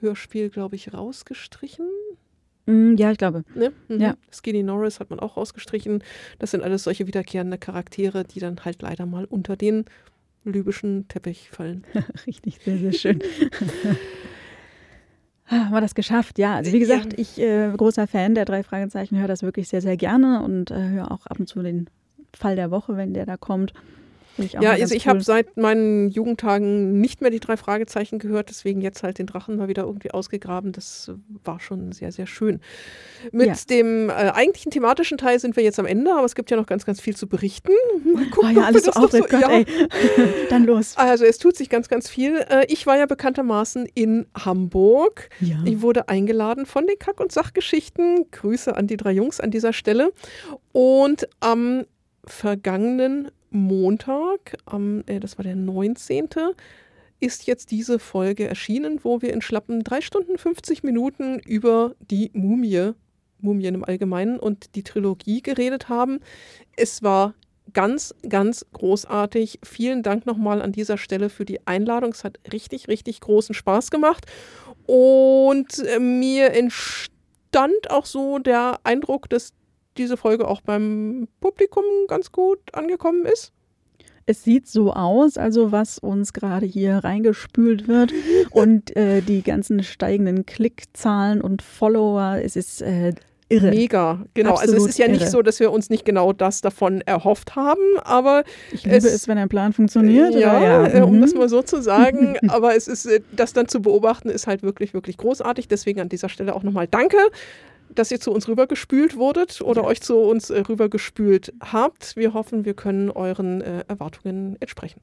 Hörspiel, glaube ich, rausgestrichen. Mm, ja, ich glaube. Ne? Mhm. Ja. Skinny Norris hat man auch rausgestrichen. Das sind alles solche wiederkehrende Charaktere, die dann halt leider mal unter den libyschen Teppich fallen. Richtig, sehr, sehr schön. Ah, Haben wir das geschafft? Ja, also wie gesagt, ich äh, großer Fan der drei Fragezeichen, höre das wirklich sehr, sehr gerne und äh, höre auch ab und zu den Fall der Woche, wenn der da kommt. Ich auch ja, also ich cool. habe seit meinen Jugendtagen nicht mehr die drei Fragezeichen gehört, deswegen jetzt halt den Drachen mal wieder irgendwie ausgegraben. Das war schon sehr, sehr schön. Mit Ja. dem äh, eigentlichen thematischen Teil sind wir jetzt am Ende, aber es gibt ja noch ganz, ganz viel zu berichten. Mal Oh gucken, ja, ob alles so aufregend. Gott, ja. ey. Dann los. Also es tut sich ganz, ganz viel. Äh, Ich war ja bekanntermaßen in Hamburg. Ja. Ich wurde eingeladen von den Kack- und Sachgeschichten. Grüße an die drei Jungs an dieser Stelle. Und am vergangenen Montag, am, äh, das war der 19., ist jetzt diese Folge erschienen, wo wir in schlappen 3 Stunden 50 Minuten über die Mumie, Mumien im Allgemeinen und die Trilogie geredet haben. Es war ganz, ganz großartig. Vielen Dank nochmal an dieser Stelle für die Einladung. Es hat richtig, richtig großen Spaß gemacht. Und äh, mir entstand auch so der Eindruck, dass diese Folge auch beim Publikum ganz gut angekommen ist. Es sieht so aus, also was uns gerade hier reingespült wird und äh, die ganzen steigenden Klickzahlen und Follower, es ist äh, irre. Mega, genau. Absolut also es ist ja nicht irre. so, dass wir uns nicht genau das davon erhofft haben, aber Ich liebe es, es- wenn ein Plan funktioniert. ja, oder? äh, um mhm. das mal so zu sagen. aber es ist, äh, das dann zu beobachten, ist halt wirklich, wirklich großartig. Deswegen an dieser Stelle auch nochmal Danke, dass ihr zu uns rübergespült wurdet oder Ja. euch zu uns äh, rübergespült habt. Wir hoffen, wir können euren äh, Erwartungen entsprechen.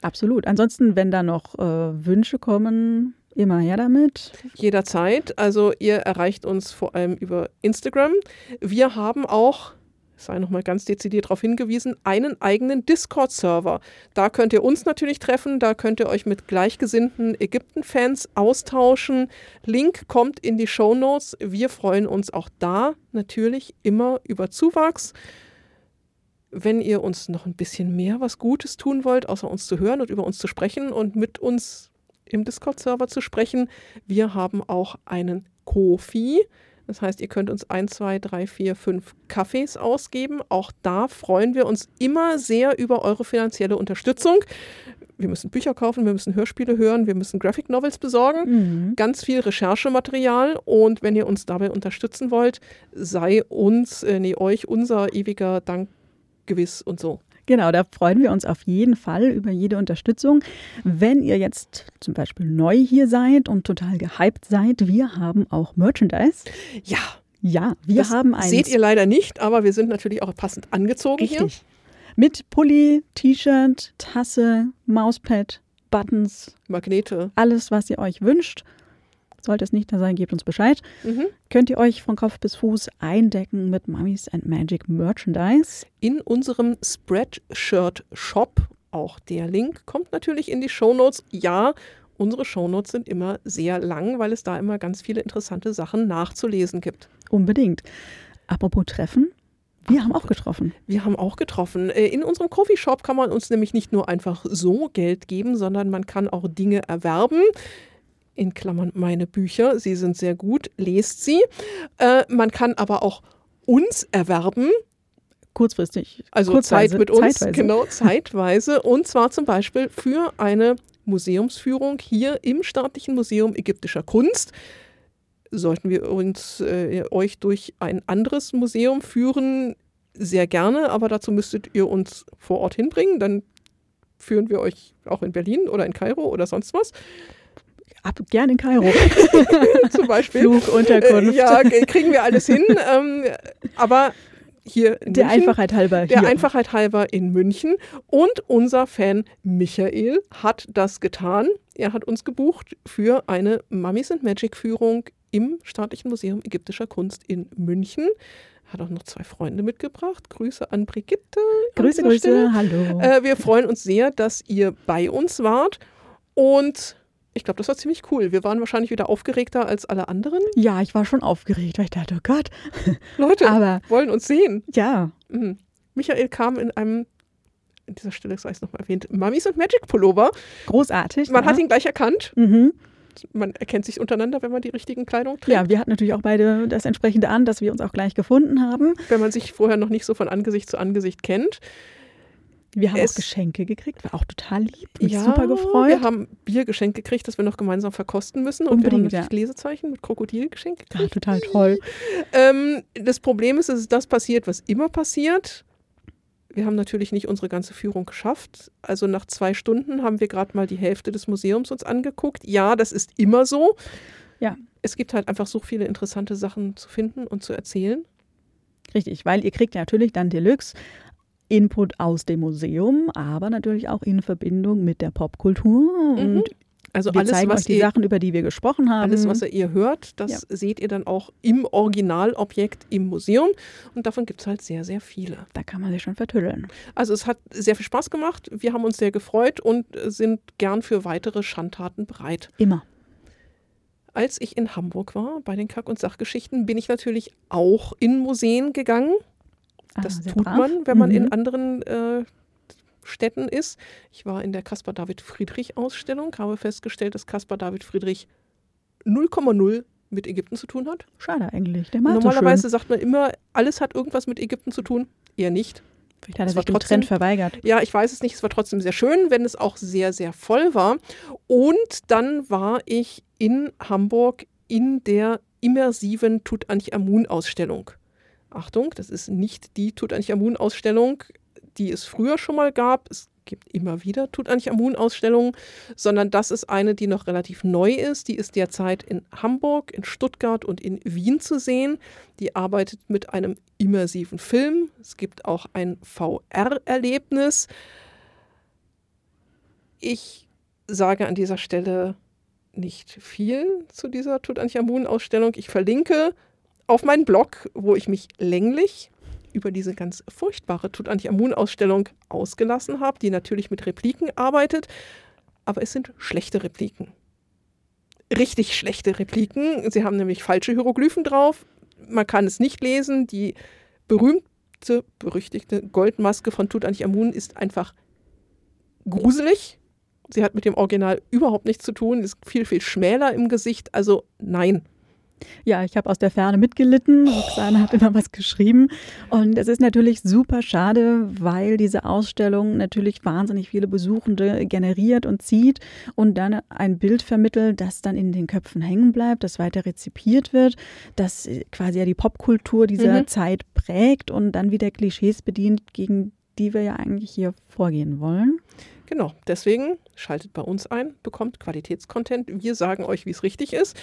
Absolut. Ansonsten, wenn da noch äh, Wünsche kommen, immer her damit. Jederzeit. Also ihr erreicht uns vor allem über Instagram. Wir haben auch, sei nochmal ganz dezidiert darauf hingewiesen, einen eigenen Discord-Server. Da könnt ihr uns natürlich treffen, da könnt ihr euch mit gleichgesinnten Ägypten-Fans austauschen. Link kommt in die Show Notes. Wir freuen uns auch da natürlich immer über Zuwachs. Wenn ihr uns noch ein bisschen mehr was Gutes tun wollt, außer uns zu hören und über uns zu sprechen und mit uns im Discord-Server zu sprechen, wir haben auch einen Kofi. Das heißt, ihr könnt uns ein, zwei, drei, vier, fünf Kaffees ausgeben. Auch da freuen wir uns immer sehr über eure finanzielle Unterstützung. Wir müssen Bücher kaufen, wir müssen Hörspiele hören, wir müssen Graphic Novels besorgen. Mhm. Ganz viel Recherchematerial und wenn ihr uns dabei unterstützen wollt, sei uns, äh, nee, euch unser ewiger Dank gewiss und so. Genau, da freuen wir uns auf jeden Fall über jede Unterstützung. Wenn ihr jetzt zum Beispiel neu hier seid und total gehypt seid, wir haben auch Merchandise. Ja, Ja, wir das haben ein seht ihr leider nicht, aber wir sind natürlich auch passend angezogen hier. Richtig. Mit Pulli, T-Shirt, Tasse, Mauspad, Buttons, Magnete. alles, was ihr euch wünscht. Sollte es nicht da sein, gebt uns Bescheid. Mhm. Könnt ihr euch von Kopf bis Fuß eindecken mit Mummies and Magic Merchandise. In unserem Spreadshirt-Shop, auch der Link kommt natürlich in die Shownotes. Ja, unsere Shownotes sind immer sehr lang, weil es da immer ganz viele interessante Sachen nachzulesen gibt. Unbedingt. Apropos Treffen, wir haben auch getroffen. Wir haben auch getroffen. Äh, In unserem Coffeeshop kann man uns nämlich nicht nur einfach so Geld geben, sondern man kann auch Dinge erwerben. In Klammern meine Bücher, sie sind sehr gut, lest sie. Äh, man kann aber auch uns erwerben, Kurzfristig. also kurzweise, Zeit mit uns, zeitweise. genau, zeitweise. Und zwar zum Beispiel für eine Museumsführung hier im Staatlichen Museum ägyptischer Kunst. Sollten wir uns äh, euch durch ein anderes Museum führen, sehr gerne, aber dazu müsstet ihr uns vor Ort hinbringen. Dann führen wir euch auch in Berlin oder in Kairo oder sonst was. Ab, gern in Kairo. zum Beispiel. Flug, Unterkunft. Äh, ja, kriegen wir alles hin. ähm, aber hier in Der München, Einfachheit halber. der hier. Einfachheit halber in München. Und unser Fan Michael hat das getan. Er hat uns gebucht für eine Mummies and Magic Führung im Staatlichen Museum ägyptischer Kunst in München. Hat auch noch zwei Freunde mitgebracht. Grüße an Brigitte. an Grüße, dieser Grüße, Stelle. hallo. Äh, wir freuen uns sehr, dass ihr bei uns wart. Und ich glaube, das war ziemlich cool. Wir waren wahrscheinlich wieder aufgeregter als alle anderen. ja, ich war schon aufgeregt, weil ich dachte, oh Gott. Leute Aber wollen uns sehen. ja, Mhm. Michael kam in einem, an dieser Stelle sei es nochmal erwähnt, Mummies und Magic Pullover. großartig. Man ja. hat ihn gleich erkannt. Mhm. Man erkennt sich untereinander, wenn man die richtigen Kleidung trägt. Ja, wir hatten natürlich auch beide das entsprechende an, dass wir uns auch gleich gefunden haben. Wenn man sich vorher noch nicht so von Angesicht zu Angesicht kennt. Wir haben Es- auch Geschenke gekriegt, war auch total lieb, mich ja, super gefreut. Wir haben Bier geschenkt gekriegt, das wir noch gemeinsam verkosten müssen. Und wir haben Unbedingt, natürlich ja. Lesezeichen mit Krokodil geschenkt ja, gekriegt. total toll. Ähm, das Problem ist, es ist das passiert, was immer passiert. Wir haben natürlich nicht unsere ganze Führung geschafft. Also nach zwei Stunden haben wir gerade mal die Hälfte des Museums uns angeguckt. Ja, das ist immer so. Ja. Es gibt halt einfach so viele interessante Sachen zu finden und zu erzählen. Richtig, weil ihr kriegt ja natürlich dann Deluxe Input aus dem Museum, aber natürlich auch in Verbindung mit der Popkultur. Mhm. Und Also wir alles, zeigen was die ihr, Sachen, über die wir gesprochen haben. alles, was ihr hört, das Ja. seht ihr dann auch im Originalobjekt im Museum. Und davon gibt es halt sehr, sehr viele. da kann man sich schon vertüddeln. Also es hat sehr viel Spaß gemacht. Wir haben uns sehr gefreut und sind gern für weitere Schandtaten bereit. Immer. Als ich in Hamburg war bei den Kack- und Sachgeschichten, bin ich natürlich auch in Museen gegangen. Das Ah, tut brav. man, wenn man in Mhm. anderen äh, Städten ist. Ich war in der Caspar David Friedrich Ausstellung, habe festgestellt, dass Caspar David Friedrich 0,0 mit Ägypten zu tun hat. Schade eigentlich. Der macht Normalerweise so sagt man immer, alles hat irgendwas mit Ägypten zu tun. Eher nicht. Vielleicht hat er sich dem trotzdem- Trend verweigert. Ja, ich weiß es nicht. Es war trotzdem sehr schön, wenn es auch sehr, sehr voll war. Und dann war ich in Hamburg in der immersiven Tutanchamun-Ausstellung. Achtung, das ist nicht die Tutanchamun-Ausstellung, die es früher schon mal gab. Es gibt immer wieder Tutanchamun-Ausstellungen, sondern das ist eine, die noch relativ neu ist. Die ist derzeit in Hamburg, in Stuttgart und in Wien zu sehen. Die arbeitet mit einem immersiven Film. Es gibt auch ein VR-Erlebnis. Ich sage an dieser Stelle nicht viel zu dieser Tutanchamun-Ausstellung. Ich verlinke auf meinen Blog, wo ich mich länglich über diese ganz furchtbare Tutanchamun-Ausstellung ausgelassen habe, die natürlich mit Repliken arbeitet, aber es sind schlechte Repliken. Richtig schlechte Repliken. Sie haben nämlich falsche Hieroglyphen drauf. Man kann es nicht lesen. Die berühmte, berüchtigte Goldmaske von Tutanchamun ist einfach gruselig. Sie hat mit dem Original überhaupt nichts zu tun, ist viel, viel schmäler im Gesicht. Also nein, ja, ich habe aus der Ferne mitgelitten. Roxane hat immer was geschrieben. Und es ist natürlich super schade, weil diese Ausstellung natürlich wahnsinnig viele Besuchende generiert und zieht und dann ein Bild vermittelt, das dann in den Köpfen hängen bleibt, das weiter rezipiert wird, das quasi ja die Popkultur dieser mhm. Zeit prägt und dann wieder Klischees bedient, gegen die wir ja eigentlich hier vorgehen wollen. Genau, deswegen schaltet bei uns ein, bekommt Qualitätscontent. Wir sagen euch, wie es richtig ist.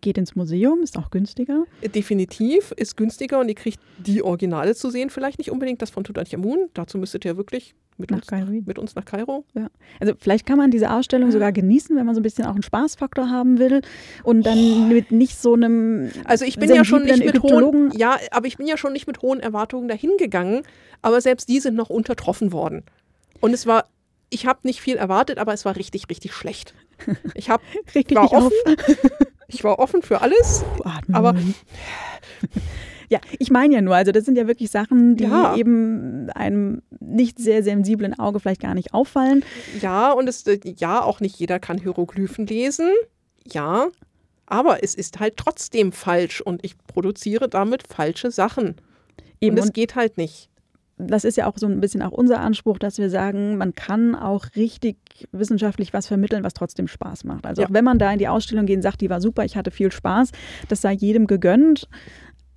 Geht ins Museum, ist auch günstiger. Definitiv, ist günstiger und ihr kriegt die Originale zu sehen. Vielleicht nicht unbedingt das von Tutanchamun. Dazu müsstet ihr wirklich mit, nach uns, Kairo. mit uns nach Kairo. Ja. Also vielleicht kann man diese Ausstellung sogar genießen, wenn man so ein bisschen auch einen Spaßfaktor haben will und dann oh. mit nicht so einem Also ich bin ja schon nicht mit hohen ja, aber ich bin ja schon nicht mit hohen Erwartungen dahin gegangen, aber selbst die sind noch untertroffen worden. Und es war ich habe nicht viel erwartet, aber es war richtig, richtig schlecht. Ich hab, richtig war offen. ich war offen für alles, Atmen. aber ja, ich meine ja nur, also das sind ja wirklich Sachen, die ja. eben einem nicht sehr sensiblen Auge vielleicht gar nicht auffallen. Ja, und es ja, auch nicht jeder kann Hieroglyphen lesen. Ja, aber es ist halt trotzdem falsch und ich produziere damit falsche Sachen. Eben, und es geht halt nicht das ist ja auch so ein bisschen auch unser Anspruch, dass wir sagen, man kann auch richtig wissenschaftlich was vermitteln, was trotzdem Spaß macht. Also ja. auch wenn man da in die Ausstellung geht und sagt, die war super, ich hatte viel Spaß, das sei jedem gegönnt.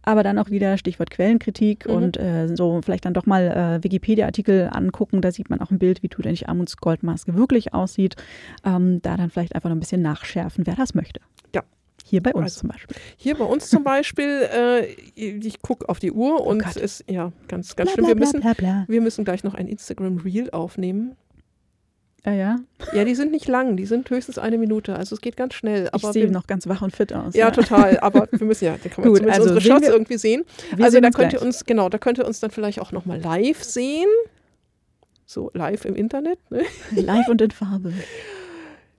Aber dann auch wieder Stichwort Quellenkritik mhm. und äh, so vielleicht dann doch mal äh, Wikipedia-Artikel angucken. Da sieht man auch ein Bild, wie Tutanchamuns Goldmaske wirklich aussieht. Ähm, da dann vielleicht einfach noch ein bisschen nachschärfen, wer das möchte. Ja, hier bei uns also, zum Beispiel. Hier bei uns zum Beispiel, äh, ich gucke auf die Uhr oh und es ist ja ganz, ganz bla, schlimm. Wir müssen, bla, bla, wir müssen gleich noch ein Instagram Reel aufnehmen. Ah ja? Ja, die sind nicht lang, die sind höchstens eine Minute. Also es geht ganz schnell. Ich sehe noch ganz wach und fit aus. Ja, ja. total. Aber wir müssen ja, da kann man Gut, also unsere Shots irgendwie sehen. Also da könnt ihr uns, genau, da könnt ihr uns dann vielleicht auch nochmal live sehen. So live im Internet. Ne? Live und in Farbe.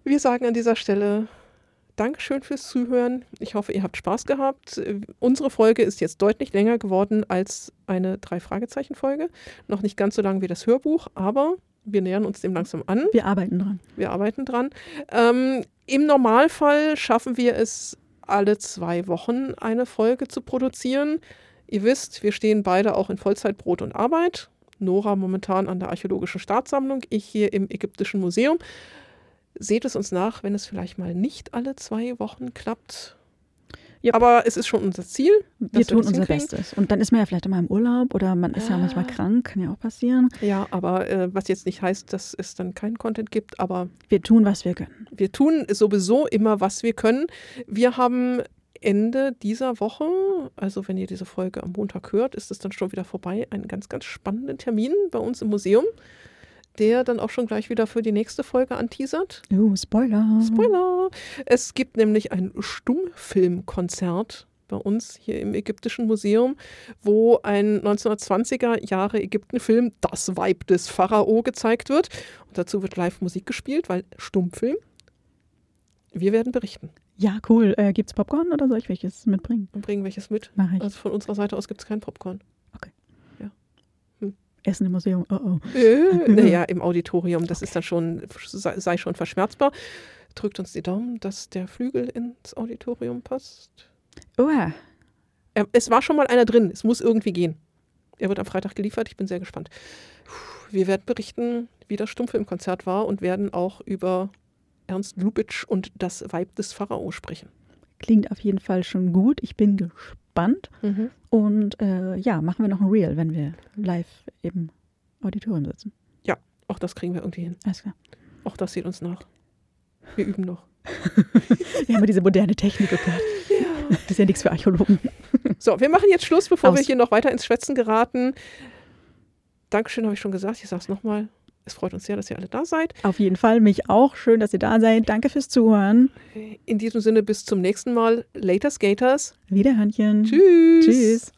Wir sagen an dieser Stelle Dankeschön fürs Zuhören. Ich hoffe, ihr habt Spaß gehabt. Unsere Folge ist jetzt deutlich länger geworden als eine Drei-Fragezeichen-Folge. Noch nicht ganz so lang wie das Hörbuch, aber wir nähern uns dem langsam an. Wir arbeiten dran. Wir arbeiten dran. Ähm, Im Normalfall schaffen wir es alle zwei Wochen eine Folge zu produzieren. Ihr wisst, wir stehen beide auch in Vollzeitbrot und Arbeit. Nora momentan an der Archäologischen Staatssammlung, ich hier im Ägyptischen Museum. Seht es uns nach, wenn es vielleicht mal nicht alle zwei Wochen klappt. Yep. Aber es ist schon unser Ziel. Wir tun wir unser Bestes. Und dann ist man ja vielleicht immer im Urlaub oder man ist ja, ja manchmal krank, kann ja auch passieren. Ja, aber äh, was jetzt nicht heißt, dass es dann keinen Content gibt, aber. Wir tun, was wir können. Wir tun sowieso immer, was wir können. Wir haben Ende dieser Woche, also wenn ihr diese Folge am Montag hört, ist es dann schon wieder vorbei, einen ganz, ganz spannenden Termin bei uns im Museum der dann auch schon gleich wieder für die nächste Folge anteasert. Oh, Spoiler. Spoiler. Es gibt nämlich ein Stummfilmkonzert bei uns hier im Ägyptischen Museum, wo ein 1920er Jahre Ägyptenfilm Das Weib des Pharao gezeigt wird. Und dazu wird live Musik gespielt, weil Stummfilm. Wir werden berichten. Ja, cool. Äh, gibt es Popcorn oder soll ich welches mitbringen? Bringen welches mit. Mach ich. Also von unserer Seite aus gibt es kein Popcorn. Essen im Museum. Oh oh. Äh, naja, im Auditorium, das okay. ist dann schon, sei schon verschmerzbar. Drückt uns die Daumen, dass der Flügel ins Auditorium passt. Oh. Es war schon mal einer drin, es muss irgendwie gehen. Er wird am Freitag geliefert, ich bin sehr gespannt. Wir werden berichten, wie das Stumpfe im Konzert war und werden auch über Ernst Lubitsch und das Weib des Pharao sprechen. klingt auf jeden Fall schon gut. Ich bin gespannt. Mhm. Und äh, ja, machen wir noch ein Reel, wenn wir live im Auditorium sitzen. Ja, auch das kriegen wir irgendwie hin. Alles klar. Auch das sieht uns nach. Wir üben noch. wir haben diese moderne Technik gehört. Ja. Das ist ja nichts für Archäologen. So, wir machen jetzt Schluss, bevor Aus. wir hier noch weiter ins Schwätzen geraten. Dankeschön, habe ich schon gesagt. Ich sage es nochmal. Es freut uns sehr, dass ihr alle da seid. Auf jeden Fall, mich auch. Schön, dass ihr da seid. Danke fürs Zuhören. In diesem Sinne, bis zum nächsten Mal. Later Skaters. Wiederhörnchen. Tschüss. Tschüss.